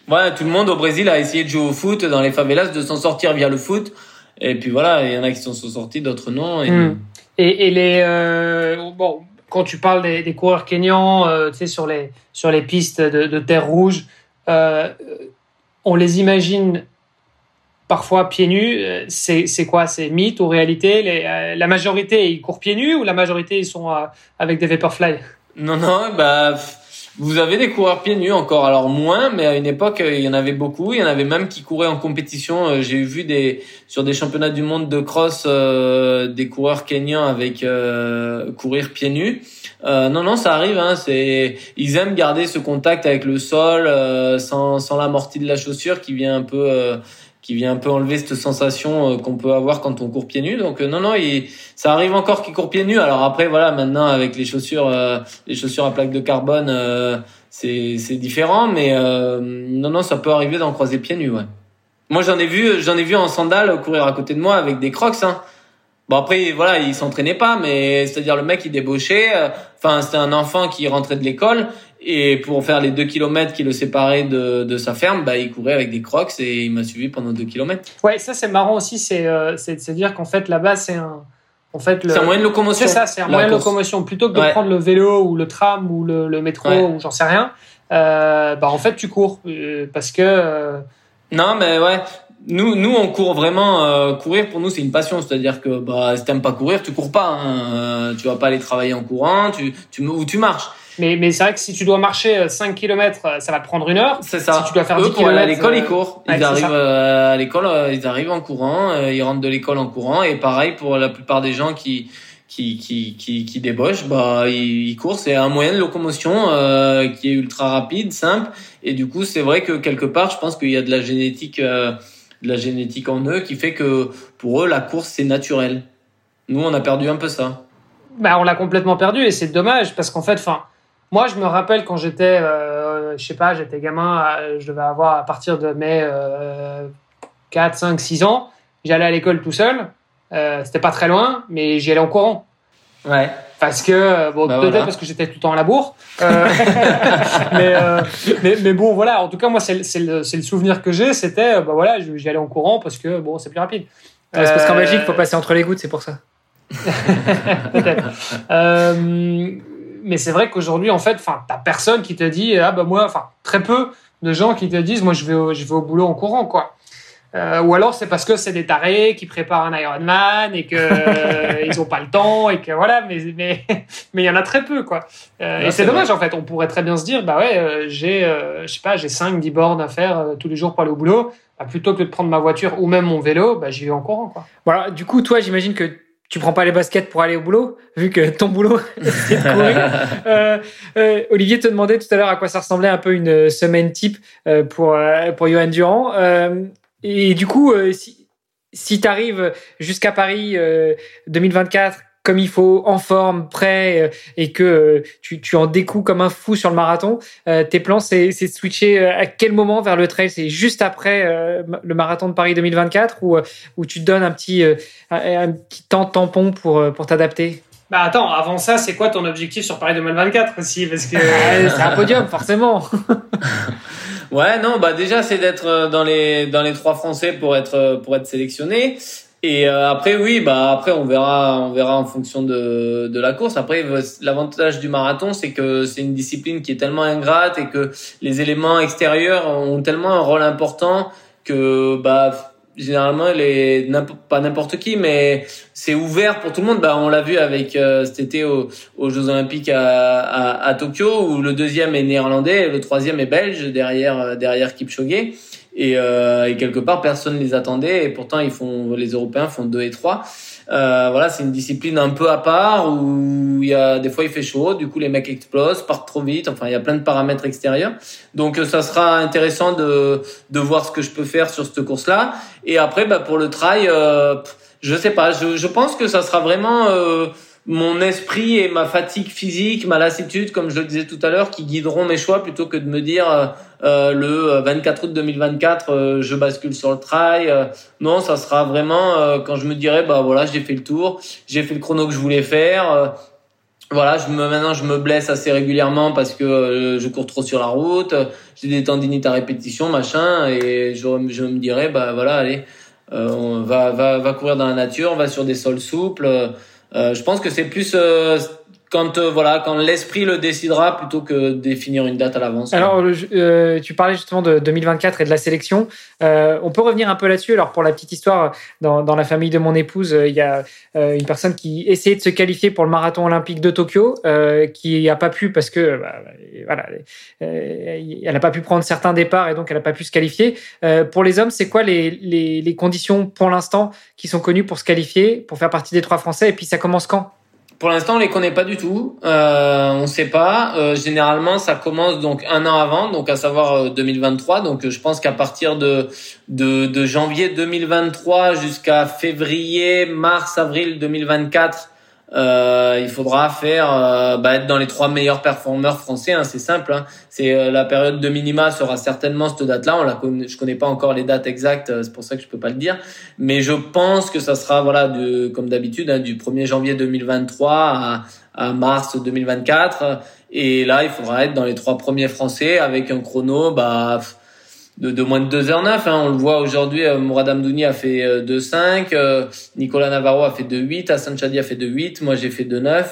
Ouais, tout le monde au Brésil a essayé de jouer au foot dans les favelas, de s'en sortir via le foot. Et puis voilà, il y en a qui s'en sont sortis, d'autres non. Et, hmm. et, les bon, quand tu parles des, coureurs kenyans, tu sais sur les sur les pistes de, de terre rouge, on les imagine parfois pieds nus. Euh, c'est quoi? C'est mythe ou réalité? Euh, La majorité, ils courent pieds nus ou la majorité, ils sont euh, avec des Vaporfly? Non, non, bah, vous avez des coureurs pieds nus encore. Alors moins, mais à une époque, il y en avait beaucoup. Il y en avait même qui couraient en compétition. J'ai vu des sur des championnats du monde de cross des coureurs kenyans avec courir pieds nus. non, non, ça arrive. Hein, c'est ils aiment garder ce contact avec le sol sans sans l'amorti de la chaussure qui vient un peu qui vient un peu enlever cette sensation euh, qu'on peut avoir quand on court pieds nus. Donc euh, non non, il, ça arrive encore qu'il court pieds nus. Alors après voilà, maintenant avec les chaussures euh, les chaussures à plaque de carbone c'est c'est différent mais non non, ça peut arriver d'en croiser pieds nus ouais. Moi j'en ai vu j'en ai vu en sandales courir à côté de moi avec des crocs hein. Bon après voilà, il s'entraînait pas mais c'est-à-dire le mec il débauchait enfin c'était un enfant qui rentrait de l'école et pour faire les deux kilomètres qui le séparaient de, de sa ferme, bah, il courait avec des crocs et il m'a suivi pendant deux kilomètres. Ouais, ça c'est marrant aussi, c'est euh, c'est dire qu'en fait là-bas c'est un, en fait le... c'est un moyen de locomotion. C'est ça, c'est un moyen de locomotion plutôt que de prendre le vélo ou le tram ou le, le métro ou j'en sais rien. Euh, bah en fait tu cours euh, parce que. Euh, non mais ouais. Nous, nous, on court vraiment. Euh, courir pour nous, c'est une passion. C'est-à-dire que bah, si t'aimes pas courir, tu cours pas. Hein. Tu vas pas aller travailler en courant. Tu, tu ou tu marches. Mais, mais c'est vrai que si tu dois marcher 5 euh, km, euh, ça va te prendre une heure. C'est ça. Si tu dois faire Eux, 10 pour aller à l'école, ils courent. Ils arrivent à l'école, ils arrivent en courant, ils rentrent de l'école en courant. Et pareil pour la plupart des gens qui qui qui qui, qui débauchent, bah ils, courent. C'est un moyen de locomotion euh, qui est ultra rapide, simple. Et du coup, c'est vrai que quelque part, je pense qu'il y a de la génétique, de la génétique en eux qui fait que pour eux, la course c'est naturel. Nous, on a perdu un peu ça. Bah, on l'a complètement perdu et c'est dommage parce qu'en fait, enfin moi, je me rappelle quand j'étais, euh, je sais pas, j'étais gamin, je devais avoir à partir de mes euh, 4, 5, 6 ans, j'allais à l'école tout seul. Euh, c'était pas très loin, mais j'y allais en courant. Ouais. Parce que, bon, bah, peut-être parce que j'étais tout le temps à la bourre. Euh, [laughs] mais, euh, mais, mais, bon, voilà, en tout cas, moi, c'est le, le, souvenir que j'ai, c'était, bah voilà, j'y allais en courant parce que, bon, c'est plus rapide. c'est parce qu'en Belgique, il faut passer entre les gouttes, c'est pour ça. [laughs] peut-être. Mais c'est vrai qu'aujourd'hui, en fait, enfin, t'as personne qui te dit, ah bah moi, enfin, très peu de gens qui te disent, moi, je vais, au, je vais au boulot en courant, quoi. Euh, ou alors c'est parce que c'est des tarés qui préparent un Ironman et que euh, [laughs] ils ont pas le temps et que voilà, mais mais [laughs] mais il y en a très peu quoi. Euh, et c'est dommage en fait. On pourrait très bien se dire bah ouais, euh, j'ai je sais pas, j'ai 5 10 bornes à faire tous les jours pour aller au boulot. Bah, plutôt que de prendre ma voiture ou même mon vélo, bah, j'y vais en courant quoi. Voilà. Du coup, toi, j'imagine que tu prends pas les baskets pour aller au boulot, vu que ton boulot [laughs] c'est de courir. [laughs] Euh, euh, Olivier te demandait tout à l'heure à quoi ça ressemblait un peu une semaine type pour pour Johan Durand. Et du coup, euh, si, si tu arrives jusqu'à Paris 2024 euh, comme il faut, en forme, prêt, euh, et que tu, tu en découes comme un fou sur le marathon, tes plans, c'est de switcher à quel moment vers le trail? C'est juste après le marathon de Paris 2024 ou, ou tu te donnes un petit, un, petit temps tampon pour, pour t'adapter? Bah attends, avant ça, c'est quoi ton objectif sur Paris 2024 aussi? Parce que c'est un podium, forcément. [laughs] Ouais, non, bah déjà c'est d'être euh, dans les dans les trois Français pour être euh, pour être sélectionné. Et euh, après oui, bah après on verra on verra en fonction de de la course. Après l'avantage du marathon, c'est que c'est une discipline qui est tellement ingrate et que les éléments extérieurs ont tellement un rôle important que bah généralement les pas n'importe qui mais c'est ouvert pour tout le monde bah on l'a vu avec euh, cet été aux, Jeux Olympiques à, à, à, Tokyo où le deuxième est néerlandais et le troisième est belge derrière euh, derrière Kipchoge et, euh, et quelque part personne les attendait et pourtant ils font les Européens font deux et trois euh, voilà, c'est une discipline un peu à part où il y a des fois il fait chaud, du coup les mecs explosent, partent trop vite. Enfin, il y a plein de paramètres extérieurs. Donc euh, ça sera intéressant de de voir ce que je peux faire sur cette course-là. Et après, bah, pour le trail, euh, je sais pas. Je, je pense que ça sera vraiment euh, mon esprit et ma fatigue physique, ma lassitude, comme je le disais tout à l'heure, qui guideront mes choix plutôt que de me dire euh, euh le 24 août 2024, euh, je bascule sur le trail. Euh, non, ça sera vraiment quand je me dirai, bah voilà, j'ai fait le tour, j'ai fait le chrono que je voulais faire. voilà, je me, maintenant je me blesse assez régulièrement parce que je cours trop sur la route, j'ai des tendinites à répétition, machin, et je, je me dirais, bah voilà, allez, on va, va, va courir dans la nature, on va sur des sols souples. Euh, je pense que c'est plus euh, quand euh, voilà quand l'esprit le décidera plutôt que définir une date à l'avance. Alors euh, tu parlais justement de 2024 et de la sélection. Euh, on peut revenir un peu là-dessus. Alors pour la petite histoire, dans, dans la famille de mon épouse, il y a une personne qui essayait de se qualifier pour le marathon olympique de Tokyo, qui a pas pu parce que bah, voilà, elle n'a pas pu prendre certains départs et donc elle n'a pas pu se qualifier. pour les hommes, c'est quoi les, les, les conditions pour l'instant qui sont connues pour se qualifier, pour faire partie des trois Français? Et puis ça commence quand? Pour l'instant, on les connaît pas du tout. Euh, on sait pas. Euh, généralement, ça commence donc un an avant, donc à savoir 2023. Euh, donc, je pense qu'à partir de, de, de janvier 2023 jusqu'à février, mars, avril 2024, euh, il faudra faire euh, bah, être dans les trois meilleurs performeurs français. Hein, c'est simple. Hein. C'est euh, la période de minima sera certainement cette date-là. On la connaît, je connais pas encore les dates exactes, c'est pour ça que je peux pas le dire. Mais je pense que ça sera voilà de, comme d'habitude hein, du 1er janvier 2023 à, à mars 2024. Et là, il faudra être dans les trois premiers français avec un chrono. Bah de, de, moins de 2h09. Hein. On le voit aujourd'hui, euh, Mourad Amdouni a fait 2h5, euh, euh, Nicolas Navarro a fait 2h8, Hassan Chadi a fait 2h8, moi j'ai fait 2h9.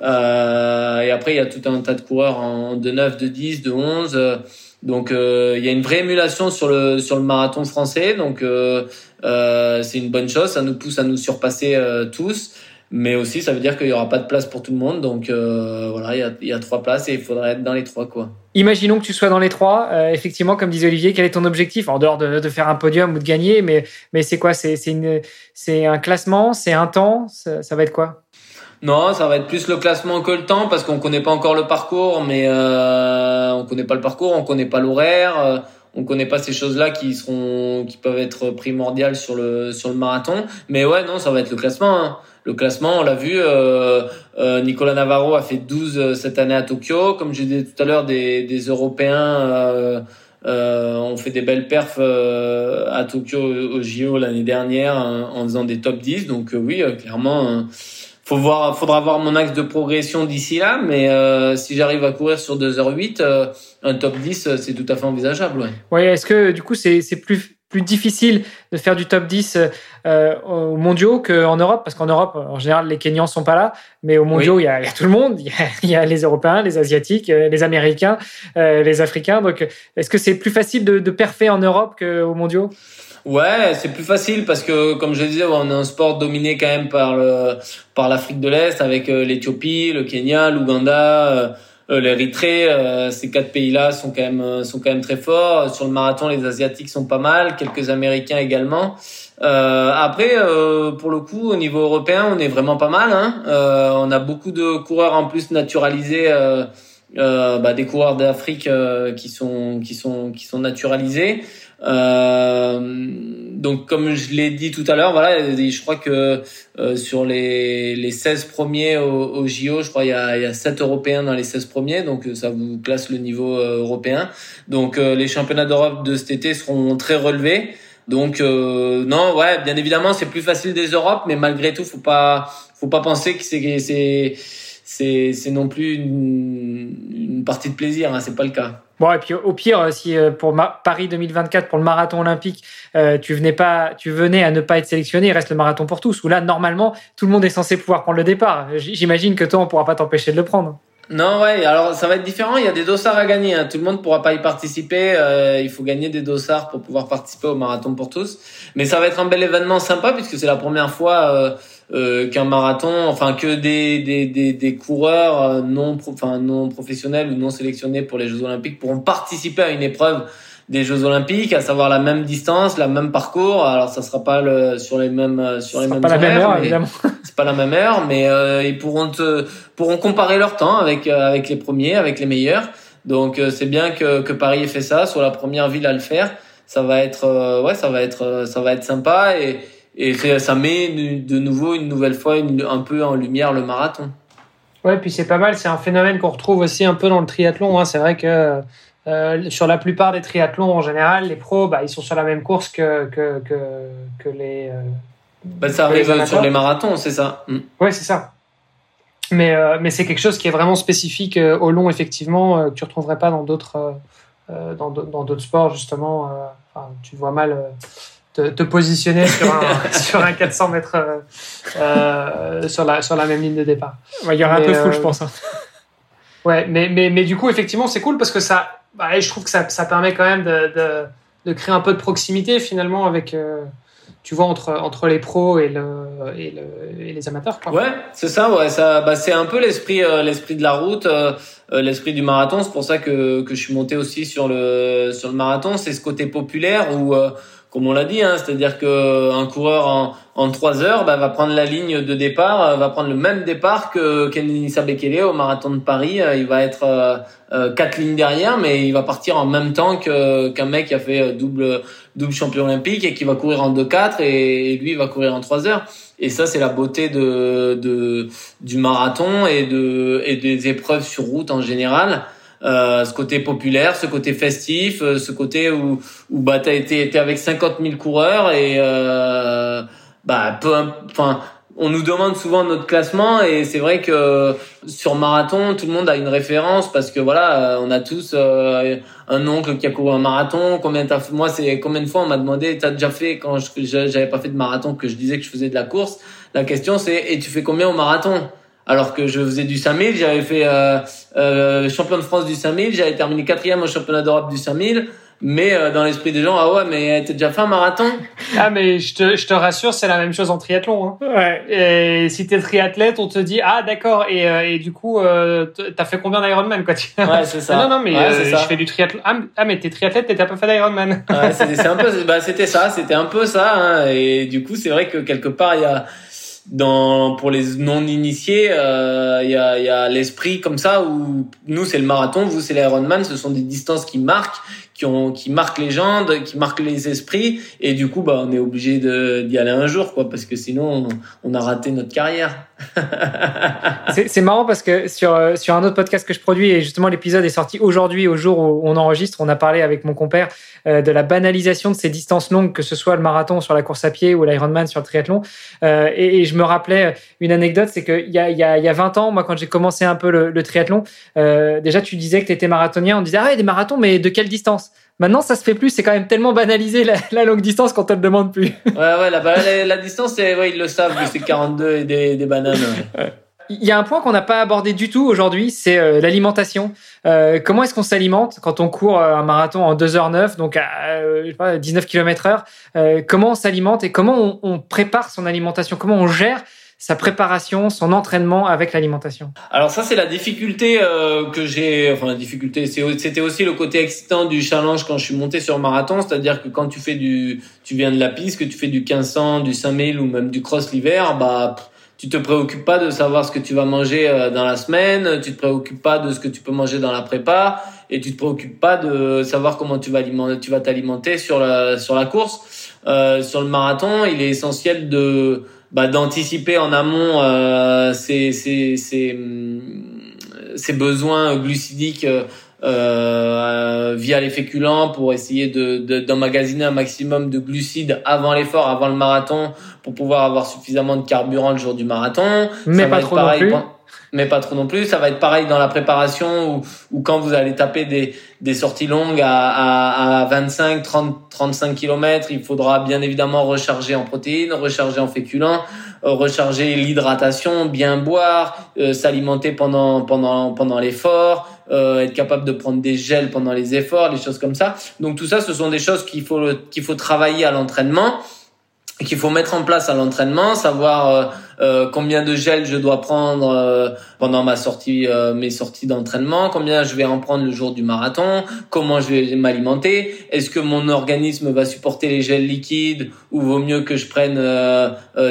Euh, et après, il y a tout un tas de coureurs en 2-9, 2-10, 2-11. Donc, euh, il y a une vraie émulation sur le sur le marathon français. Donc, euh, c'est une bonne chose. Ça nous pousse à nous surpasser tous mais aussi ça veut dire qu'il y aura pas de place pour tout le monde donc euh, voilà il y a, y a, trois places et il faudrait être dans les trois quoi. Imaginons que tu sois dans les trois. Euh, effectivement comme disait Olivier quel est ton objectif? En dehors de, de faire un podium ou de gagner mais mais c'est quoi? C'est c'est une c'est un classement? C'est un temps? Ça, ça, va être quoi? Non ça va être plus le classement que le temps parce qu'on connaît pas encore le parcours mais euh, on connaît pas le parcours on connaît pas l'horaire euh, on connaît pas ces choses-là qui seront qui peuvent être primordiales sur le sur le marathon. Mais ouais non ça va être le classement hein le classement, on l'a vu, euh, euh, Nicolas Navarro a fait 12 euh, cette année à Tokyo. Comme je disais tout à l'heure, des, des Européens ont fait des belles perfs à Tokyo au JO l'année dernière en faisant des top 10. Donc oui, clairement, faut voir, faudra voir mon axe de progression d'ici là. Mais si j'arrive à courir sur 2h08, un top 10, c'est tout à fait envisageable. Ouais. ouais Est-ce que du coup c'est plus plus difficile de faire du top 10 euh, aux mondiaux qu'en Europe, parce qu'en Europe, en général, les Kenyans sont pas là, mais aux mondiaux, il, y a, tout le monde. [laughs] Il y, a, les Européens, les Asiatiques, euh, les Américains, euh, les Africains. Donc, est-ce que c'est plus facile de, de perfer en Europe qu'aux mondiaux? Ouais, c'est plus facile parce que, comme je disais, on a un sport dominé quand même par le par l'Afrique de l'Est avec l'Éthiopie, le Kenya, l'Ouganda euh, l'Érythrée, euh, ces quatre pays-là sont quand même euh, sont quand même très forts. Sur le marathon, les Asiatiques sont pas mal, quelques Américains également. Euh, après, pour le coup, au niveau européen, on est vraiment pas mal. Hein. on a beaucoup de coureurs en plus naturalisés, bah, des coureurs d'Afrique qui sont qui sont qui sont naturalisés. Euh, donc comme je l'ai dit tout à l'heure, voilà, je crois que euh, sur les, les 16 premiers au, au, JO, je crois il y a, il y a 7 Européens dans les 16 premiers, donc euh, ça vous classe le niveau euh, européen. Donc les championnats d'Europe de cet été seront très relevés. Donc non, ouais, bien évidemment c'est plus facile des Europes, mais malgré tout, faut pas, faut pas penser que c'est c'est c'est non plus une, une partie de plaisir, hein, c'est pas le cas. Bon, et puis au pire, euh, si euh, pour Paris 2024, pour le marathon olympique, euh, tu venais pas, tu venais à ne pas être sélectionné, il reste le marathon pour tous. Où là, normalement, tout le monde est censé pouvoir prendre le départ. J'imagine que toi, on pourra pas t'empêcher de le prendre. Non, ouais. Alors, ça va être différent. Il y a des dossards à gagner. Hein. Tout le monde pourra pas y participer. il faut gagner des dossards pour pouvoir participer au marathon pour tous. Mais ça va être un bel événement sympa puisque c'est la première fois qu'un marathon, enfin que des des, des, des coureurs euh, non enfin non professionnels ou non sélectionnés pour les Jeux Olympiques pourront participer à une épreuve des Jeux Olympiques, à savoir la même distance, la même parcours. Alors ça sera pas le, sur les mêmes euh, sur les mêmes pas la même heure évidemment. [laughs] C'est pas la même heure, mais euh, ils pourront te, pourront comparer leur temps avec avec les premiers, avec les meilleurs. Donc c'est bien que que Paris ait fait ça, soit la première ville à le faire. Ça va être ouais, ça va être ça va être sympa et et ça met de nouveau une nouvelle fois un peu en lumière le marathon. Ouais, puis c'est pas mal. C'est un phénomène qu'on retrouve aussi un peu dans le triathlon. Hein. C'est vrai que euh, sur la plupart des triathlons en général, les pros, bah, ils sont sur la même course que que que, que les. Euh, bah, ça arrive sur les marathons, c'est ça. Mm. Ouais, c'est ça. Mais euh, mais c'est quelque chose qui est vraiment spécifique au long, effectivement, que tu retrouverais pas dans d'autres dans d'autres sports justement. Enfin, tu vois mal te, positionner sur un, [laughs] sur un 400 mètres euh, euh, sur, la, sur la même ligne de départ. il y aura un peu fou, je euh, pense. Hein. Ouais, mais, mais, mais du coup, effectivement, c'est cool parce que ça, bah, je trouve que ça, ça permet quand même de, de, de, créer un peu de proximité finalement avec, tu vois, entre, entre les pros et, le, et, le, et les amateurs. Quoi. Ouais, c'est ça, ouais, ça, bah, c'est un peu l'esprit, l'esprit de la route, l'esprit du marathon. C'est pour ça que, que je suis monté aussi sur le, sur le marathon. C'est ce côté populaire où, comme on l'a dit, hein, c'est-à-dire que un coureur en, en 3 heures bah, va prendre la ligne de départ, euh, va prendre le même départ que Kenenisa Bekele au marathon de Paris. Euh, il va être euh, euh, quatre lignes derrière, mais il va partir en même temps que qu'un mec qui a fait double double champion olympique et qui va courir en 2-4 et, lui il va courir en 3 heures. Et ça c'est la beauté de, de du marathon et de et des épreuves sur route en général. Euh, ce côté populaire, ce côté festif, euh, ce côté où où bah été été avec 50 000 coureurs et euh, bah peu enfin on nous demande souvent notre classement et c'est vrai que sur marathon tout le monde a une référence parce que voilà euh, on a tous un oncle qui a couru un marathon. Combien t'as moi c'est combien de fois on m'a demandé t'as déjà fait quand j'avais pas fait de marathon que je disais que je faisais de la course? La question c'est et tu fais combien au marathon? Alors que je faisais du 5000, j'avais fait euh, euh, champion de France du 5000, j'avais terminé quatrième au championnat d'Europe du 5000. Mais euh, dans l'esprit des gens, ah ouais, mais t'as déjà fait un marathon Ah mais je te, je te rassure, c'est la même chose en triathlon. Hein. Ouais. Et si t'es triathlète, on te dit ah d'accord. Et, euh, et du coup, euh, t'as fait combien d'Ironman quoi Ouais, c'est ça. non non mais euh, je fais du triathlon. Ah, ah mais t'es triathlète, t'as pas fait d'Ironman. ouais, c'est un peu, bah c'était ça, c'était un peu ça. Hein. Et du coup, c'est vrai que quelque part il y a dans pour les non initiés euh, il y a, y a l'esprit comme ça où nous c'est le marathon vous c'est l'Ironman ce sont des distances qui marquent qui ont qui marquent les gens qui marquent les esprits. Et du coup bah on est obligé d'y aller un jour quoi parce que sinon on, a raté notre carrière [laughs] c'est marrant parce que sur sur un autre podcast que je produis et justement l'épisode est sorti aujourd'hui au jour où on enregistre on a parlé avec mon compère euh, de la banalisation de ces distances longues, que ce soit le marathon sur la course à pied ou l'Ironman sur le triathlon. Euh, et, je me rappelais une anecdote, c'est qu'il y a, y, y a 20 ans, moi quand j'ai commencé un peu le, triathlon, euh, déjà tu disais que tu étais marathonien, on disait ah ouais des marathons, mais de quelle distance? Maintenant, ça se fait plus. C'est quand même tellement banalisé la, longue distance qu'on te le demande plus. ouais, ouais, la, la, distance, ouais, ils le savent, c'est 42 et des, des bananes. Il y a un point qu'on n'a pas abordé du tout aujourd'hui, c'est euh, l'alimentation. Euh, comment est-ce qu'on s'alimente quand on court euh, un marathon en 2h09, donc à 19 km heure? Comment on s'alimente et comment on, on, prépare son alimentation? Comment on gère sa préparation, son entraînement avec l'alimentation Alors ça, c'est la difficulté que j'ai. Enfin, la difficulté, c'était aussi le côté excitant du challenge quand je suis monté sur marathon, c'est-à-dire que quand tu fais du, tu viens de la piste, que tu fais du 1500, du 5000 ou même du cross l'hiver, bah tu te préoccupes pas de savoir ce que tu vas manger euh, dans la semaine, tu te préoccupes pas de ce que tu peux manger dans la prépa et tu te préoccupes pas de savoir comment tu vas tu vas t'alimenter sur la sur la course. Euh, sur le marathon, il est essentiel de bah, d'anticiper en amont euh, ses, ses, ses, ses, besoins glucidiques euh, euh, via les féculents pour essayer de d'emmagasiner un maximum de glucides avant l'effort, avant le marathon, pour pouvoir avoir suffisamment de carburant le jour du marathon. Mais pas trop non plus. Mais pas trop non plus. Ça va être pareil dans la préparation ou, quand vous allez taper des, des sorties longues à, à, à 25, 30, 35 km. Il faudra bien évidemment recharger en protéines, recharger en féculents, euh, recharger l'hydratation, bien boire, euh, s'alimenter pendant pendant pendant l'effort, euh, être capable de prendre des gels pendant les efforts, des choses comme ça. Donc tout ça, ce sont des choses qu'il faut qu'il faut travailler à l'entraînement qu'il faut mettre en place à l'entraînement, savoir euh, euh, combien de gel je dois prendre euh, pendant ma sortie, mes sorties d'entraînement, combien je vais en prendre le jour du marathon, comment je vais m'alimenter, est-ce que mon organisme va supporter les gels liquides ou vaut mieux que je prenne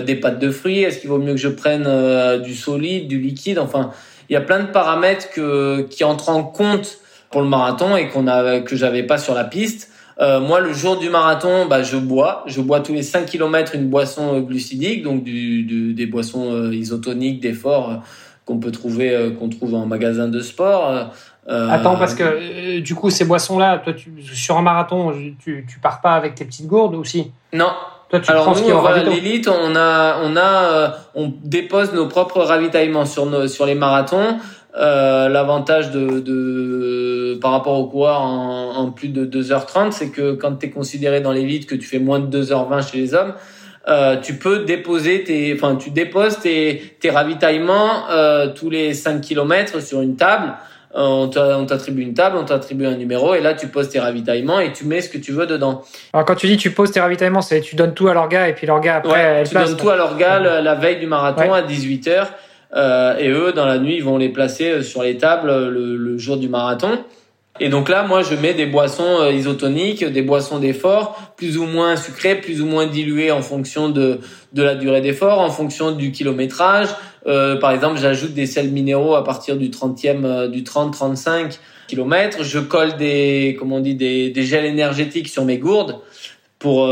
des pâtes de fruits, est-ce qu'il vaut mieux que je prenne du solide, du liquide, enfin il y a plein de paramètres que, qui entrent en compte pour le marathon et qu'on a que j'avais pas sur la piste. Euh, moi, le jour du marathon, bah, je bois. Je bois tous les 5 km une boisson euh, glucidique, donc du, des boissons euh, isotoniques d'effort euh, qu'on peut trouver, qu'on trouve en magasin de sport. Attends, parce que du coup, ces boissons-là, toi, tu, sur un marathon, tu, tu pars pas avec tes petites gourdes aussi? Non. Toi, tu Alors nous, ce l'élite, on a, on a, on dépose nos propres ravitaillements sur nos, sur les marathons. Euh, l'avantage de, de, par rapport au coureur en, en plus de 2h30, c'est que quand tu es considéré dans l'élite que tu fais moins de 2h20 chez les hommes, euh, tu peux déposer tes, enfin, tu déposes tes, tes ravitaillements euh, tous les 5 km sur une table. Euh, on t'attribue une table, on t'attribue un numéro, et là tu poses tes ravitaillements et tu mets ce que tu veux dedans. Alors quand tu dis tu poses tes ravitaillements, c'est tu donnes tout à l'orga et puis l'orga après. Ouais, tu donnes tout à l'orga la, veille du marathon à 18 h euh, et eux, dans la nuit, ils vont les placer euh, sur les tables euh, le, jour du marathon. Et donc là, moi, je mets des boissons isotoniques, des boissons d'effort, plus ou moins sucrées, plus ou moins diluées en fonction de, de la durée d'effort, en fonction du kilométrage. Par exemple, j'ajoute des sels minéraux à partir du 30e, du 30-35 km. Je colle des, comment on dit, des, gels énergétiques sur mes gourdes pour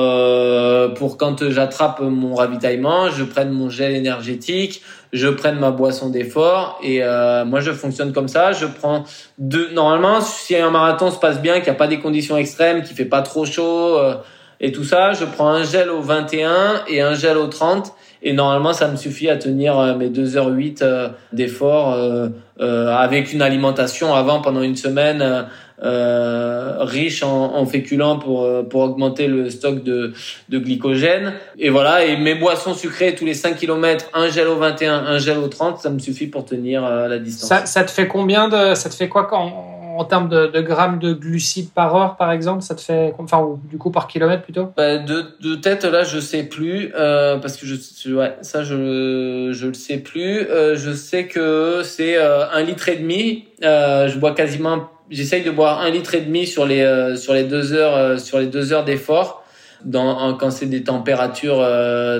pour quand j'attrape mon ravitaillement, je prenne mon gel énergétique, je prenne ma boisson d'effort et euh, moi je fonctionne comme ça. Je prends deux. Normalement, si un marathon se passe bien, qu'il n'y a pas des conditions extrêmes, qu'il fait pas trop chaud euh, et tout ça, je prends un gel au 21 et un gel au 30 et normalement ça me suffit à tenir euh, mes 2h08 euh, d'effort euh, avec une alimentation avant pendant une semaine euh, riche en, en, féculents pour pour augmenter le stock de de glycogène et voilà et mes boissons sucrées tous les 5 km un gel au 21 un gel au 30 ça me suffit pour tenir la distance ça, ça te fait combien de ça te fait quoi quand en termes de, de, grammes de glucides par heure, par exemple, ça te fait, enfin, ou du coup par kilomètre plutôt? Bah, de, de tête là, je sais plus euh, parce que je, ouais, ça je je le sais plus. Euh, je sais que c'est euh, un litre et demi. Euh, je bois quasiment, j'essaye de boire un litre et demi sur les euh, sur les deux heures euh, sur les deux heures d'effort. Dans, quand c'est des températures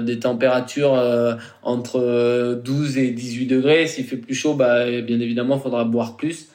des températures entre 12 et 18 degrés s'il fait plus chaud bah bien évidemment il faudra boire plus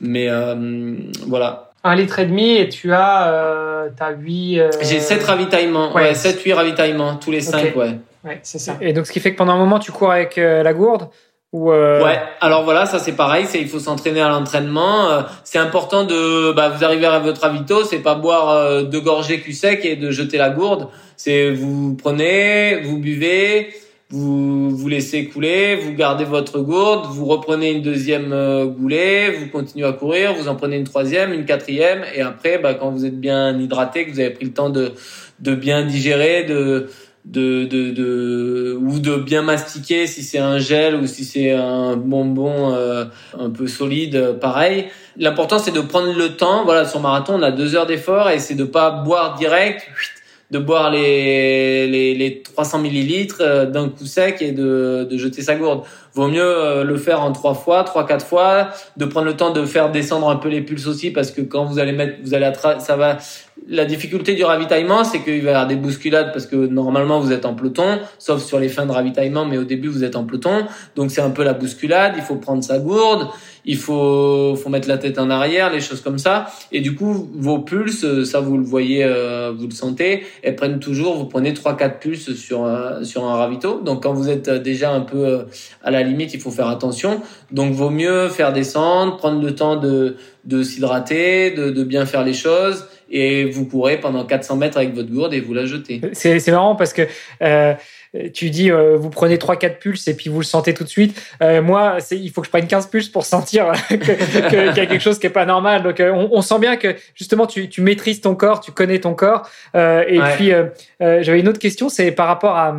mais euh, voilà. Un litre et demi et tu as, euh, as 8... Euh... J'ai 7 ravitaillements, ouais, 7-8 ravitaillements, tous les 5, ouais. Ouais, c'est ça. Et donc, ce qui fait que pendant un moment, tu cours avec euh, la gourde? Euh... Ouais, alors voilà, ça c'est pareil, c'est il faut s'entraîner à l'entraînement. Euh, c'est important de, bah, vous arrivez à votre ravito, c'est pas boire euh, deux gorgées cul sec et de jeter la gourde. C'est vous prenez, vous buvez, vous vous laissez couler, vous gardez votre gourde, vous reprenez une deuxième euh, goulée, vous continuez à courir, vous en prenez une troisième, une quatrième, et après, bah, quand vous êtes bien hydraté, que vous avez pris le temps de de bien digérer, de de, de, de ou de bien mastiquer si c'est un gel ou si c'est un bonbon euh, un peu solide pareil. L'important c'est de prendre le temps. Voilà sur marathon on a deux heures d'effort et c'est de pas boire direct de boire les, les, les 300 millilitres euh, d'un coup sec et de, de jeter sa gourde. Vaut mieux euh, le faire en trois fois, trois quatre fois, de prendre le temps de faire descendre un peu les pulses aussi parce que quand vous allez mettre, vous allez ça va. La difficulté du ravitaillement, c'est qu'il va y avoir des bousculades parce que normalement vous êtes en peloton, sauf sur les fins de ravitaillement, mais au début vous êtes en peloton, donc c'est un peu la bousculade. Il faut prendre sa gourde, il faut, faut mettre la tête en arrière, les choses comme ça. Et du coup, vos pulses, ça vous le voyez, euh, vous le sentez, elles prennent toujours, vous prenez trois quatre pulses sur, euh, sur un ravito. Donc quand vous êtes déjà un peu euh, à la limite, il faut faire attention. Donc vaut mieux faire descendre, prendre le temps de, de s'hydrater, de, de bien faire les choses et vous courez pendant 400 mètres avec votre gourde et vous la jetez. C'est marrant parce que euh, tu dis euh, vous prenez 3-4 pulses et puis vous le sentez tout de suite. Euh, moi, il faut que je prenne 15 pulses pour [laughs] sentir qu'il y a quelque chose qui est pas normal. Donc euh, on, on, sent bien que justement tu, tu, maîtrises ton corps, tu connais ton corps. Euh, et puis j'avais une autre question, c'est par rapport à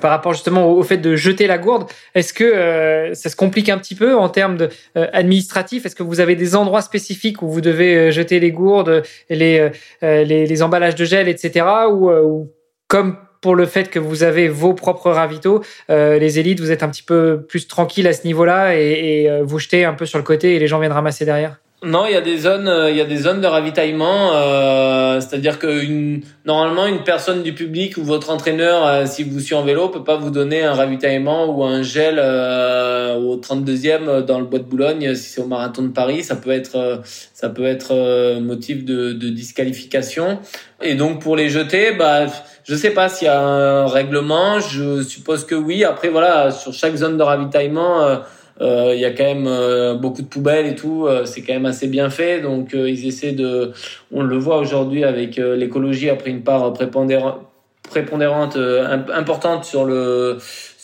par rapport justement au, fait de jeter la gourde, est-ce que euh, ça se complique un petit peu en termes de, euh, administratifs Est-ce que vous avez des endroits spécifiques où vous devez euh, jeter les gourdes, les, les, les, emballages de gel, etc. Ou, ou, comme pour le fait que vous avez vos propres ravitaux, les élites, vous êtes un petit peu plus tranquille à ce niveau-là et, et vous jetez un peu sur le côté et les gens viennent ramasser derrière non, il y a des zones, euh, il y a des zones de ravitaillement. Euh, C'est-à-dire que une, normalement, une personne du public ou votre entraîneur, euh, si vous suivez en vélo, peut pas vous donner un ravitaillement ou un gel euh, au 32e dans le bois de Boulogne. Si c'est au marathon de Paris, ça peut être, ça peut être motif de, de, disqualification. Et donc pour les jeter, bah, je sais pas s'il y a un règlement. Je suppose que oui. Après voilà, sur chaque zone de ravitaillement euh, il y a quand même euh, beaucoup de poubelles et tout. Euh, c'est quand même assez bien fait. Donc ils essaient de, on le voit aujourd'hui avec l'écologie a pris une part prépondérante, importante sur le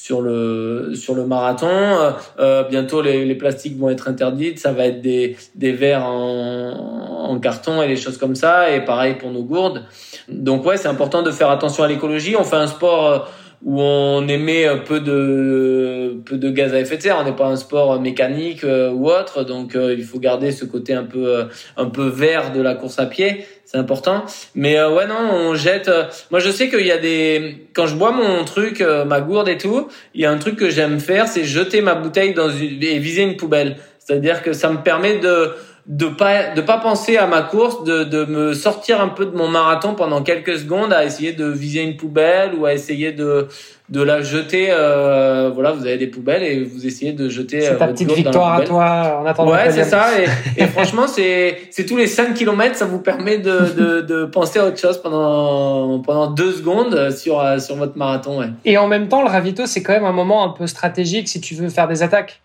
sur le sur le marathon. Euh, bientôt les, les, plastiques vont être interdits. Ça va être des des verres en, en carton et des choses comme ça. Et pareil pour nos gourdes. Donc ouais, c'est important de faire attention à l'écologie. On fait un sport où on émet peu de peu de gaz à effet de serre. On n'est pas un sport mécanique euh, ou autre, donc euh, il faut garder ce côté un peu euh, un peu vert de la course à pied. C'est important. Mais ouais non, on jette. moi je sais qu'il y a des quand je bois mon truc, ma gourde et tout, il y a un truc que j'aime faire, c'est jeter ma bouteille dans une et viser une poubelle. C'est-à-dire que ça me permet de de pas de pas penser à ma course, de, de me sortir un peu de mon marathon pendant quelques secondes à essayer de viser une poubelle ou à essayer de de la jeter. Euh, voilà, vous avez des poubelles et vous essayez de jeter. C'est euh, ta petite victoire à toi en attendant. Ouais, c'est ça. Et, et franchement, c'est c'est tous les 5 kilomètres, ça vous permet de, de, de penser à autre chose pendant pendant deux secondes sur sur votre marathon. Ouais. Et en même temps, le ravito, c'est quand même un moment un peu stratégique si tu veux faire des attaques.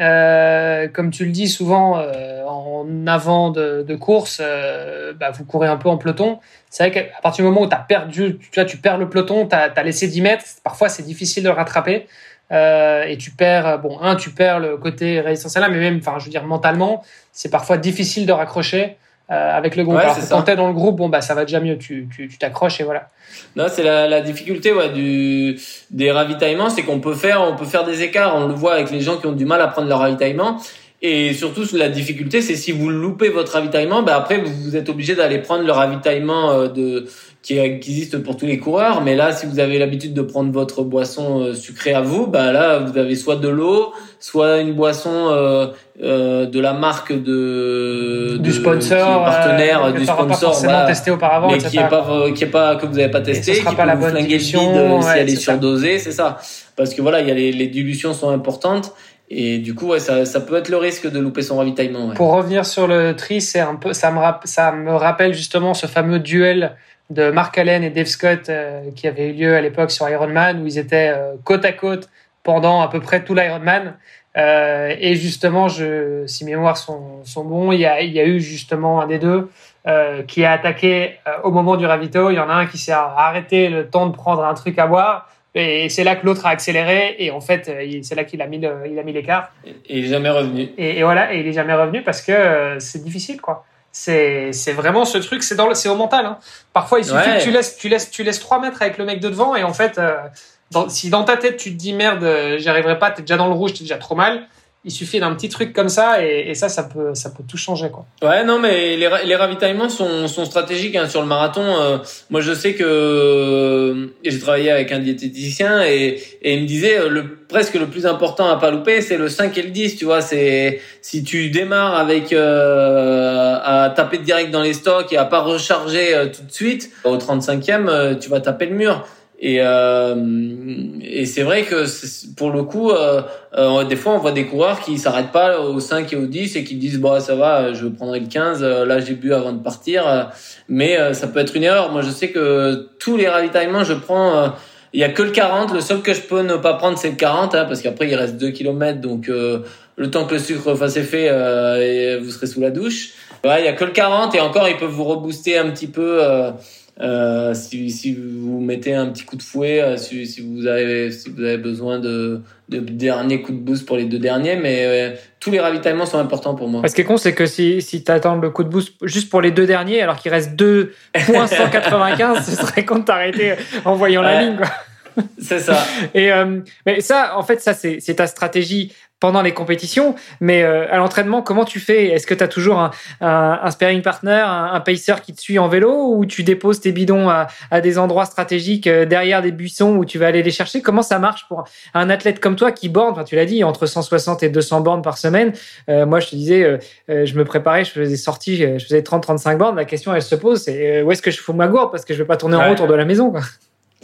Euh, comme tu le dis souvent euh, en avant de, de course, euh, bah, vous courez un peu en peloton. C'est vrai qu'à partir du moment où tu perdu, tu, vois, tu perds le peloton, tu as, laissé 10 mètres, parfois c'est difficile de le rattraper. Euh, et tu perds, bon, un, tu perds le côté résistance à mais même, enfin, je veux dire, mentalement, c'est parfois difficile de raccrocher. Euh, avec le groupe. Ouais, Alors que quand t'es dans le groupe, bon bah ça va déjà mieux, tu t'accroches tu, et voilà. Non, c'est la, la, difficulté ouais, du, des ravitaillements, c'est qu'on peut faire on peut faire des écarts. On le voit avec les gens qui ont du mal à prendre leur ravitaillement. Et surtout, la difficulté, c'est si vous loupez votre ravitaillement, bah après vous êtes obligé d'aller prendre le ravitaillement euh, de qui, existe pour tous les coureurs. Mais là, si vous avez l'habitude de prendre votre boisson euh, sucrée à vous, bah là, vous avez soit de l'eau, soit une boisson euh, euh, de la marque de du sponsor, partenaire, du sponsor, voilà, testé auparavant, mais qui est pas qui est pas que vous n'avez pas testé, qui pas peut la vous flinguer le si elle est, surdosée, c'est ça. Parce que voilà, il y a les, les dilutions sont importantes. Et du coup, ouais, ça, ça, peut être le risque de louper son ravitaillement. Ouais. Pour revenir sur le tri, c'est un peu, ça me, ça me rappelle justement ce fameux duel de Mark Allen et Dave Scott euh, qui avait eu lieu à l'époque sur Ironman où ils étaient euh, côte à côte pendant à peu près tout l'Ironman. Euh, et justement, je, si mes mémoires sont, sont bons, il y, a, il y a eu justement un des deux euh, qui a attaqué au moment du ravito. Il y en a un qui s'est arrêté le temps de prendre un truc à boire. Et c'est là que l'autre a accéléré et en fait, c'est là qu'il a mis il a mis l'écart. Et il est jamais revenu. Et, voilà, et il est jamais revenu parce que c'est difficile, quoi. C'est, c'est vraiment ce truc, c'est dans le, c'est au mental. Hein. Parfois, il suffit que tu laisses, tu laisses, tu laisses 3 mètres avec le mec de devant et en fait, si dans ta tête tu te dis merde, j'y arriverai pas, t'es déjà dans le rouge, t'es déjà trop mal il suffit d'un petit truc comme ça et, ça, ça peut, ça peut tout changer, quoi. Ouais, non, mais les, les ravitaillements sont, sont stratégiques hein, sur le marathon. Euh, moi, je sais que euh, j'ai travaillé avec un diététicien et, et il me disait euh, le presque le plus important à pas louper, c'est le 5 et le 10. Tu vois, c'est si tu démarres avec à taper direct dans les stocks et à pas recharger tout de suite au 35e, tu vas taper le mur. Et, euh, et c'est vrai que pour le coup, euh, euh, des fois, on voit des coureurs qui s'arrêtent pas au 5 et au 10 et qui disent bon ça va, je prendrai le 15. Là, j'ai bu avant de partir, mais ça peut être une erreur. Moi, je sais que tous les ravitaillements, je prends. Il y a que le 40. Le seul que je peux ne pas prendre, c'est le 40, hein, parce qu'après il reste 2 km, donc le temps que le sucre fasse effet, vous serez sous la douche. Ouais, il y a que le 40 et encore, ils peuvent vous rebooster un petit peu. Euh, si, si, vous mettez un petit coup de fouet, euh, si, si, vous avez si vous avez besoin de, de derniers coups de boost pour les deux derniers, mais euh, tous les ravitaillements sont importants pour moi. Ce qui est con, c'est que si, si tu attends le coup de boost juste pour les deux derniers, alors qu'il reste 2.195, [laughs] ce serait con de t'arrêter en voyant la ligne. C'est ça. Et mais ça, en fait, ça c'est ta stratégie pendant les compétitions, mais euh, à l'entraînement, comment tu fais? Est-ce que tu as toujours un, un, un sparring partner, un, un, pacer qui te suit en vélo, ou tu déposes tes bidons à, à, des endroits stratégiques euh, derrière des buissons où tu vas aller les chercher? Comment ça marche pour un athlète comme toi qui borne? Enfin, Tu l'as dit, entre 160 et 200 bornes par semaine. Euh, moi, je te disais, euh, je me préparais, je faisais sorties, je faisais 30-35 bornes. La question, elle se pose, c'est où est-ce que je fous ma gourde? Parce que je vais pas tourner en route autour de la maison. Quoi.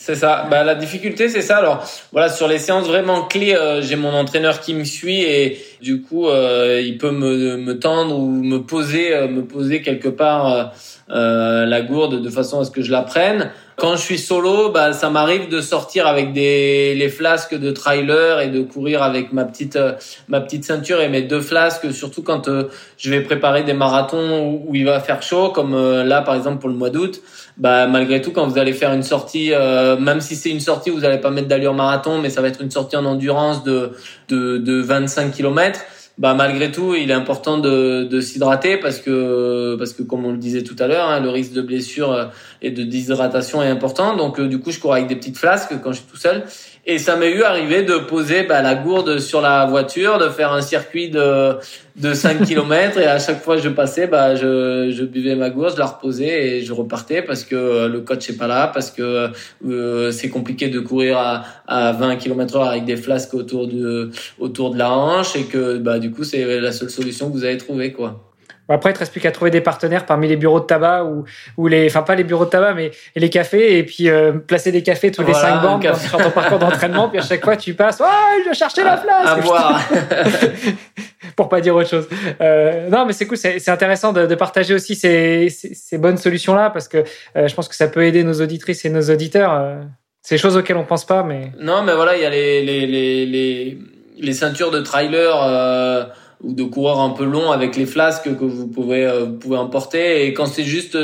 C'est ça. Bah, la difficulté, c'est ça. Alors, voilà, sur les séances vraiment clés, euh, j'ai mon entraîneur qui me suit et du coup, euh, il peut me, me tendre ou me poser, euh, me poser quelque part la gourde de façon à ce que je la prenne. Quand je suis solo, bah, ça m'arrive de sortir avec des les flasques de trailer et de courir avec ma petite ma petite ceinture et mes deux flasques, surtout quand je vais préparer des marathons où, il va faire chaud, comme là par exemple pour le mois d'août. Bah malgré tout quand vous allez faire une sortie euh, même si c'est une sortie où vous n'allez pas mettre d'allure marathon mais ça va être une sortie en endurance de de, de 25 km bah malgré tout il est important de, de s'hydrater parce que parce que comme on le disait tout à l'heure hein, le risque de blessure euh, et de déshydratation est important. Donc euh, du coup je cours avec des petites flasques quand je suis tout seul et ça m'est eu arrivé de poser bah, la gourde sur la voiture, de faire un circuit de, de 5 [laughs] km et à chaque fois que je passais, bah, je, je buvais ma gourde, je la reposais et je repartais parce que euh, le coach est pas là, parce que euh, c'est compliqué de courir à, à 20 km heure avec des flasques autour de, autour de la hanche et que bah, du coup c'est la seule solution que vous avez trouvée. Quoi. Après, il te reste plus qu'à trouver des partenaires parmi les bureaux de tabac ou, ou les, enfin pas les bureaux de tabac, mais les cafés, et puis euh, placer des cafés tous les cinq bandes sur ton parcours d'entraînement, puis à chaque fois tu passes, oh, je vais chercher la place. À voir. [laughs] Pour pas dire autre chose. Euh, non, mais c'est cool, c'est intéressant de, de, partager aussi ces, ces, ces bonnes solutions là, parce que euh, je pense que ça peut aider nos auditrices et nos auditeurs. Euh, c'est des choses auxquelles on pense pas, mais. Non, mais voilà, il y a les les les les, les ceintures de trailer. Ou de coureurs un peu longs avec les flasques que vous pouvez euh, pouvez emporter. Et quand c'est juste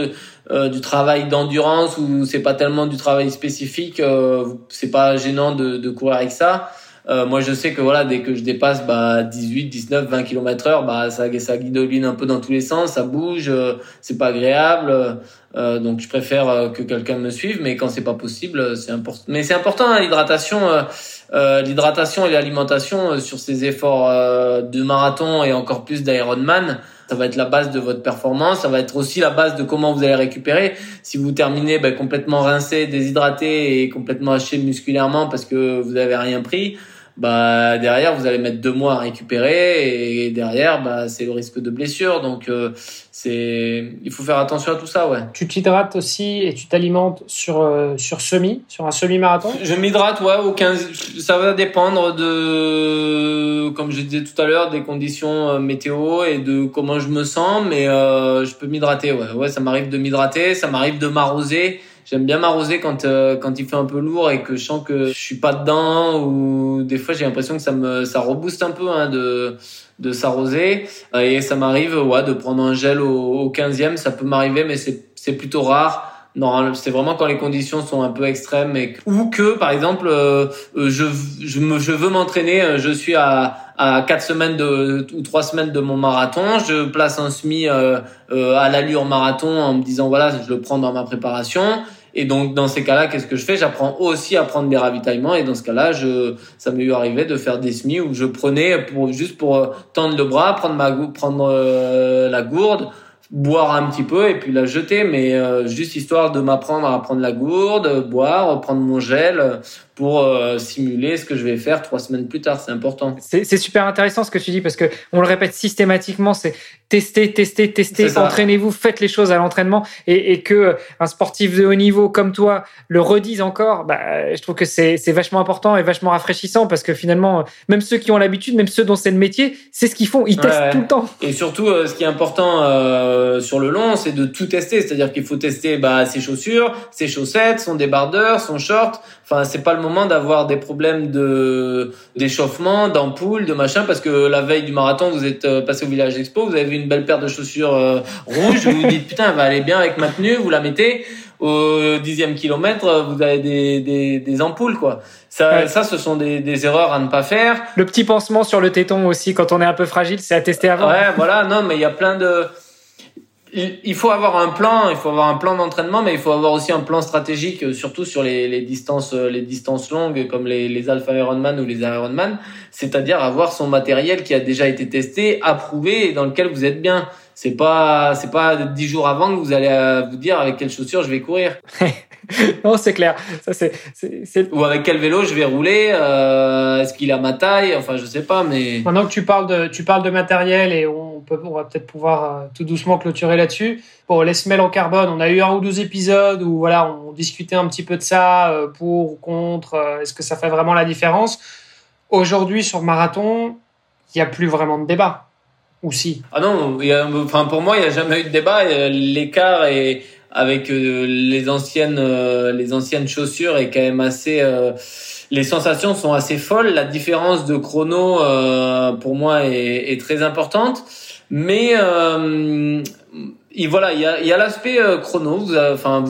euh, du travail d'endurance ou c'est pas tellement du travail spécifique euh, c'est pas gênant de, de courir avec ça euh, moi je sais que voilà dès que je dépasse bah 18 19 20 km heure bah ça ça guidoline un peu dans tous les sens ça bouge c'est pas agréable donc je préfère que quelqu'un me suive mais quand c'est pas possible c'est important mais c'est important hein, l'hydratation euh, l'hydratation et l'alimentation euh, sur ces efforts euh, de marathon et encore plus d'Ironman. Ça va être la base de votre performance. Ça va être aussi la base de comment vous allez récupérer. Si vous terminez ben, complètement rincé, déshydraté et complètement haché musculairement parce que vous avez rien pris, bah derrière vous allez mettre deux mois à récupérer et derrière bah c'est le risque de blessure. Donc euh, c'est il faut faire attention à tout ça ouais. Tu t'hydrates aussi et tu t'alimentes sur euh, sur semi sur un semi marathon je m'hydrate ouais au 15 ça va dépendre de comme je disais tout à l'heure des conditions euh, météo et de comment je me sens mais je peux m'hydrater ouais. Ouais ça m'arrive de m'hydrater ça m'arrive de m'arroser j'aime bien m'arroser quand euh, quand il fait un peu lourd et que je sens que je suis pas dedans ou des fois j'ai l'impression que ça me ça rebooste un peu hein, de de s'arroser. Et ça m'arrive ouais de prendre un gel au, au 15e ça peut m'arriver mais c'est c'est plutôt rare. Non, c'est vraiment quand les conditions sont un peu extrêmes et ou que par exemple euh, euh, je je, me, je veux m'entraîner, euh, je suis à à quatre semaines de ou trois semaines de mon marathon, je place un semi euh, à l'allure marathon en me disant voilà je le prends dans ma préparation. Et donc dans ces cas-là qu'est-ce que je fais? J'apprends aussi à prendre des ravitaillements. Et dans ce cas-là je ça m'est eu arrivé de faire des semis où je prenais pour juste pour tendre le bras, prendre ma prendre la gourde boire un petit peu et puis la jeter, mais euh, juste histoire de m'apprendre à prendre la gourde, boire, prendre mon gel pour euh, simuler ce que je vais faire trois semaines plus tard. C'est important. C'est super intéressant ce que tu dis parce que on le répète systématiquement, c'est tester, tester, tester, entraînez-vous, faites les choses à l'entraînement et, et, que un sportif de haut niveau comme toi le redise encore, bah, je trouve que c'est vachement important et vachement rafraîchissant parce que finalement, même ceux qui ont l'habitude, même ceux dont c'est le métier, c'est ce qu'ils font, ils testent tout le temps. Et surtout, euh, ce qui est important euh, sur le long, c'est de tout tester, c'est-à-dire qu'il faut tester bah, ses chaussures, ses chaussettes, son débardeur, son short. Enfin, c'est pas le moment d'avoir des problèmes de d'échauffement, d'ampoule, de machin, parce que la veille du marathon, vous êtes euh, passé au village expo, vous avez vu une belle paire de chaussures euh, rouges, vous vous dites putain, elle va aller bien avec ma tenue, vous la mettez au dixième kilomètre, vous avez des, des, des ampoules, quoi. Ça, ça, ce sont des, des erreurs à ne pas faire. Le petit pansement sur le téton aussi, quand on est un peu fragile, c'est à tester avant. Ouais, voilà, non, mais il y a plein de il faut avoir un plan, il faut avoir un plan d'entraînement, mais il faut avoir aussi un plan stratégique, euh, surtout sur les, les distances, euh, les distances longues comme les, les Alpha Ironman ou les Ironman, c'est-à-dire avoir son matériel qui a déjà été testé, approuvé et dans lequel vous êtes bien. C'est pas, c'est pas dix jours avant que vous allez euh, vous dire avec quelles chaussures je vais courir. [laughs] [laughs] non, c'est clair. Ça, c'est, Ou avec quel vélo je vais rouler. Euh, est-ce qu'il a ma taille Enfin, je sais pas, mais. Maintenant que tu parles de, tu parles de matériel et on peut, on va peut-être pouvoir euh, tout doucement clôturer là-dessus. Bon, les semelles en carbone, on a eu un ou deux épisodes où voilà, on discutait un petit peu de ça, euh, pour ou contre. est-ce que ça fait vraiment la différence? Aujourd'hui, sur marathon, il n'y a plus vraiment de débat. Ou si Ah non, y a, enfin pour moi, il n'y a jamais eu de débat. L'écart est avec euh, les anciennes euh, les anciennes chaussures est quand même assez euh, les sensations sont assez folles. La différence de chrono pour moi est, est, très importante. Mais et voilà il y a y a l'aspect chrono. Enfin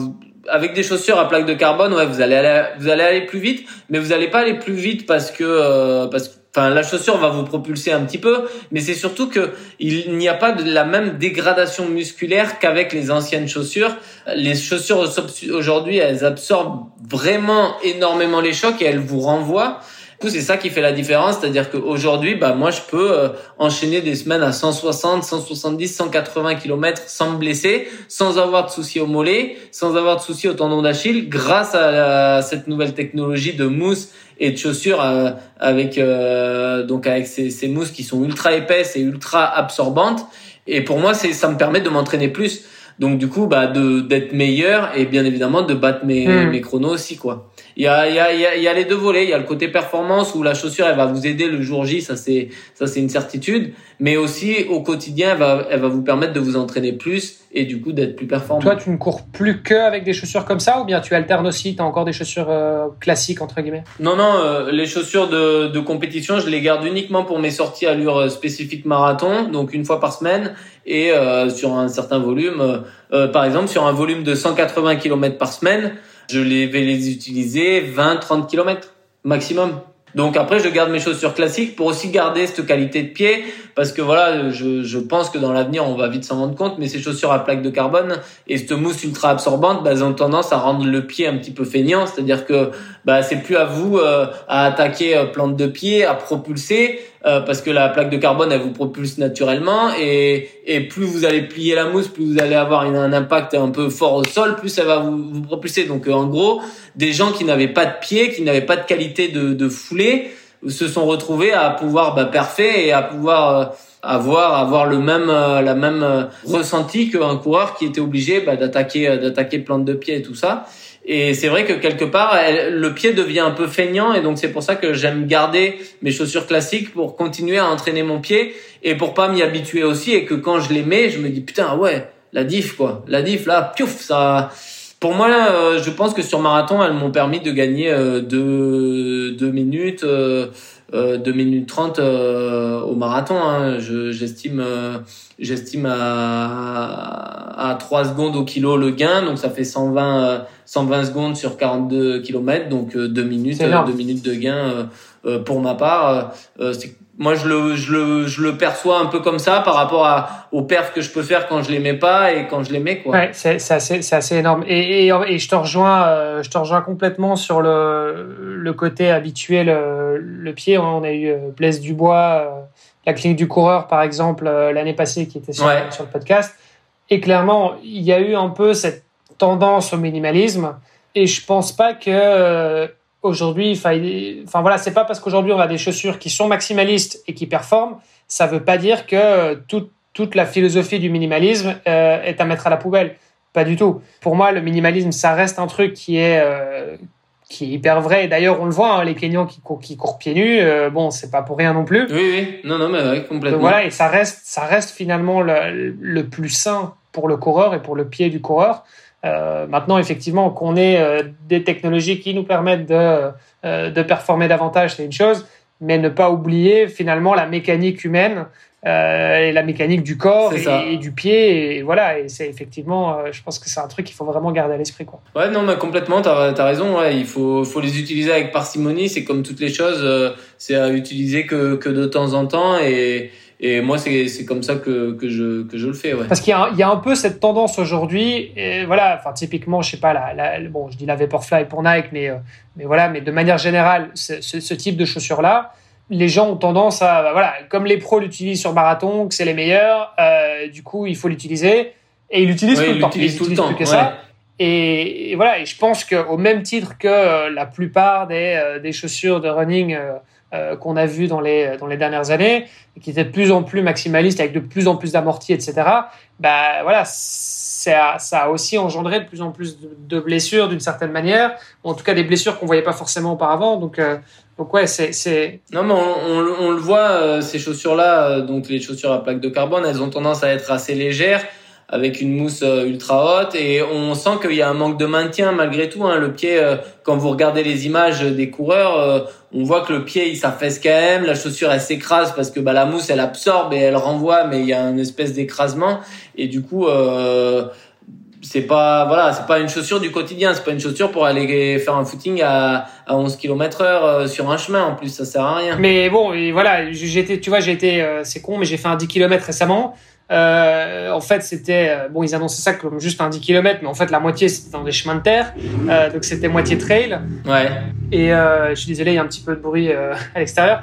avec des chaussures à plaque de carbone ouais vous allez aller, vous allez aller plus vite mais vous allez pas aller plus vite parce que parce que Enfin, la chaussure va vous propulser un petit peu, mais c'est surtout que il n'y a pas de la même dégradation musculaire qu'avec les anciennes chaussures. Les chaussures aujourd'hui, elles absorbent vraiment énormément les chocs et elles vous renvoient. Du coup, c'est ça qui fait la différence, c'est-à-dire qu'aujourd'hui, bah moi, je peux euh, enchaîner des semaines à 160, 170, 180 km sans me blesser, sans avoir de soucis au mollet, sans avoir de soucis au tendon d'Achille, grâce à cette nouvelle technologie de mousse et de chaussures euh, avec euh, donc avec ces, ces, mousses qui sont ultra épaisses et ultra absorbantes. Et pour moi, c'est ça me permet de m'entraîner plus. Donc du coup, bah de d'être meilleur et bien évidemment de battre mes, hmm. mes chronos aussi quoi. Il y a il y a il y a les deux volets. Il y a le côté performance où la chaussure elle va vous aider le jour J, ça c'est ça c'est une certitude. Mais aussi au quotidien, elle va elle va vous permettre de vous entraîner plus et du coup d'être plus performant. Toi, tu ne cours plus que avec des chaussures comme ça ou bien tu alternes aussi Tu as encore des chaussures euh, classiques entre guillemets? Non non, euh, les chaussures de de compétition, je les garde uniquement pour mes sorties à allure euh, spécifique marathon, donc une fois par semaine et euh, sur un certain volume. Euh, euh, par exemple, sur un volume de 180 km par semaine, je vais les utiliser 20-30 km maximum. Donc après, je garde mes chaussures classiques pour aussi garder cette qualité de pied, parce que voilà, je, je pense que dans l'avenir, on va vite s'en rendre compte, mais ces chaussures à plaque de carbone et cette mousse ultra absorbante, bah, elles ont tendance à rendre le pied un petit peu feignant, c'est-à-dire que bah, c'est plus à vous à attaquer plante de pied, à propulser, euh, parce que la plaque de carbone elle vous propulse naturellement et, et plus vous allez plier la mousse, plus vous allez avoir un impact un peu fort au sol, plus ça va vous, vous propulser. Donc euh, en gros, des gens qui n'avaient pas de pied, qui n'avaient pas de qualité de, de foulée, se sont retrouvés à pouvoir bah, parfait et à pouvoir euh, avoir avoir le même la même ressenti qu'un coureur qui était obligé bah, d'attaquer d'attaquer plante de pied et tout ça. Et c'est vrai que quelque part, le pied devient un peu feignant et donc c'est pour ça que j'aime garder mes chaussures classiques pour continuer à entraîner mon pied et pour pas m'y habituer aussi et que quand je les mets, je me dis putain ouais, la diff quoi, la diff là, piouf, ça. Pour moi, euh, je pense que sur marathon, elles m'ont permis de gagner euh, deux, deux minutes. Euh, 2 minutes 30 au marathon. Hein. J'estime j'estime à, à 3 secondes au kilo le gain, donc ça fait 120 120 secondes sur 42 km, donc 2 minutes 2 minutes de gain pour ma part. c'est moi je le, je le je le perçois un peu comme ça par rapport à aux perfs que je peux faire quand je les mets pas et quand je les mets quoi. Ouais, c'est c'est assez c'est assez énorme. Et, et, et je te rejoins euh, je te rejoins complètement sur le le côté habituel le, le pied. On a eu euh, Blaise Dubois euh, la clinique du coureur par exemple l'année passée qui était sur, sur le podcast. Et clairement il y a eu un peu cette tendance au minimalisme. Et je pense pas que aujourd'hui, enfin voilà, c'est pas parce qu'aujourd'hui on a des chaussures qui sont maximalistes et qui performent, ça veut pas dire que toute, toute la philosophie du minimalisme euh, est à mettre à la poubelle. Pas du tout. Pour moi, le minimalisme, ça reste un truc qui est euh, qui est hyper vrai. D'ailleurs, on le voit, hein, les Kenyans qui, courent, qui courent pieds nus, euh, bon, c'est pas pour rien non plus. Oui, oui, non, non, mais complètement. Donc voilà, et ça reste, ça reste finalement le, le plus sain pour le coureur et pour le pied du coureur. Euh, maintenant, effectivement, qu'on ait euh, des technologies qui nous permettent de, euh, de performer davantage, c'est une chose, mais ne pas oublier finalement la mécanique humaine et la mécanique du corps et, du pied. Et voilà, et c'est effectivement, je pense que c'est un truc qu'il faut vraiment garder à l'esprit. Quoi. Ouais, non, mais complètement, tu as, raison. Ouais, il faut, faut les utiliser avec parcimonie. C'est comme toutes les choses, c'est à utiliser que, que de temps en temps. Et, et moi, c'est comme ça que, que, je, que je le fais. Ouais. Parce qu'il y, y, a un peu cette tendance aujourd'hui. Voilà, enfin, typiquement, je sais pas, la, la, bon, je dis la Vaporfly pour Nike, mais, euh, mais voilà, mais de manière générale, ce, ce, type de chaussures-là, les gens ont tendance à, bah, voilà, comme les pros l'utilisent sur marathon, que c'est les meilleurs, euh, du coup, il faut l'utiliser. Et ils l'utilisent tout, le temps. Ils tout le que ça. Et, et, voilà, et je pense qu'au même titre que euh, la plupart des, des chaussures de running euh, qu'on a vu dans les, dans les dernières années, qui était de plus en plus maximaliste, avec de plus en plus d'amortis, etc., bah, voilà, ça, ça a aussi engendré de plus en plus de, blessures d'une certaine manière, ou en tout cas des blessures qu'on voyait pas forcément auparavant. Donc, euh, donc ouais, c'est. Non, mais on, on, le voit, euh, ces chaussures-là, donc les chaussures à plaque de carbone, elles ont tendance à être assez légères avec une mousse euh, ultra haute et on sent qu'il y a un manque de maintien malgré tout. Hein. Le pied, euh, quand vous regardez les images des coureurs, euh, on voit que le pied il s'affaisse quand même, la chaussure elle s'écrase parce que bah, la mousse elle absorbe et elle renvoie, mais il y a une espèce d'écrasement. Et du coup euh, c'est pas voilà c'est pas une chaussure du quotidien. C'est pas une chaussure pour aller faire un footing à, à 11 km heure sur un chemin. En plus ça sert à rien. Mais bon et voilà j'étais tu vois j'ai été c'est con mais j'ai fait un 10 km récemment euh, en fait, c'était euh, bon, ils annonçaient ça comme juste un 10 km, mais en fait, la moitié c'était dans des chemins de terre, euh, donc c'était moitié trail. Ouais. Et euh, je suis désolé, il y a un petit peu de bruit euh, [laughs] à l'extérieur.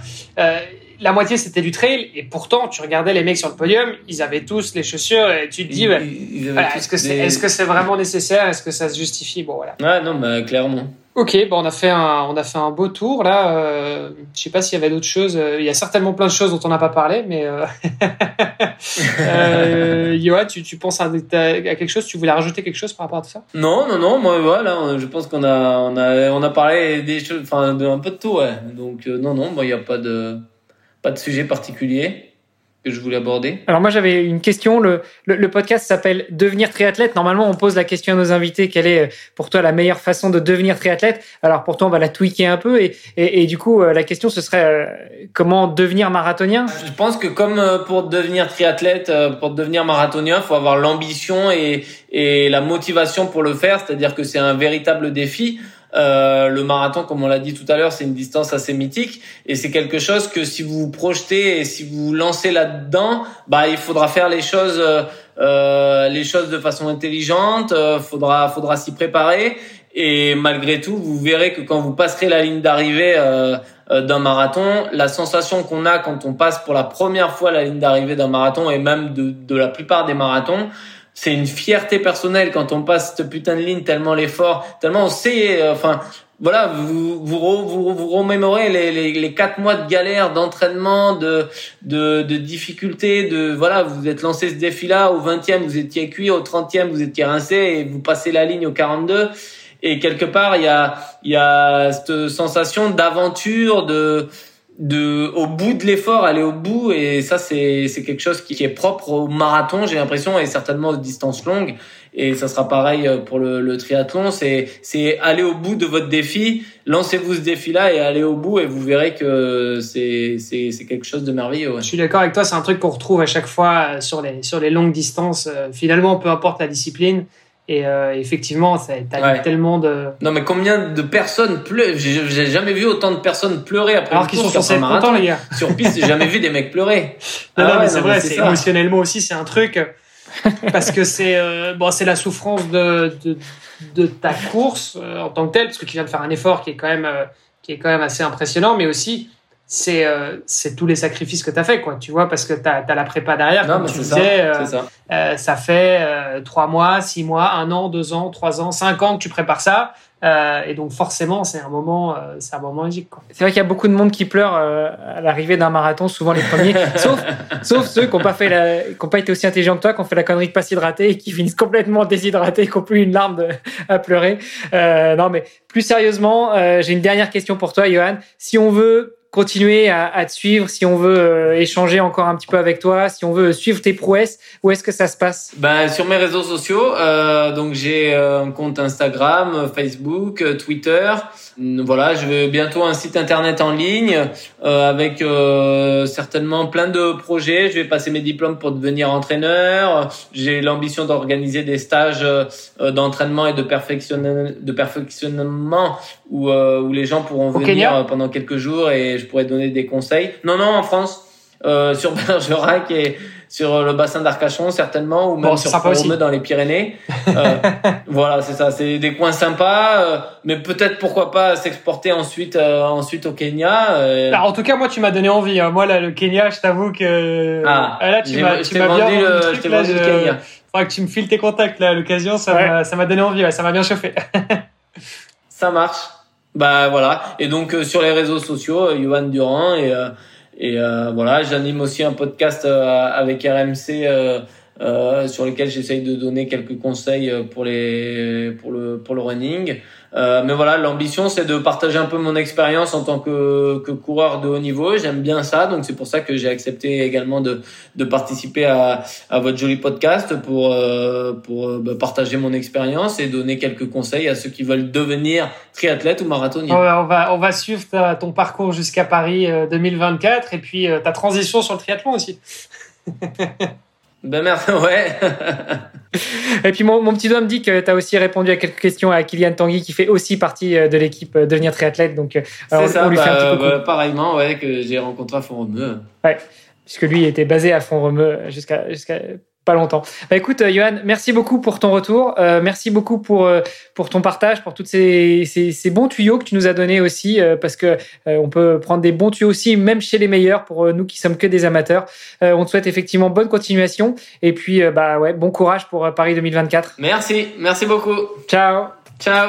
La moitié c'était du trail, et pourtant, tu regardais les mecs sur le podium, ils avaient tous les chaussures, et tu te dis, est-ce que c'est est-ce que c'est vraiment nécessaire, est-ce que ça se justifie? Bon, voilà. Ouais, non, bah clairement. Ok, bon, on a fait un, on a fait un beau tour là. Euh, je sais pas s'il y avait d'autres choses. Euh, il y a certainement plein de choses dont on n'a pas parlé, mais euh... [laughs] euh, tu, tu penses à, à, quelque chose? Tu voulais rajouter quelque chose par rapport à tout ça? Non, non, non. Moi, voilà, je pense qu'on a, on a, on a parlé des choses, enfin, de un peu de tout, ouais. Donc euh, non, non, il n'y a pas de, pas de sujet particulier que je voulais aborder Alors moi j'avais une question. Le, le, podcast s'appelle Devenir triathlète. Normalement on pose la question à nos invités quelle est pour toi la meilleure façon de devenir triathlète? Alors pour toi on va la tweaker un peu et, et, et du coup euh, la question ce serait euh, comment devenir marathonien? Je pense que comme euh, pour devenir triathlète, pour devenir marathonien, il faut avoir l'ambition et, et la motivation pour le faire. C'est-à-dire que c'est un véritable défi. Euh, le marathon, comme on l'a dit tout à l'heure, c'est une distance assez mythique et c'est quelque chose que si vous vous projetez et si vous vous lancez là-dedans, bah il faudra faire les choses, euh, euh les choses de façon intelligente. Euh, faudra, faudra s'y préparer et malgré tout, vous verrez que quand vous passerez la ligne d'arrivée euh, d'un marathon, la sensation qu'on a quand on passe pour la première fois la ligne d'arrivée d'un marathon et même de, de la plupart des marathons, c'est une fierté personnelle quand on passe cette putain de ligne tellement l'effort, tellement on sait, euh, enfin, voilà, vous vous, vous, vous remémorez les, les, les, quatre mois de galère, d'entraînement, de, de, de difficultés, de voilà, vous êtes lancé ce défi-là, au 20e vous étiez cuit, au 30e vous étiez rincé et vous passez la ligne au 42. Et quelque part, il y a, il y a cette sensation d'aventure, de de au bout de l'effort, aller au bout. Et ça c'est c'est quelque chose qui est propre au marathon, j'ai l'impression et certainement aux distances longues. Et ça sera pareil pour le, le triathlon, c'est c'est aller au bout de votre défi, lancez-vous ce défi-là et allez au bout. Et vous verrez que c'est c'est c'est quelque chose de merveilleux. Je suis d'accord avec toi, c'est un truc qu'on retrouve à chaque fois sur les sur les longues distances. Finalement peu importe la discipline et euh, effectivement, ça t'as tellement de. Non, mais combien de personnes pleurent? J'ai jamais vu autant de personnes pleurer après Alors qu'ils sont censés être contents, les gars. Sur piste, j'ai jamais vu des mecs pleurer. Non, ah mais c'est vrai, c'est émotionnellement aussi, c'est un truc. [laughs] parce que c'est euh, bon, c'est la souffrance de, de, de ta course euh, en tant que telle, parce que tu viens de faire un effort qui est quand même, qui est quand même assez impressionnant, mais aussi c'est euh, c'est tous les sacrifices que tu as fait quoi tu vois parce que tu as, la prépa derrière non, comme tu disais euh, ça. Euh, ça fait trois mois six mois un an deux ans trois ans cinq ans que tu prépares ça et donc forcément c'est un moment c'est un moment magique c'est vrai qu'il y a beaucoup de monde qui pleure à l'arrivée d'un marathon souvent les premiers [laughs] sauf sauf ceux qui n'ont pas fait la, qui ont pas été aussi intelligents que toi qui ont fait la connerie de pas s'hydrater et qui finissent complètement déshydratés qui n'ont plus une larme à pleurer. Non mais plus sérieusement j'ai une dernière question pour toi Johan. Si on veut continuer à, à, te suivre, si on veut euh, échanger encore un petit peu avec toi, si on veut suivre tes prouesses, où est-ce que ça se passe? Ben sur mes réseaux sociaux, euh, donc j'ai euh, un compte Instagram, Facebook, euh, Twitter. Voilà, je vais bientôt un site internet en ligne euh, avec certainement plein de projets. Je vais passer mes diplômes pour devenir entraîneur. J'ai l'ambition d'organiser des stages d'entraînement et de, perfectionnement, de perfectionnement où, où les gens pourront venir pendant quelques jours et je pourrais donner des conseils. Non, non, en France, euh, sur [laughs] Bergerac et sur le bassin d'Arcachon certainement, ou même sur Font-Romeu dans les Pyrénées. euh, [laughs] voilà, c'est ça, c'est des coins sympas, euh, mais peut-être pourquoi pas s'exporter ensuite, euh, ensuite au Kenya. Euh. en tout cas, moi, tu m'as donné envie. Hein. Moi, là, le Kenya, je t'avoue que ah, là, tu m'as, tu m'as bien vendu le, truc, je vendu le Kenya. Faudra que tu me files tes contacts là, l'occasion, ça m'a, ça m'a donné envie, ouais, ça m'a bien chauffé. [laughs] ça marche. Bah voilà. Et donc euh, sur les réseaux sociaux, euh, Johan Durand et euh, et voilà, j'anime aussi un podcast avec RMC sur lequel j'essaye de donner quelques conseils pour les pour le pour le running. Euh, mais voilà, l'ambition c'est de partager un peu mon expérience en tant que, que coureur de haut niveau. J'aime bien ça, donc c'est pour ça que j'ai accepté également de, de participer à, à votre joli podcast pour euh, pour euh, bah, partager mon expérience et donner quelques conseils à ceux qui veulent devenir triathlète ou marathonien. on va on va suivre ton parcours jusqu'à Paris 2024 et puis ta transition sur le triathlon aussi. [laughs] ben merci, [laughs] ouais. Et puis mon, mon, petit doigt me dit que tu as aussi répondu à quelques questions à Kylian Tanguy qui fait aussi partie euh, de l'équipe euh, Devenir Triathlète. Donc euh, on, ça, lui fait un petit peu bah, pareillement, ouais, que j'ai rencontré à Font-Romeu. Ouais, puisque lui était basé à Font-Romeu jusqu'à jusqu'à pas longtemps. Bah écoute, euh, Johan, merci beaucoup pour ton retour. Euh, merci beaucoup pour euh, pour ton partage, pour tous ces, ces, ces, bons tuyaux que tu nous as donnés aussi, parce que on peut prendre des bons tuyaux aussi, même chez les meilleurs, pour nous qui sommes que des amateurs. on te souhaite effectivement bonne continuation et puis bah ouais, bon courage pour Paris 2024. Merci, merci beaucoup. Ciao. Ciao.